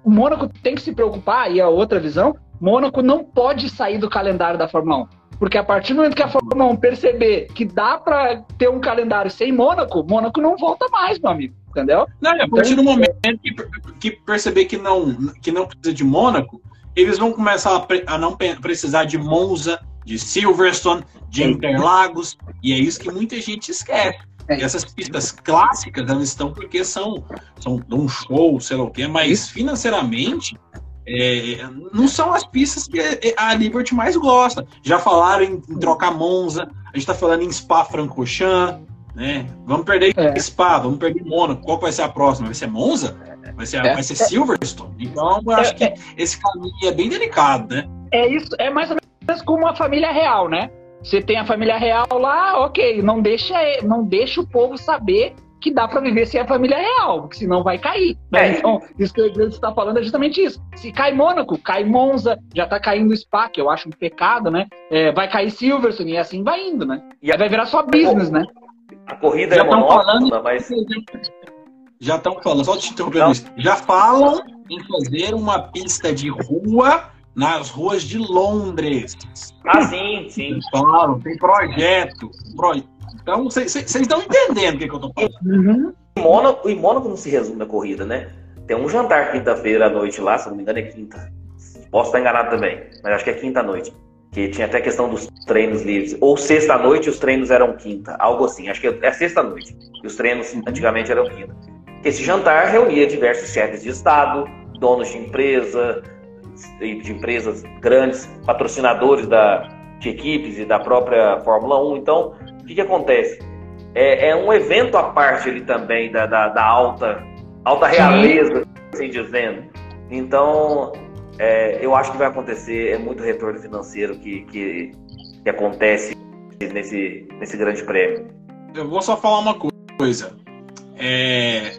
o Mônaco tem que se preocupar, e a outra visão, Mônaco não pode sair do calendário da Fórmula 1. Porque a partir do momento que a Fórmula 1 perceber que dá para ter um calendário sem Mônaco, Mônaco não volta mais, meu amigo. Entendeu? Não, a partir do momento que, que perceber que não, que não precisa de Mônaco, eles vão começar a, a, não precisar de Monza, de Silverstone, de Interlagos, e é isso que muita gente esquece. É. essas pistas clássicas, elas estão porque são, são um show, sei lá o quê, mas financeiramente é, não são as pistas que a Liberty mais gosta. Já falaram em, em trocar Monza, a gente está falando em Spa-Francorchamps, né? Vamos perder é. Spa, vamos perder Mônaco. Qual vai ser a próxima? Vai ser Monza? Vai ser, é. vai ser Silverstone? Então, eu acho é, que é. esse caminho é bem delicado, né? É isso, é mais ou menos como a família real, né? Você tem a família real lá, ok, não deixa, não deixa o povo saber que dá para viver sem a família real, porque senão vai cair. Né? É. Então, isso que o está falando é justamente isso. Se cai Mônaco, cai Monza, já tá caindo Spa, que eu acho um pecado, né? É, vai cair Silverstone e assim vai indo, né? E aí vai virar só business, né? A corrida já é monótona, mas... Já estão falando, só te interrompendo já falam em fazer uma pista de rua nas ruas de Londres. Ah, sim, sim. Claro, tem projeto. Então, vocês estão entendendo o que, que eu estou falando. Uhum. Em Mônaco, em Mônaco não se resume a corrida, né? Tem um jantar quinta-feira à noite lá, se não me engano é quinta. Posso estar enganado também, mas acho que é quinta noite. Que tinha até a questão dos treinos livres. Ou sexta-noite os treinos eram quinta. Algo assim. Acho que é sexta-noite. E os treinos antigamente eram quinta. Esse jantar reunia diversos chefes de Estado, donos de empresa, de empresas grandes, patrocinadores da, de equipes e da própria Fórmula 1. Então, o que, que acontece? É, é, um evento à parte ali também da, da, da alta, alta realeza, Sim. assim dizendo. Então, é, eu acho que vai acontecer, é muito retorno financeiro que, que, que acontece nesse, nesse grande prêmio. Eu vou só falar uma coisa. É,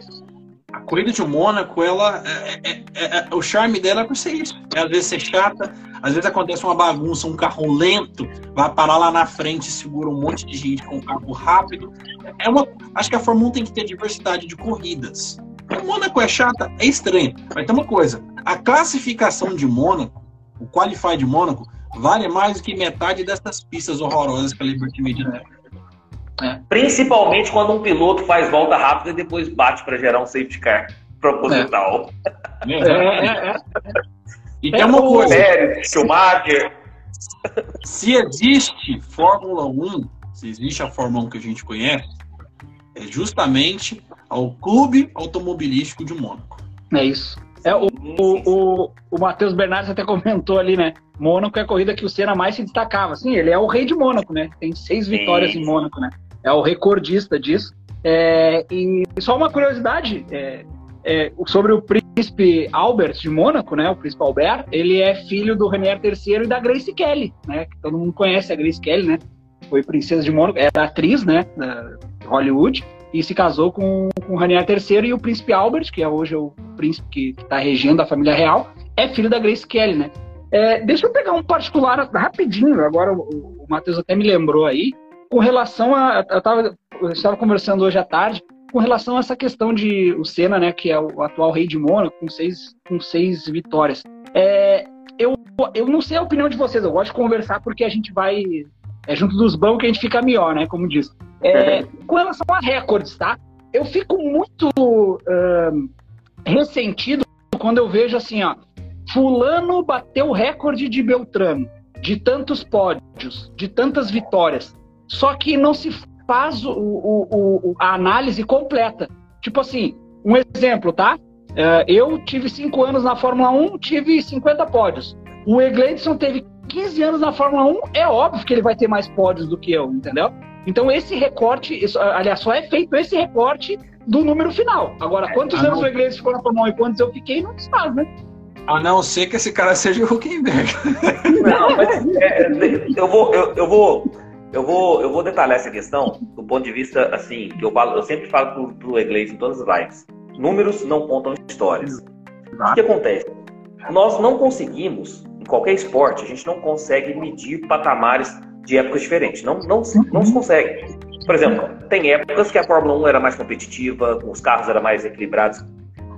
a corrida de Mônaco, ela, é, é, é, é, o charme dela é por ser isso. É, às vezes ser chata, às vezes acontece uma bagunça, um carro lento, vai parar lá na frente, segura um monte de gente com um carro rápido. É uma, acho que a Fórmula 1 tem que ter diversidade de corridas. O Mônaco é chata, é estranho. Mas tem uma coisa: a classificação de Mônaco, o Qualify de Mônaco, vale mais do que metade dessas pistas horrorosas que a Liberty Media. É. Principalmente quando um piloto faz volta rápida e depois bate para gerar um safety car proposital. É. É, é, é. e tem uma coisa: Schumacher. Se existe Fórmula 1, se existe a Fórmula 1 que a gente conhece, é justamente ao Clube Automobilístico de Mônaco. É isso. É, o, o, o, o Matheus Bernardes até comentou ali, né? Mônaco é a corrida que o Senna mais se destacava. Sim, ele é o rei de Mônaco, né? Tem seis vitórias em Mônaco, né? É o recordista disso. É, e só uma curiosidade é, é, sobre o príncipe Albert de Mônaco, né? O príncipe Albert, ele é filho do Renier III e da Grace Kelly, né? Que todo mundo conhece a Grace Kelly, né? Foi princesa de Mônaco, era atriz, né? Da Hollywood e se casou com, com Ranier III e o príncipe Albert, que é hoje o príncipe que está regendo a família real, é filho da Grace Kelly, né? É, deixa eu pegar um particular rapidinho, agora o, o Matheus até me lembrou aí, com relação a. Eu, tava, eu estava conversando hoje à tarde, com relação a essa questão de o Senna, né, que é o atual rei de Mônaco, com seis, com seis vitórias. É, eu, eu não sei a opinião de vocês, eu gosto de conversar porque a gente vai. É junto dos bancos que a gente fica melhor, né? Como diz. É, com relação a recordes, tá? Eu fico muito uh, ressentido quando eu vejo assim, ó. Fulano bateu o recorde de Beltrano, de tantos pódios, de tantas vitórias. Só que não se faz o, o, o, a análise completa. Tipo assim, um exemplo, tá? Uh, eu tive cinco anos na Fórmula 1, tive 50 pódios. O Egleidson teve 15 anos na Fórmula 1, é óbvio que ele vai ter mais pódios do que eu, entendeu? Então esse recorte, aliás, só é feito esse recorte do número final. Agora, quantos anos não... o Iglesias ficou na Fórmula 1 e quantos eu fiquei, não se faz, né? A não ser que esse cara seja o Huckenberg. Não, mas é, eu, vou, eu, eu, vou, eu, vou, eu vou detalhar essa questão do ponto de vista, assim, que eu, falo, eu sempre falo pro, pro Iglesias em todas as lives. Números não contam histórias. O que acontece? Nós não conseguimos, em qualquer esporte, a gente não consegue medir patamares de épocas diferentes. Não, não, não se consegue. Por exemplo, tem épocas que a Fórmula 1 era mais competitiva, os carros eram mais equilibrados.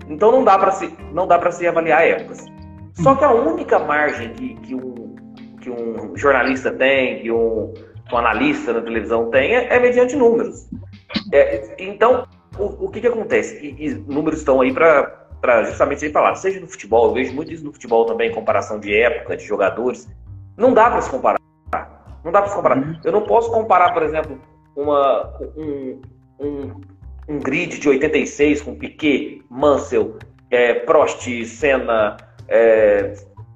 Então não dá para se não dá para se avaliar épocas. Só que a única margem que, que, um, que um jornalista tem, que um, um analista na televisão tem, é, mediante números. É, então, o, o que, que acontece? E, e números estão aí para justamente aí falar, seja no futebol, eu vejo muito isso no futebol também, comparação de época, de jogadores. Não dá para se comparar. Não dá para comparar. Uhum. Eu não posso comparar, por exemplo, uma, um, um, um grid de 86 com Piquet, Mansell, é, Prost, Senna, é,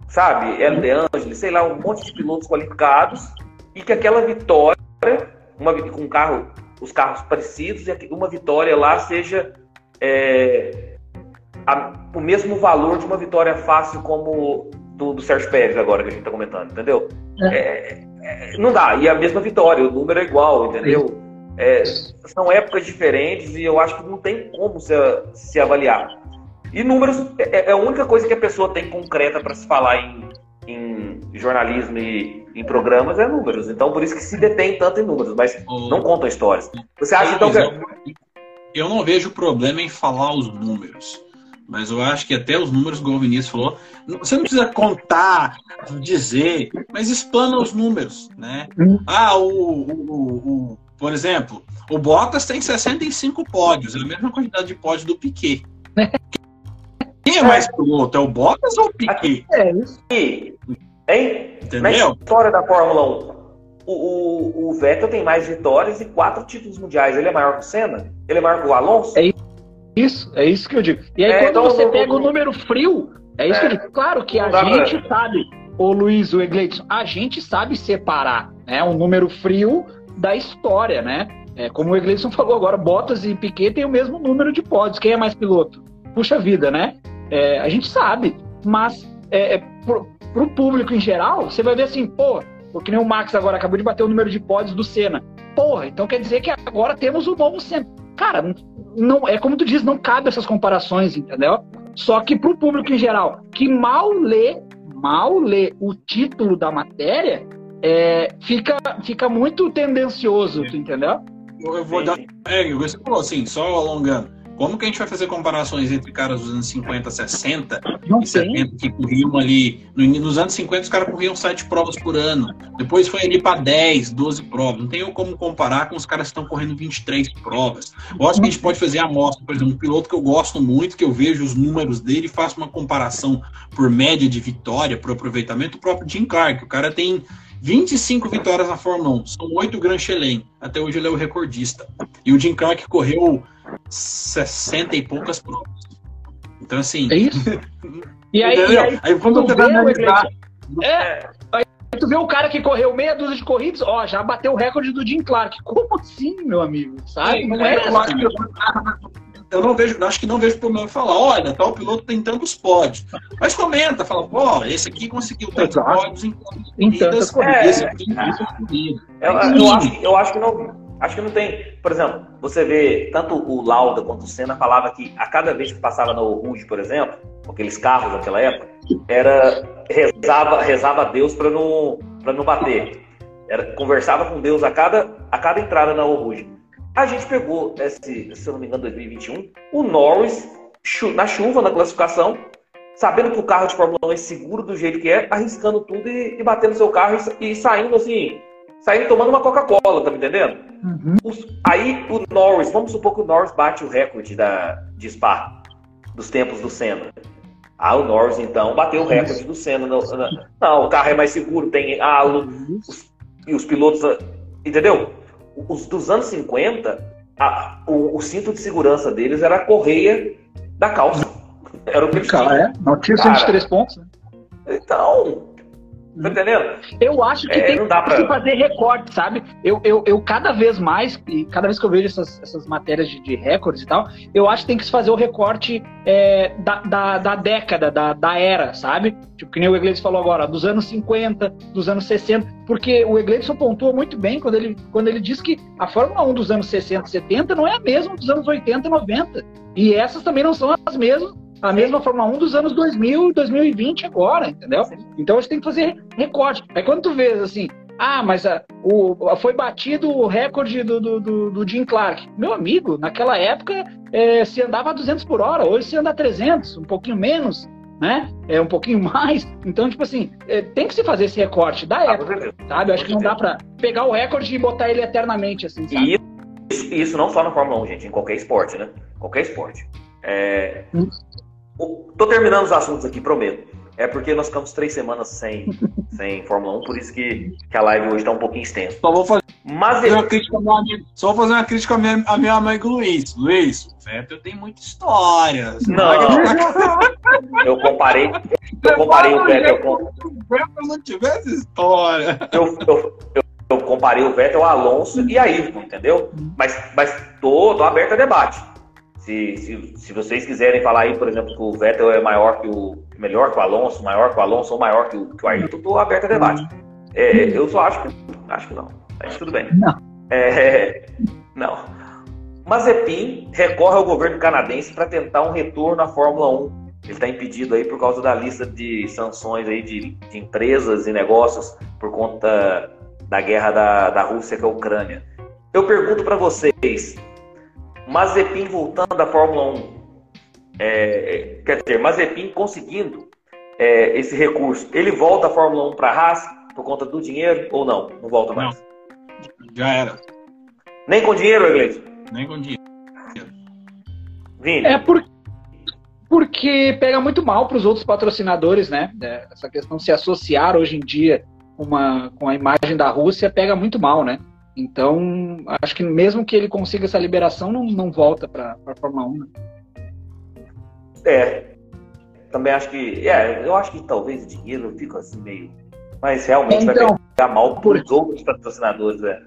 sabe, El De Angelis, sei lá, um monte de pilotos qualificados e que aquela vitória, uma, com um carro, os carros parecidos, e uma vitória lá seja é, a, o mesmo valor de uma vitória fácil como do, do Sérgio Pérez agora que a gente está comentando, entendeu? É. é é, não dá. E a mesma vitória, o número é igual, entendeu? É, são épocas diferentes e eu acho que não tem como se, se avaliar. E números é, é, a única coisa que a pessoa tem concreta para se falar em, em jornalismo e em programas é números. Então por isso que se detém tanto em números, mas não contam histórias. Você acha então que. Eu não vejo problema em falar os números. Mas eu acho que até os números, como o Vinícius falou, você não precisa contar, dizer, mas explana os números, né? Ah, o, o, o, por exemplo, o Bottas tem 65 pódios, é a mesma quantidade de pódios do Piquet. Quem é mais piloto? É o Bottas ou o Piquet? É isso. Hein? Entendeu? Na história da Fórmula 1, o, o, o Vettel tem mais vitórias e quatro títulos mundiais. Ele é maior que o Senna? Ele é maior que o Alonso? É isso. É isso que eu digo. E aí, é, quando então, você pega o número frio, é isso é, que eu é. digo. Claro que a gente pra... sabe, ô Luiz, o Egleidson, a gente sabe separar né, um número frio da história, né? É, como o Egleidson falou agora, Bottas e Piquet têm o mesmo número de pódios. Quem é mais piloto? Puxa vida, né? É, a gente sabe, mas é, é, pro, pro público em geral, você vai ver assim, pô, porque nem o Max agora acabou de bater o número de pódios do Senna. Porra, então quer dizer que agora temos o novo Senna. Cara, não é como tu diz, não cabe essas comparações, entendeu? Só que para o público em geral, que mal lê, mal lê o título da matéria, é, fica, fica muito tendencioso, tu entendeu? Eu vou dar. É, você falou assim, só alongando. Como que a gente vai fazer comparações entre caras dos anos 50, 60 Não e 70 que corriam ali. No, nos anos 50, os caras corriam 7 provas por ano. Depois foi ali para 10, 12 provas. Não tem como comparar com os caras que estão correndo 23 provas. Eu acho que a gente pode fazer a amostra, por exemplo, um piloto que eu gosto muito, que eu vejo os números dele e faço uma comparação por média de vitória, por aproveitamento, o próprio Jim Clark. O cara tem 25 vitórias na Fórmula 1, são 8 Grand Chelem. Até hoje ele é o recordista. E o Jim Clark correu 60 e poucas provas. Então, assim. É isso? E aí, e aí, aí quando tu você vê, vai analisar. É, aí tu vê o cara que correu meia dúzia de corridas, ó, já bateu o recorde do Jim Clark. Como assim, meu amigo? Sabe? Não é eu, acho que eu, eu não vejo, acho que não vejo problema em falar, olha, tal piloto tem tantos pódios. Mas comenta, fala, pô, esse aqui conseguiu tantos Exato. pódios em tantas Em corridas, tantas corridas. esse aqui em tantas corridas. Eu, eu acho, eu acho que não. Acho que não tem. Por exemplo, você vê, tanto o Lauda quanto o Senna falava que a cada vez que passava no Rouge, por exemplo, aqueles carros daquela época, era rezava, rezava a Deus para não, pra não bater. Era, conversava com Deus a cada, a cada entrada na Rouge. A gente pegou, esse, se eu não me engano, 2021, o Norris na chuva, na classificação, sabendo que o carro de Fórmula 1 é seguro do jeito que é, arriscando tudo e, e batendo seu carro e, e saindo assim, saindo tomando uma Coca-Cola, tá me entendendo? Uhum. Os- aí o Norris, vamos supor que o Norris bate o recorde da, de Spa, dos tempos do Senna. Ah, o Norris então bateu o recorde do Senna. na- não, o carro é mais seguro, tem halo, os- e os pilotos. ah, Entendeu? Os dos anos 50, a- o, o cinto de segurança deles era a correia da calça. Era o que eles tinham. É, não tinha Cara. 103 pontos. né? Então, tá entendendo? Eu acho que É, tem pra- que fazer recorte, sabe? Eu, eu, eu cada vez mais, e cada vez que eu vejo essas, essas matérias de, de recordes e tal, eu acho que tem que se fazer o recorte é, da, da, da década, da, da era, sabe? Tipo, que nem o Iglesias falou agora, dos anos 50, dos anos 60, porque o Iglesias pontua muito bem quando ele, quando ele diz que a Fórmula 1 dos anos 60 e 70 não é a mesma dos anos 80 e 90. E essas também não são as mesmas, a mesma Fórmula 1 dos anos 2000 e 2020 agora, entendeu? Então a gente tem que fazer recorte. Aí quando tu vês assim, ah, mas a- o, foi batido o recorde do, do, do, do Jim Clark. Meu amigo, naquela época é, se andava a 200 por hora, hoje se anda a 300, um pouquinho menos, né? É um pouquinho mais. Então, tipo assim, é, tem que se fazer esse recorte da Ah, época, certeza. sabe? Eu acho que não dá pra pegar o recorde e botar ele eternamente, assim, sabe? E isso, isso não só na Fórmula 1, gente, em qualquer esporte, né? Qualquer esporte. É... O- Tô terminando os assuntos aqui, prometo. É porque nós ficamos três semanas sem, sem Fórmula 1, por isso que, que a live hoje tá um pouquinho extensa. Só vou fazer Mas uma crítica ao meu amigo. Só vou fazer uma crítica ao meu, ao meu amigo Luiz. Luiz, o Vettel tem muita história. Não. eu comparei, eu comparei o Vettel com, o Vettel não tivesse história. eu, eu, eu, eu comparei o Vettel ao Alonso e a Ayrton, entendeu? Mas, mas tô, tô aberto a debate. Se, se, se vocês quiserem falar aí, por exemplo, que o Vettel é maior que o. melhor que o Alonso, maior que o Alonso ou maior que o, que o Ayrton, tô aberto a debate. É, eu só acho que. Acho que não. Mas tudo bem. Não. É, não. Mazepin recorre ao governo canadense para tentar um retorno à Fórmula 1. Ele está impedido aí por causa da lista de sanções aí de, de empresas e negócios por conta da guerra da, da Rússia com a Ucrânia. Eu pergunto para vocês, Mazepin voltando à Fórmula 1, é, quer dizer, Mazepin conseguindo é, esse recurso, ele volta à Fórmula 1 para a Haas por conta do dinheiro ou não? Não volta mais? Já era. Nem com dinheiro, Iglesias? Nem com dinheiro. Vini? É por, porque pega muito mal para os outros patrocinadores, né? É, Essa questão de se associar hoje em dia uma, com a imagem da Rússia pega muito mal, né? Então, acho que mesmo que ele consiga essa liberação, não, não volta para a Fórmula 1. Né? É. Também acho que. É, eu acho que talvez dinheiro fica assim meio. Mas realmente vai Então, pegar mal por- para os outros patrocinadores, é.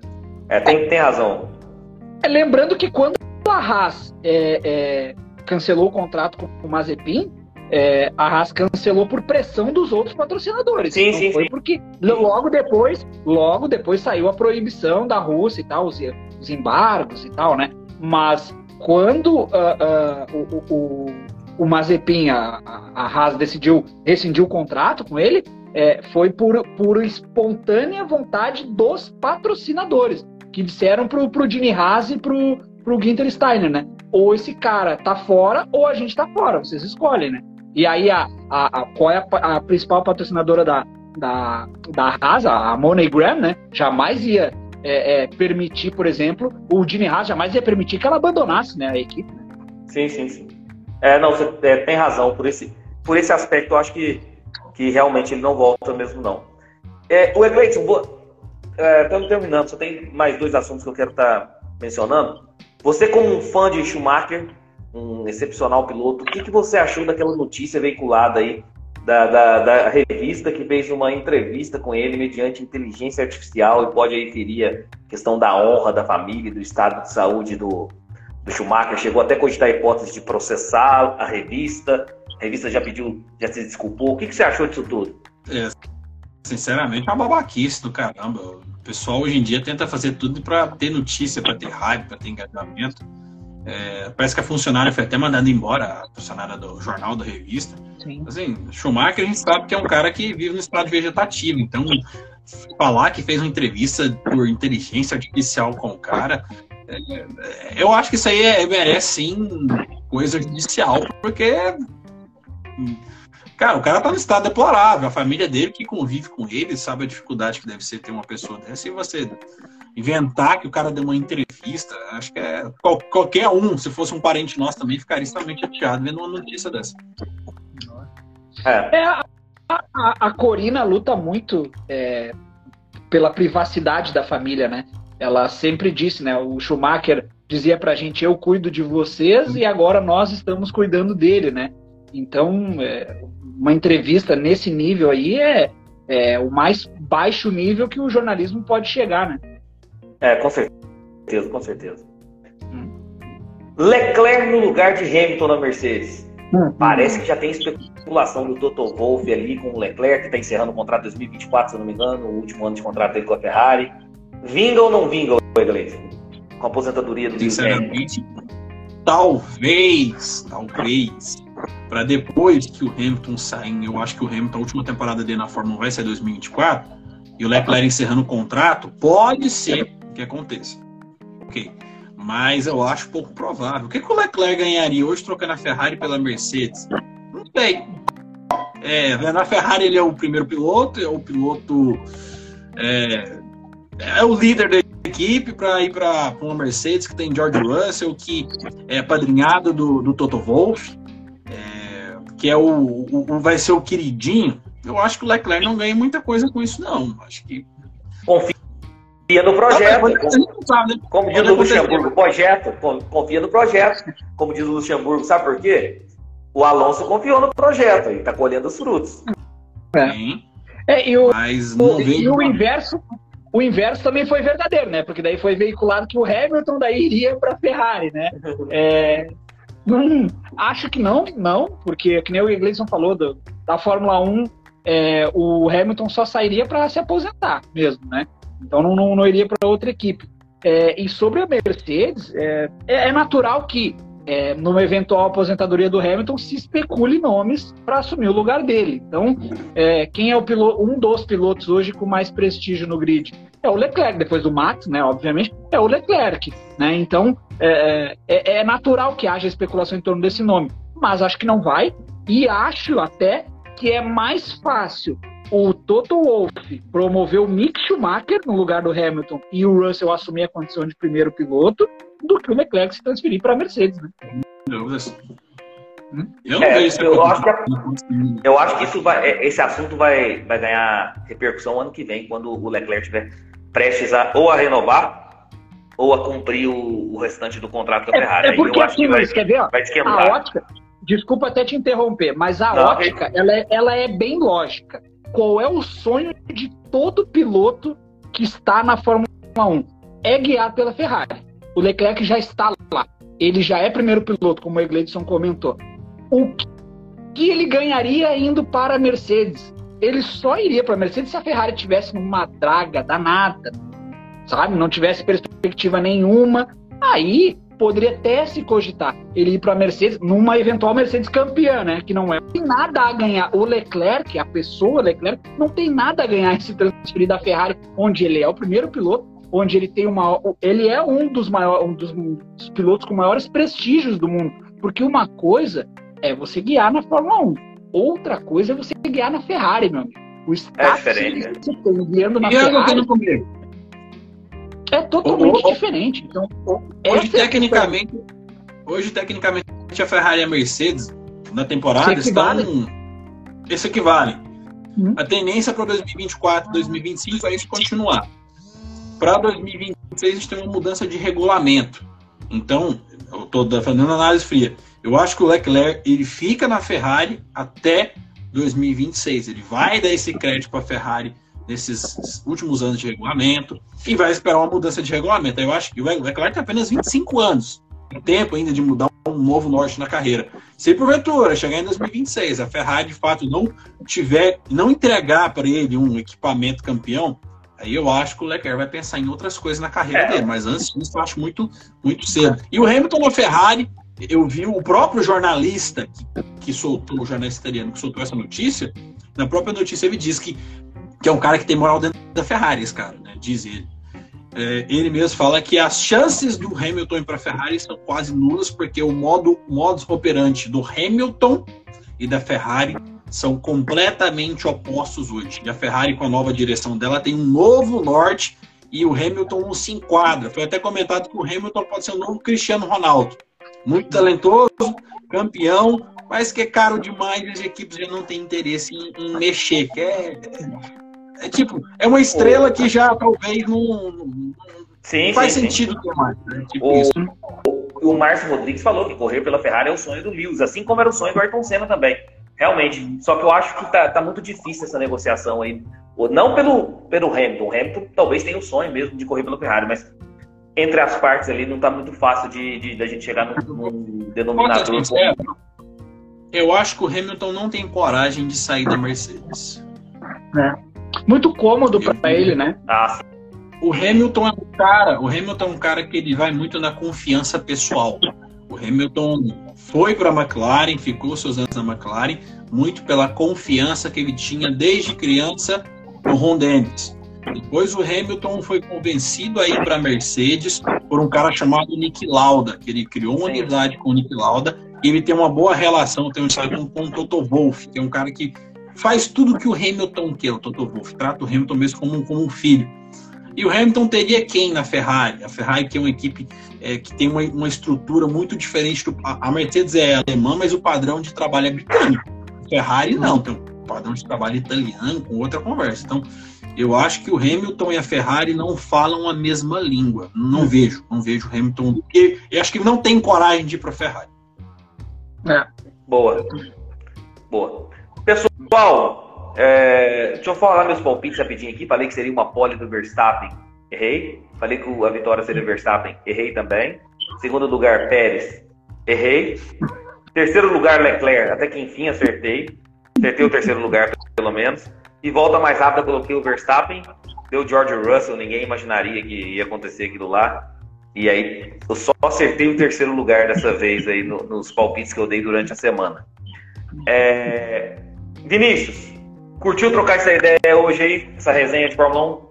É, tem, tem razão. É, lembrando que quando a Haas é, é, cancelou o contrato com o Mazepin, é, a Haas cancelou por pressão dos outros patrocinadores. Sim, Não sim, foi sim. porque logo depois, logo depois saiu a proibição da Rússia e tal, os, os embargos e tal, né? Mas quando ah, ah, o, o, o, Mazepin, a, a- a Haas decidiu rescindir o contrato com ele, é, foi por, por espontânea vontade dos patrocinadores que disseram pro, pro Dini Haas e pro, pro Ginter Steiner, né? ou esse cara tá fora, ou a gente tá fora. Vocês escolhem, né? E aí, a, a, a qual é a, a, principal patrocinadora da, da, da Haas, a MoneyGram, né? Jamais ia é, é, permitir, por exemplo, o Jimmy Haas jamais ia permitir que ela abandonasse né, a equipe. Né? Sim, sim, sim. É, não, você é, tem razão. Por esse, por esse aspecto, eu acho que, que realmente ele não volta mesmo, não. É, o Egleison, estamos é, terminando, só tem mais dois assuntos que eu quero estar tá mencionando. Você, como um fã de Schumacher, um excepcional piloto, o que, que você achou daquela notícia veiculada aí da, da, da, revista que fez uma entrevista com ele mediante inteligência artificial e pode aí ferir a questão da honra da família, do estado de saúde do, do Schumacher. Chegou até a cogitar a hipótese de processar a revista. A revista já pediu, já se desculpou. O que, que você achou disso tudo? É, sinceramente, é uma babaquice do caramba. O pessoal hoje em dia tenta fazer tudo para ter notícia, para ter hype, para ter engajamento. É, parece que a funcionária foi até mandada embora, a funcionária do jornal, da revista. Sim. Assim, Schumacher a gente sabe que é um cara que vive no estado vegetativo, então falar que fez uma entrevista por inteligência artificial com o cara, é, eu acho que isso aí é, merece sim coisa judicial, porque Cara, o cara tá no estado deplorável. A família dele que convive com ele sabe a dificuldade que deve ser ter uma pessoa dessa. E você inventar que o cara deu uma entrevista, acho que é qualquer um, se fosse um parente nosso também, ficaria extremamente chateado vendo uma notícia dessa. É, é a, a, a, Corina luta muito é, pela privacidade da família, né? Ela sempre disse, né? O Schumacher dizia pra gente: eu cuido de vocês e agora nós estamos cuidando dele, né? Então, é, uma entrevista nesse nível aí é, é o mais baixo nível que o jornalismo pode chegar, né? É, com certeza, com certeza. Hum. Leclerc no lugar de Hamilton na Mercedes. Hum. Parece que já tem especulação do Toto Wolff ali com o Leclerc, que está encerrando o contrato 2024, se eu não me engano, o último ano de contrato dele com a Ferrari. Vinga ou não vinga, Iglesias? Com a aposentadoria do Sinceramente, talvez, talvez, para depois que o Hamilton sair, eu acho que o Hamilton, a última temporada dele na Fórmula 1 vai ser 2024, e o Leclerc encerrando o contrato, pode ser que aconteça. Ok. Mas eu acho pouco provável. O que, que o Leclerc ganharia hoje trocando a Ferrari pela Mercedes? Não sei. É, na Ferrari ele é o primeiro piloto, é o piloto. É, é o líder da equipe para ir para uma Mercedes que tem George Russell, que é padrinhado do, do Toto Wolff, é, que é o, o, o, vai ser o queridinho. Eu acho que o Leclerc não ganha muita coisa com isso, não. Acho que. Confia no projeto. Como, como diz o Luxemburgo, projeto, confia no projeto. Como diz o Luxemburgo, sabe por quê? O Alonso confiou no projeto e está colhendo os frutos. É. é e o, Mas o, e o inverso, o inverso também foi verdadeiro, né? Porque daí foi veiculado que o Hamilton daí iria para a Ferrari, né? É, não, acho que não, não, porque que nem o Gleison falou do, da Fórmula 1, é, o Hamilton só sairia para se aposentar mesmo, né? Então não, não, não iria para outra equipe. É, e sobre a Mercedes, é, é, é natural que é, numa eventual aposentadoria do Hamilton se especule nomes para assumir o lugar dele. Então, é, quem é o piloto, um dos pilotos hoje com mais prestígio no grid? É o Leclerc, depois do Max, né? Obviamente, é o Leclerc, né? Então, é, é, é natural que haja especulação em torno desse nome, mas acho que não vai e acho até que é mais fácil o Toto Wolff promoveu o Mick Schumacher no lugar do Hamilton e o Russell assumir a condição de primeiro piloto do que o Leclerc se transferir para a Mercedes. Né? Hum? Eu, é, eu, acho que, eu acho que isso vai, é, esse assunto vai, vai ganhar repercussão ano que vem, quando o Leclerc estiver prestes a, ou a renovar ou a cumprir o, o restante do contrato da é, Ferrari. É porque assim, vai, quer ver? Vai a ótica, desculpa até te interromper, mas a Não, ótica ela, é, ela é bem lógica qual é o sonho de todo piloto que está na Fórmula 1? É guiar pela Ferrari. O Leclerc já está lá. Ele já é primeiro piloto, como o Egledson comentou. O que ele ganharia indo para a Mercedes? Ele só iria para a Mercedes se a Ferrari tivesse uma draga danada, sabe? Não tivesse perspectiva nenhuma. Aí poderia até se cogitar ele ir para a Mercedes numa eventual Mercedes campeã, né? Que não é não tem nada a ganhar. O Leclerc, a pessoa Leclerc, não tem nada a ganhar se transferir da Ferrari, onde ele é o primeiro piloto, onde ele tem uma. Ele é um dos maiores, um dos pilotos com maiores prestígios do mundo. Porque uma coisa é você guiar na Fórmula 1, outra coisa é você guiar na Ferrari, meu amigo. O status é diferente, que você tem guiando na e Ferrari. É totalmente o, o, diferente. Então, hoje, tecnicamente, hoje, tecnicamente, a Ferrari e a Mercedes na temporada estão. Isso equivale. Hum. A tendência para 2024, 2025 é isso continuar. Para 2026, a gente tem uma mudança de regulamento. Então, eu estou fazendo análise fria. Eu acho que o Leclerc ele fica na Ferrari até 2026. Ele vai dar esse crédito para a Ferrari nesses últimos anos de regulamento e vai esperar uma mudança de regulamento. Eu acho que o Leclerc tem apenas 25 anos. Tem tempo ainda de mudar um novo norte na carreira. Se porventura chegar em 2026, a Ferrari de fato não tiver, não entregar para ele um equipamento campeão, aí eu acho que o Leclerc vai pensar em outras coisas na carreira é. dele. Mas antes disso, eu acho muito, muito cedo. E o Hamilton na Ferrari, eu vi o próprio jornalista que, que soltou, o jornalista italiano que soltou essa notícia, na própria notícia ele diz que, que é um cara que tem moral dentro da Ferrari, esse cara, né? Diz ele. É, ele mesmo fala que as chances do Hamilton ir para a Ferrari são quase nulas, porque o modo modus operandi do Hamilton e da Ferrari são completamente opostos hoje. E a Ferrari, com a nova direção dela, tem um novo norte e o Hamilton não se enquadra. Foi até comentado que o Hamilton pode ser o novo Cristiano Ronaldo. Muito talentoso, campeão, mas que é caro demais e as equipes já não têm interesse em, em mexer. Que é, é, tipo, é uma estrela que já talvez não, não sim, faz sim, sentido sim. ter mais. Né? Tipo o, isso. O, o Márcio Rodrigues falou que correr pela Ferrari é o sonho do Lewis, assim como era o sonho do Ayrton Senna também. Realmente. Só que eu acho que tá, tá muito difícil essa negociação aí. Não pelo, pelo Hamilton. O Hamilton talvez tenha o sonho mesmo de correr pela Ferrari, mas entre as partes ali não tá muito fácil de, de, de a gente chegar num, num denominador. Eu acho que o Hamilton não tem coragem de sair da Mercedes. É. Muito cômodo para ele, né? Ah, o Hamilton é um cara, o Hamilton é um cara que ele vai muito na confiança pessoal. O Hamilton foi para a McLaren, ficou seus anos na McLaren, muito pela confiança que ele tinha desde criança no Ron Dennis. Depois o Hamilton foi convencido a ir para a Mercedes por um cara chamado Nick Lauda, que ele criou uma amizade com o Nick Lauda e ele tem uma boa relação, tem um com, com o Toto Wolff, que é um cara que faz tudo que o Hamilton quer, o Toto Wolff, trata o Hamilton mesmo como, como um filho. E o Hamilton teria quem na Ferrari? A Ferrari que é uma equipe é, que tem uma, uma estrutura muito diferente do. A Mercedes é alemã, mas o padrão de trabalho é britânico. A Ferrari não, tem um padrão de trabalho italiano com outra conversa. Então, eu acho que o Hamilton e a Ferrari não falam a mesma língua. Não hum. vejo, não vejo o Hamilton. Eu, eu acho que não tem coragem de ir para a Ferrari. É. Boa. Boa. Pessoal, é, deixa eu falar meus palpites rapidinho aqui. Falei que seria uma pole do Verstappen. Errei. Falei que a vitória seria Verstappen. Errei também. Segundo lugar, Pérez. Errei. Terceiro lugar, Leclerc. Até que enfim acertei. Acertei o terceiro lugar, pelo menos. E volta mais rápida, coloquei o Verstappen. Deu George Russell. Ninguém imaginaria que ia acontecer aquilo lá. E aí, eu só acertei o terceiro lugar dessa vez aí no, nos palpites que eu dei durante a semana. É... Vinícius, curtiu trocar essa ideia hoje aí, essa resenha de Fórmula 1?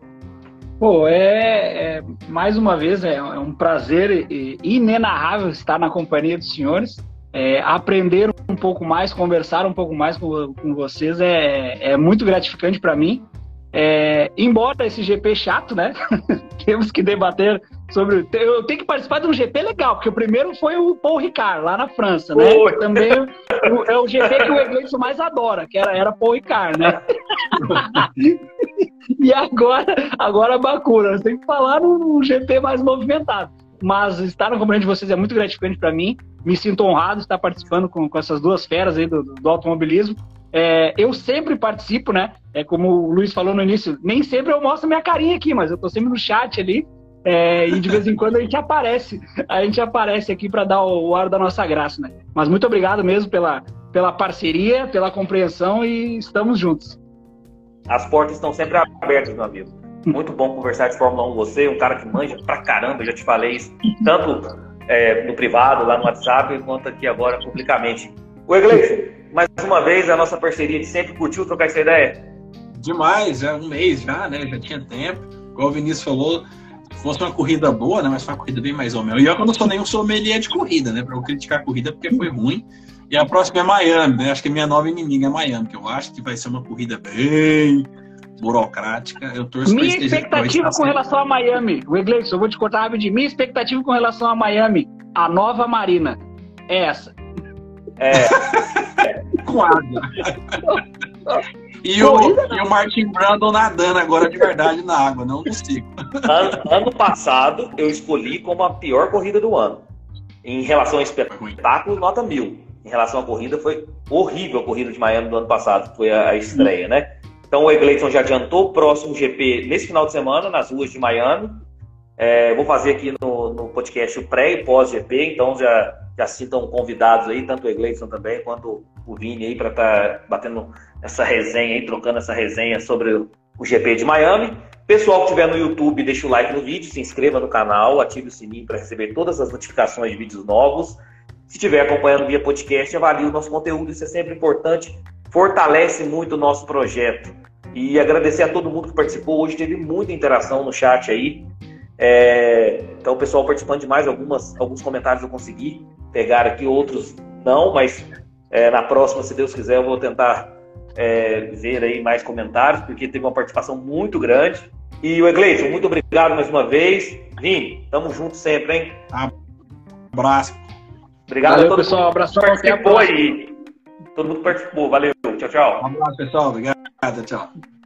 Pô, é, é mais uma vez é, é, um prazer inenarrável estar na companhia dos senhores. É, aprender um pouco mais, conversar um pouco mais com, com vocês é, é muito gratificante para mim. É, embora esse GP chato, né? Temos que debater sobre. Eu tenho que participar de um GP legal, porque o primeiro foi o Paul Ricard, lá na França, né? Também é o GP que o Egleison mais adora, que era, era Paul Ricard, né? e agora, agora a Bakura. Tem que falar no GP mais movimentado. Mas estar na companhia de vocês é muito gratificante para mim. Me sinto honrado de estar participando com, com essas duas feras aí do, do automobilismo. É, eu sempre participo, né? É como o Luiz falou no início, nem sempre eu mostro minha carinha aqui, mas eu tô sempre no chat ali. É, e de vez em quando a gente aparece, a gente aparece aqui para dar o, o ar da nossa graça, né? Mas muito obrigado mesmo pela, pela parceria, pela compreensão e estamos juntos. As portas estão sempre abertas, meu amigo. Muito bom conversar de Fórmula 1 com você, um cara que manja pra caramba, eu já te falei isso, tanto é, no privado, lá no WhatsApp, quanto aqui agora publicamente. O Iglesias, mais uma vez, a nossa parceria de sempre curtiu trocar essa ideia? Demais, já um mês já, né? Já tinha tempo. Igual o Vinícius falou, fosse uma corrida boa, né? Mas foi uma corrida bem mais ou menos. E eu, quando não sou nenhum sommelier de corrida, né? Pra eu criticar a corrida porque foi ruim. E a próxima é Miami, né? Acho que a minha nova inimiga é Miami, que eu acho que vai ser uma corrida bem burocrática. Eu torço Minha expectativa com relação a Miami, o Iglesias, eu vou te cortar rapidinho. Minha expectativa com relação a Miami, a nova Marina, é essa. É. com água. E o, e o Martin Brandon nadando agora de verdade na água, não no ciclo. Ano, ano passado, eu escolhi como a pior corrida do ano. Em relação ao espetáculo, nota mil. Em relação à corrida, foi horrível a corrida de Miami do ano passado, foi a, a estreia, né? Então o Egleison já adiantou o próximo GP nesse final de semana, nas ruas de Miami. É, vou fazer aqui no, no podcast o pré e pós-GP, então já, já sintam convidados aí, tanto o Egleison também, quanto o Vini aí, para estar tá batendo essa resenha aí, trocando essa resenha sobre o, GP de Miami. Pessoal que estiver no YouTube, deixa o like no vídeo, se inscreva no canal, ative o sininho para receber todas as notificações de vídeos novos. Se estiver acompanhando via podcast, avalie o nosso conteúdo, isso é sempre importante, fortalece muito o nosso projeto. E agradecer a todo mundo que participou. Hoje teve muita interação no chat aí. É... Então, o pessoal participando de mais algumas, alguns comentários eu consegui pegar aqui, outros não, mas é, na próxima, se Deus quiser, eu vou tentar é, ver aí mais comentários, porque teve uma participação muito grande. E o Egleison, muito obrigado mais uma vez. Vini, tamo junto sempre, hein? Abraço. Obrigado Valeu, a todo pessoal. Mundo que participou aí. Todo mundo participou. Valeu. Tchau, tchau. Um abraço, pessoal. Obrigado. Tchau.